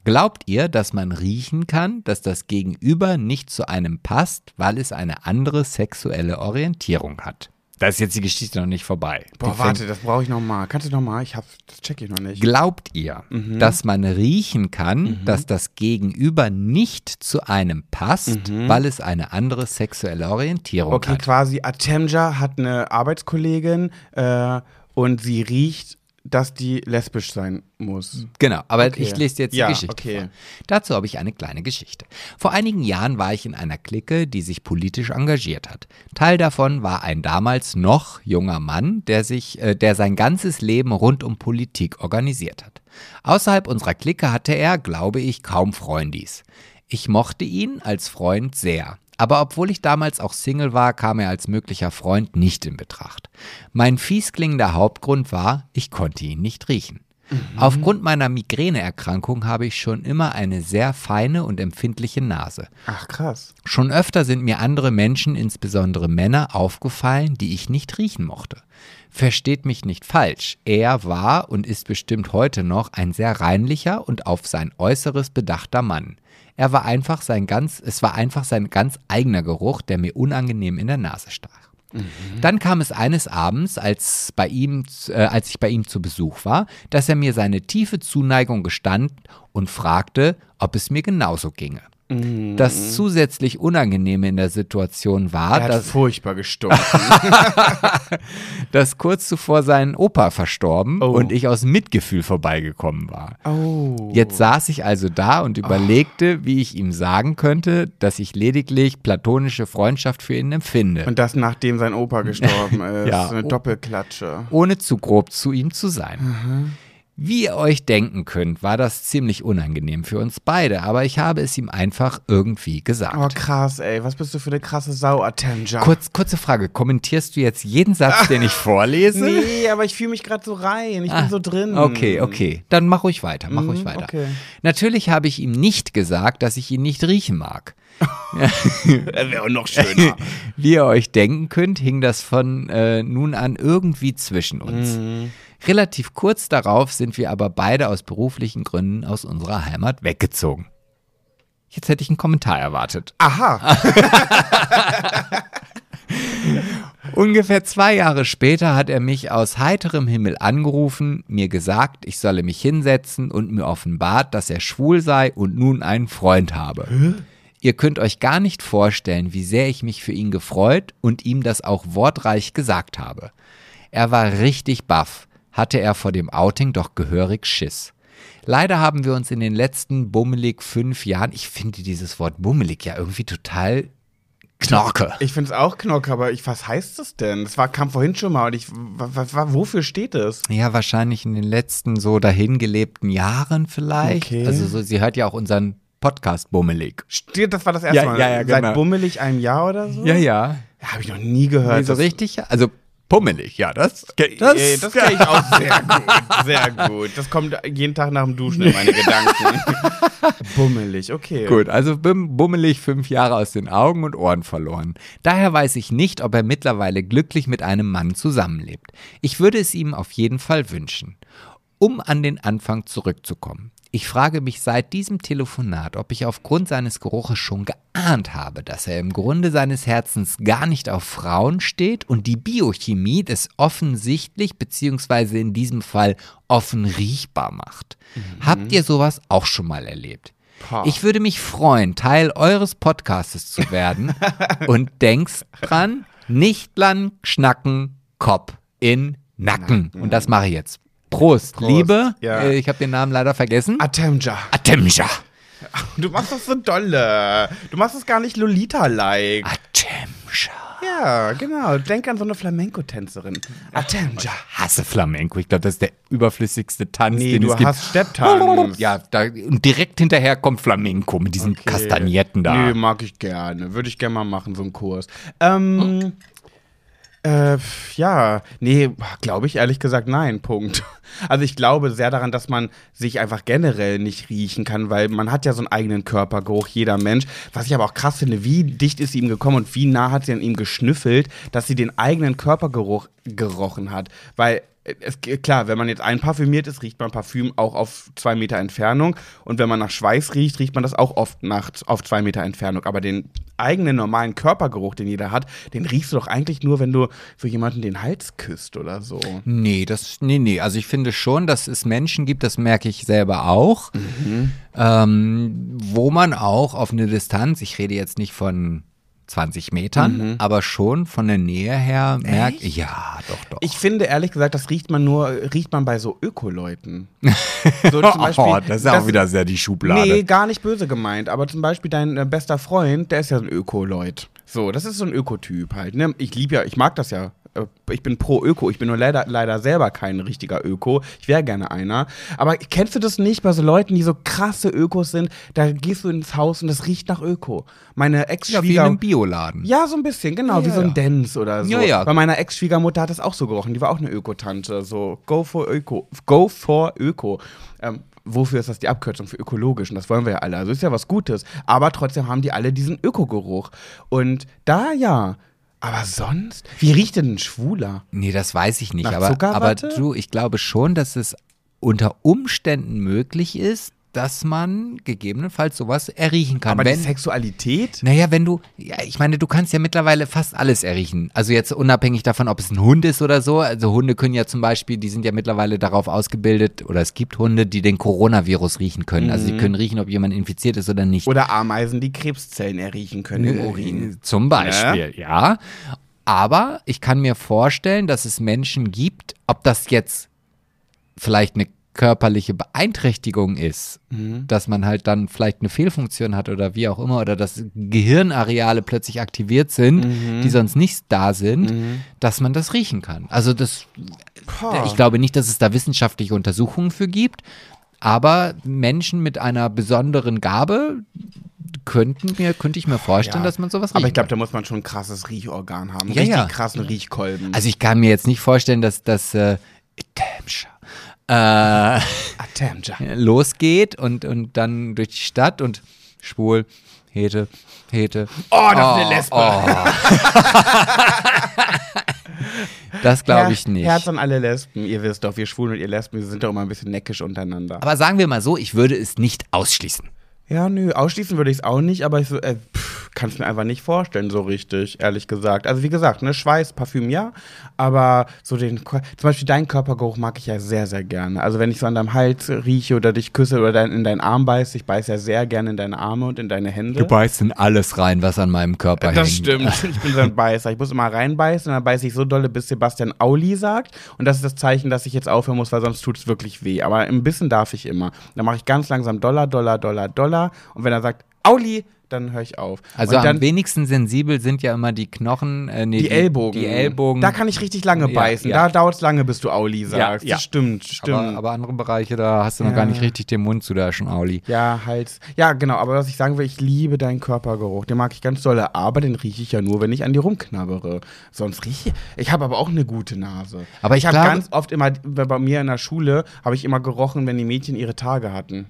Glaubt ihr, dass man riechen kann, dass das Gegenüber nicht zu einem passt, weil es eine andere sexuelle Orientierung hat? Da ist jetzt die Geschichte noch nicht vorbei. Die Boah, fängt- warte, das brauche ich noch mal. Kannst du noch mal? Ich hab, das check ich noch nicht. Glaubt ihr, Mhm. dass man riechen kann, dass das Gegenüber nicht zu einem passt, weil es eine andere sexuelle Orientierung Mhm. Okay, hat? quasi Atemja hat eine Arbeitskollegin äh, und sie riecht, dass die lesbisch sein muss. Genau, aber Okay. ich lese jetzt Ja, die Geschichte okay. vor. Dazu habe ich eine kleine Geschichte. Vor einigen Jahren war ich in einer Clique, die sich politisch engagiert hat. Teil davon war ein damals noch junger Mann, der sich, äh, der sein ganzes Leben rund um Politik organisiert hat. Außerhalb unserer Clique hatte er, glaube ich, kaum Freundis. Ich mochte ihn als Freund sehr. Aber obwohl ich damals auch Single war, kam er als möglicher Freund nicht in Betracht. Mein fies klingender Hauptgrund war, ich konnte ihn nicht riechen. Aufgrund meiner Migräneerkrankung habe ich schon immer eine sehr feine und empfindliche Nase. Ach, krass. Schon öfter sind mir andere Menschen, insbesondere Männer, aufgefallen, die ich nicht riechen mochte. Versteht mich nicht falsch, er war und ist bestimmt heute noch ein sehr reinlicher und auf sein Äußeres bedachter Mann. Er war einfach sein ganz, es war einfach sein ganz eigener Geruch, der mir unangenehm in der Nase stach. Dann kam es eines Abends, als, bei ihm, äh, als ich bei ihm zu Besuch war, dass er mir seine tiefe Zuneigung gestand und fragte, ob es mir genauso ginge. Das zusätzlich Unangenehme in der Situation war, Er hat dass, furchtbar gestunken. dass kurz zuvor sein Opa verstorben Oh. und ich aus Mitgefühl vorbeigekommen war. oh. Jetzt saß ich also da und überlegte, wie ich ihm sagen könnte, dass ich lediglich platonische Freundschaft für ihn empfinde, Und das nachdem sein Opa gestorben ist. Ja. Eine Doppelklatsche. ohne zu grob zu ihm zu sein. Wie ihr euch denken könnt, war das ziemlich unangenehm für uns beide, aber ich habe es ihm einfach irgendwie gesagt. Oh krass, ey. Was bist du für eine krasse Sau, Attenja? Kurz, kurze Frage, kommentierst du jetzt jeden Satz, den ich vorlese? Nee, aber ich fühle mich gerade so rein. Ich bin so drin. Okay, okay. Dann mach ruhig weiter, mach Mhm, ruhig weiter. okay. Natürlich habe ich ihm nicht gesagt, dass ich ihn nicht riechen mag. Wäre auch noch schöner. Wie ihr euch denken könnt, hing das von äh, nun an irgendwie zwischen uns. Mhm. Relativ kurz darauf sind wir aber beide aus beruflichen Gründen aus unserer Heimat weggezogen. Jetzt hätte ich einen Kommentar erwartet. Aha. Ungefähr zwei Jahre später hat er mich aus heiterem Himmel angerufen, mir gesagt, ich solle mich hinsetzen und mir offenbart, dass er schwul sei und nun einen Freund habe. Ihr könnt euch gar nicht vorstellen, wie sehr ich mich für ihn gefreut und ihm das auch wortreich gesagt habe. Er war richtig baff, hatte er vor dem Outing doch gehörig Schiss. Leider haben wir uns in den letzten bummelig fünf Jahren, ich finde dieses Wort bummelig ja irgendwie total knorke. Ich finde es auch Knock, aber ich, was heißt das denn? Das war, kam vorhin schon mal und ich, wofür steht es? Ja, wahrscheinlich in den letzten so dahingelebten Jahren vielleicht. Okay. Also so, sie hört ja auch unseren Podcast bummelig. Steht, das war das erste Ja, Mal. ja, ja, genau. Seit bummelig einem Jahr oder so? ja. Ja, Habe ich noch nie gehört. Nee, so richtig? Also bummelig, ja, das. Das, Ey, das kenne ich auch sehr gut, sehr gut. Das kommt jeden Tag nach dem Duschen in meine Gedanken. Bummelig, okay. Gut, also bum- bummelig fünf Jahre aus den Augen und Ohren verloren. Daher weiß ich nicht, ob er mittlerweile glücklich mit einem Mann zusammenlebt. Ich würde es ihm auf jeden Fall wünschen. Um an den Anfang zurückzukommen. Ich frage mich seit diesem Telefonat, ob ich aufgrund seines Geruches schon geahnt habe, dass er im Grunde seines Herzens gar nicht auf Frauen steht und die Biochemie des offensichtlich beziehungsweise in diesem Fall offen riechbar macht. Habt ihr sowas auch schon mal erlebt? Ich würde mich freuen, Teil eures Podcastes zu werden und denkst dran, nicht lang schnacken, Kopf in Nacken. Und das mache ich jetzt. Prost, Prost, Liebe. ja. Äh, ich habe den Namen leider vergessen. Atemja. Atemja. Du machst das so dolle. Du machst das gar nicht Lolita-like. Atemja. Ja, genau. Denk an so eine Flamenco-Tänzerin. Atemja. Hasse Flamenco. Ich glaube, das ist der überflüssigste Tanz, Nee, den du es gibt. hast Stepptanz. Ja, da, und direkt hinterher kommt Flamenco mit diesen Kastagnetten da. Nee, mag ich gerne. Würde ich gerne mal machen, so einen Kurs. Ähm, äh, ja, nee, glaube ich ehrlich gesagt nein, Punkt. Also ich glaube sehr daran, dass man sich einfach generell nicht riechen kann, weil man hat ja so einen eigenen Körpergeruch, jeder Mensch. Was ich aber auch krass finde, wie dicht ist sie ihm gekommen und wie nah hat sie an ihm geschnüffelt, dass sie den eigenen Körpergeruch gerochen hat. Weil es, klar, wenn man jetzt einparfümiert ist, riecht man Parfüm auch auf zwei Meter Entfernung. Und wenn man nach Schweiß riecht, riecht man das auch oft nach, auf zwei Meter Entfernung. Aber den eigenen normalen Körpergeruch, den jeder hat, den riechst du doch eigentlich nur, wenn du für jemanden den Hals küsst oder so. Nee, das, nee, nee. Also ich finde schon, dass es Menschen gibt, das merke ich selber auch, ähm, wo man auch auf eine Distanz, ich rede jetzt nicht von 20 Metern, aber schon von der Nähe her merkt, ja, doch, doch. Ich finde ehrlich gesagt, das riecht man nur, riecht man bei so Öko-Leuten. So zum oh, das ist auch wieder sehr die Schublade. Nee, gar nicht böse gemeint. Aber zum Beispiel dein äh, bester Freund, der ist ja so ein Öko-Leut. So, das ist so ein Ökotyp halt. Ne? Ich liebe ja, ich mag das ja. Äh, Ich bin pro Öko. Ich bin nur leider, leider selber kein richtiger Öko. Ich wäre gerne einer. Aber kennst du das nicht bei so Leuten, die so krasse Ökos sind? Da gehst du ins Haus und das riecht nach Öko. Meine ja, wie in einem Bioladen. Ja, so ein bisschen, genau, Ja, wie so ein ja. Dance oder so. Ja, ja. Bei meiner Ex-Schwiegermutter hat es auch so gerochen. Die war auch eine Ökotante. So, go for Öko. Go for Öko. Ähm, wofür ist das die Abkürzung für ökologisch? Und das wollen wir ja alle. Also ist ja was Gutes. Aber trotzdem haben die alle diesen Ökogeruch. Und da ja. Aber sonst? Wie riecht denn ein Schwuler? Nee, das weiß ich nicht. Nach Aber, aber du, ich glaube schon, dass es unter Umständen möglich ist, dass man gegebenenfalls sowas erriechen kann. Aber wenn, die Sexualität? naja, wenn du, ja, ich meine, du kannst ja mittlerweile fast alles erriechen. Also jetzt unabhängig davon, ob es ein Hund ist oder so. Also Hunde können ja zum Beispiel, die sind ja mittlerweile darauf ausgebildet, oder es gibt Hunde, die den Coronavirus riechen können. Also sie können riechen, ob jemand infiziert ist oder nicht. Oder Ameisen, die Krebszellen erriechen können im Urin. Äh, Zum Beispiel, ja. Aber ich kann mir vorstellen, dass es Menschen gibt, ob das jetzt vielleicht eine körperliche Beeinträchtigung ist, Mhm. dass man halt dann vielleicht eine Fehlfunktion hat oder wie auch immer, oder dass Gehirnareale plötzlich aktiviert sind, Mhm. die sonst nicht da sind, dass man das riechen kann. Also das, ich glaube nicht, dass es da wissenschaftliche Untersuchungen für gibt, aber Menschen mit einer besonderen Gabe könnten mir, könnte ich mir vorstellen, Ja. dass man sowas riechen Aber ich glaube, da muss man schon ein krasses Riechorgan haben. Ja, Richtig ja. krassen Riechkolben. Also ich kann mir jetzt nicht vorstellen, dass das äh, Damscher, äh, Atemja. losgeht und, und dann durch die Stadt und schwul, Hete, Hete. Oh, das ist eine Lesbe. Das glaube ich nicht. Herz an alle Lesben. Ihr wisst doch, wir Schwulen und ihr Lesben, wir sind doch immer ein bisschen neckisch untereinander. Aber sagen wir mal so, ich würde es nicht ausschließen. Ja, nö, ausschließen würde ich es auch nicht, aber ich so, äh, kann es mir einfach nicht vorstellen, so richtig, ehrlich gesagt. Also wie gesagt, ne, Schweiß, Parfüm ja, aber so den, zum Beispiel deinen Körpergeruch mag ich ja sehr, sehr gerne. Also wenn ich so an deinem Hals rieche oder dich küsse oder dein, in deinen Arm beiße, ich beiße ja sehr gerne in deine Arme und in deine Hände. Du beißt in alles rein, was an meinem Körper hängt. Das stimmt. Ich bin so ein Beißer. Ich muss immer reinbeißen und dann beiße ich so dolle, bis Sebastian Auli sagt. Und das ist das Zeichen, dass ich jetzt aufhören muss, weil sonst tut es wirklich weh. Aber ein bisschen darf ich immer. Dann mache ich ganz langsam Dollar, Dollar, Dollar, Dollar. Und wenn er sagt Auli, dann höre ich auf. Also und am dann wenigsten sensibel sind ja immer die Knochen, äh, nee, die Ellbogen. Die Ellbogen. Da kann ich richtig lange Ja, beißen. ja. Da dauert es lange, bis du Auli sagst. ja. Das stimmt, stimmt. aber, aber andere Bereiche, da hast du noch Ja. gar nicht richtig den Mund zu, da schon Auli. Ja, Hals. Ja, genau. Aber was ich sagen will, ich liebe deinen Körpergeruch. Den mag ich ganz doll. Aber den rieche ich ja nur, wenn ich an dir rumknabbere. Sonst rieche ich. Ich habe aber auch eine gute Nase. Aber ich habe glaube- ganz oft immer, bei mir in der Schule, habe ich immer gerochen, wenn die Mädchen ihre Tage hatten.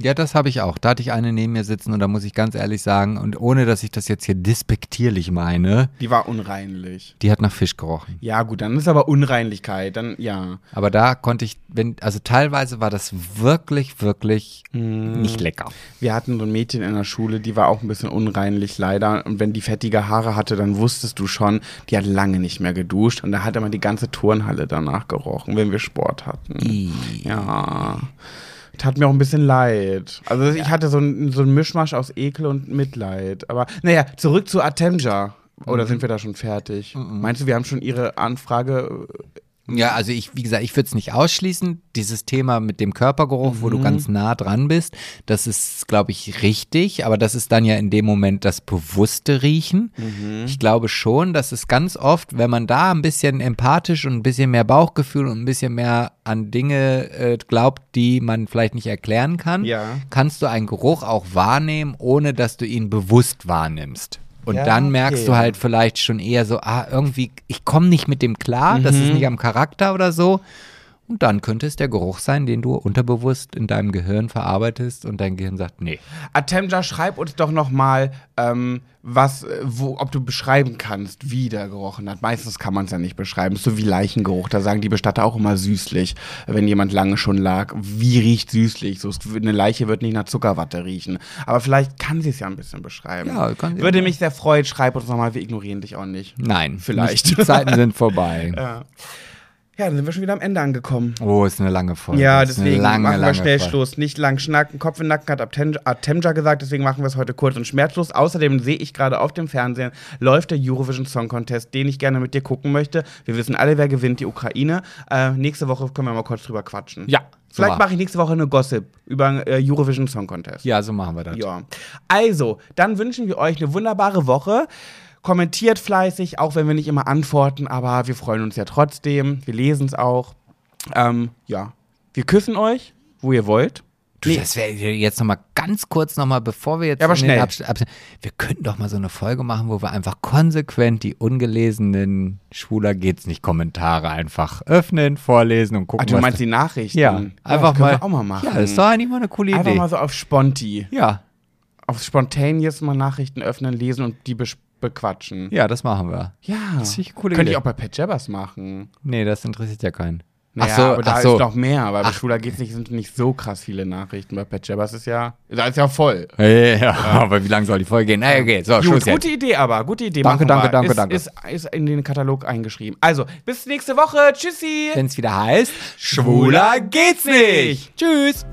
Ja, das habe ich auch. Da hatte ich eine neben mir sitzen und da muss ich ganz ehrlich sagen, und ohne dass ich das jetzt hier despektierlich meine, Die war unreinlich. die hat nach Fisch gerochen. Ja, gut, dann ist aber Unreinlichkeit. Dann, ja. Aber da konnte ich, wenn, also teilweise war das wirklich, wirklich Mm. nicht lecker. Wir hatten so ein Mädchen in der Schule, die war auch ein bisschen unreinlich leider. Und wenn die fettige Haare hatte, dann wusstest du schon, die hat lange nicht mehr geduscht. Und da hat immer die ganze Turnhalle danach gerochen, wenn wir Sport hatten. Ja. Tat mir auch ein bisschen leid. Also ich hatte so ein, so Mischmasch aus Ekel und Mitleid. Aber naja, zurück zu Atemja. Oder sind wir da schon fertig? Meinst du, wir haben schon ihre Anfrage? Ja, also ich, wie gesagt, ich würde es nicht ausschließen. Dieses Thema mit dem Körpergeruch, wo du ganz nah dran bist, das ist, glaube ich, richtig. Aber das ist dann ja in dem Moment das bewusste Riechen. Ich glaube schon, dass es ganz oft, wenn man da ein bisschen empathisch und ein bisschen mehr Bauchgefühl und ein bisschen mehr an Dinge äh, glaubt, die man vielleicht nicht erklären kann, Ja. kannst du einen Geruch auch wahrnehmen, ohne dass du ihn bewusst wahrnimmst. Und Ja, dann merkst okay. du halt vielleicht schon eher so, ah, irgendwie, ich komme nicht mit dem klar, das Mhm. ist nicht am Charakter oder so. Und dann könnte es der Geruch sein, den du unterbewusst in deinem Gehirn verarbeitest und dein Gehirn sagt, nee. Atemja, schreib uns doch noch mal, ähm, was, äh, wo, ob du beschreiben kannst, wie der gerochen hat. Meistens kann man es ja nicht beschreiben. So wie Leichengeruch. Da sagen die Bestatter auch immer süßlich, wenn jemand lange schon lag. Wie riecht süßlich? So, eine Leiche wird nicht nach Zuckerwatte riechen. Aber vielleicht kann sie es ja ein bisschen beschreiben. Ja, kann sie Würde mich sehr freuen. Schreib uns noch mal. Wir ignorieren dich auch nicht. Nein, Vielleicht. Nicht, die Zeiten sind vorbei. Ja. Ja, dann sind wir schon wieder am Ende angekommen. Oh, ist eine lange Folge. Ja, Ist deswegen lange, machen wir schnell Folge. Schluss. Nicht lang schnacken. Kopf in den Nacken hat Atemja gesagt, deswegen machen wir es heute kurz und schmerzlos. Außerdem sehe ich gerade auf dem Fernsehen, läuft der Eurovision Song Contest, den ich gerne mit dir gucken möchte. Wir wissen alle, wer gewinnt, die Ukraine. Äh, nächste Woche können wir mal kurz drüber quatschen. Ja, so Vielleicht mache ich nächste Woche eine Gossip über äh, Eurovision Song Contest. Ja, so machen wir das. Ja. Also, dann wünschen wir euch eine wunderbare Woche. Kommentiert fleißig, auch wenn wir nicht immer antworten, aber wir freuen uns ja trotzdem. Wir lesen es auch. Ähm, ja. Wir küssen euch, wo ihr wollt. Du, Nee. das wäre jetzt noch mal ganz kurz noch mal, bevor wir jetzt Ja, aber schnell. Wir könnten doch mal so eine Folge machen, wo wir einfach konsequent die ungelesenen Schwuler geht's nicht Kommentare einfach öffnen, vorlesen und gucken, Ach, du meinst die Nachrichten? ja, das einfach können mal Wir auch mal machen. Ja, das ist doch eigentlich mal eine coole Einfach Idee. mal so auf Sponti. ja, Auf Spontaneous mal Nachrichten öffnen, lesen und die bes- bequatschen. ja, das machen wir. Ja. Das ist coole Könnte ich auch bei Pat Jabbers machen. Nee, das interessiert ja keinen. Naja, Ach so, aber da ach so. ist noch mehr. Aber bei Schwuler geht's nicht, sind nicht so krass viele Nachrichten. Bei Pet Jabbers ist ja, da ist ja voll. Ja, aber wie lange soll die Folge gehen? Na, okay, so, Gut, Schluss jetzt. gute Idee aber, gute Idee. Danke, danke, danke, ist, danke. Ist, ist in den Katalog eingeschrieben. Also, bis nächste Woche. Tschüssi. Wenn es wieder heißt, Schwuler geht's nicht. Tschüss.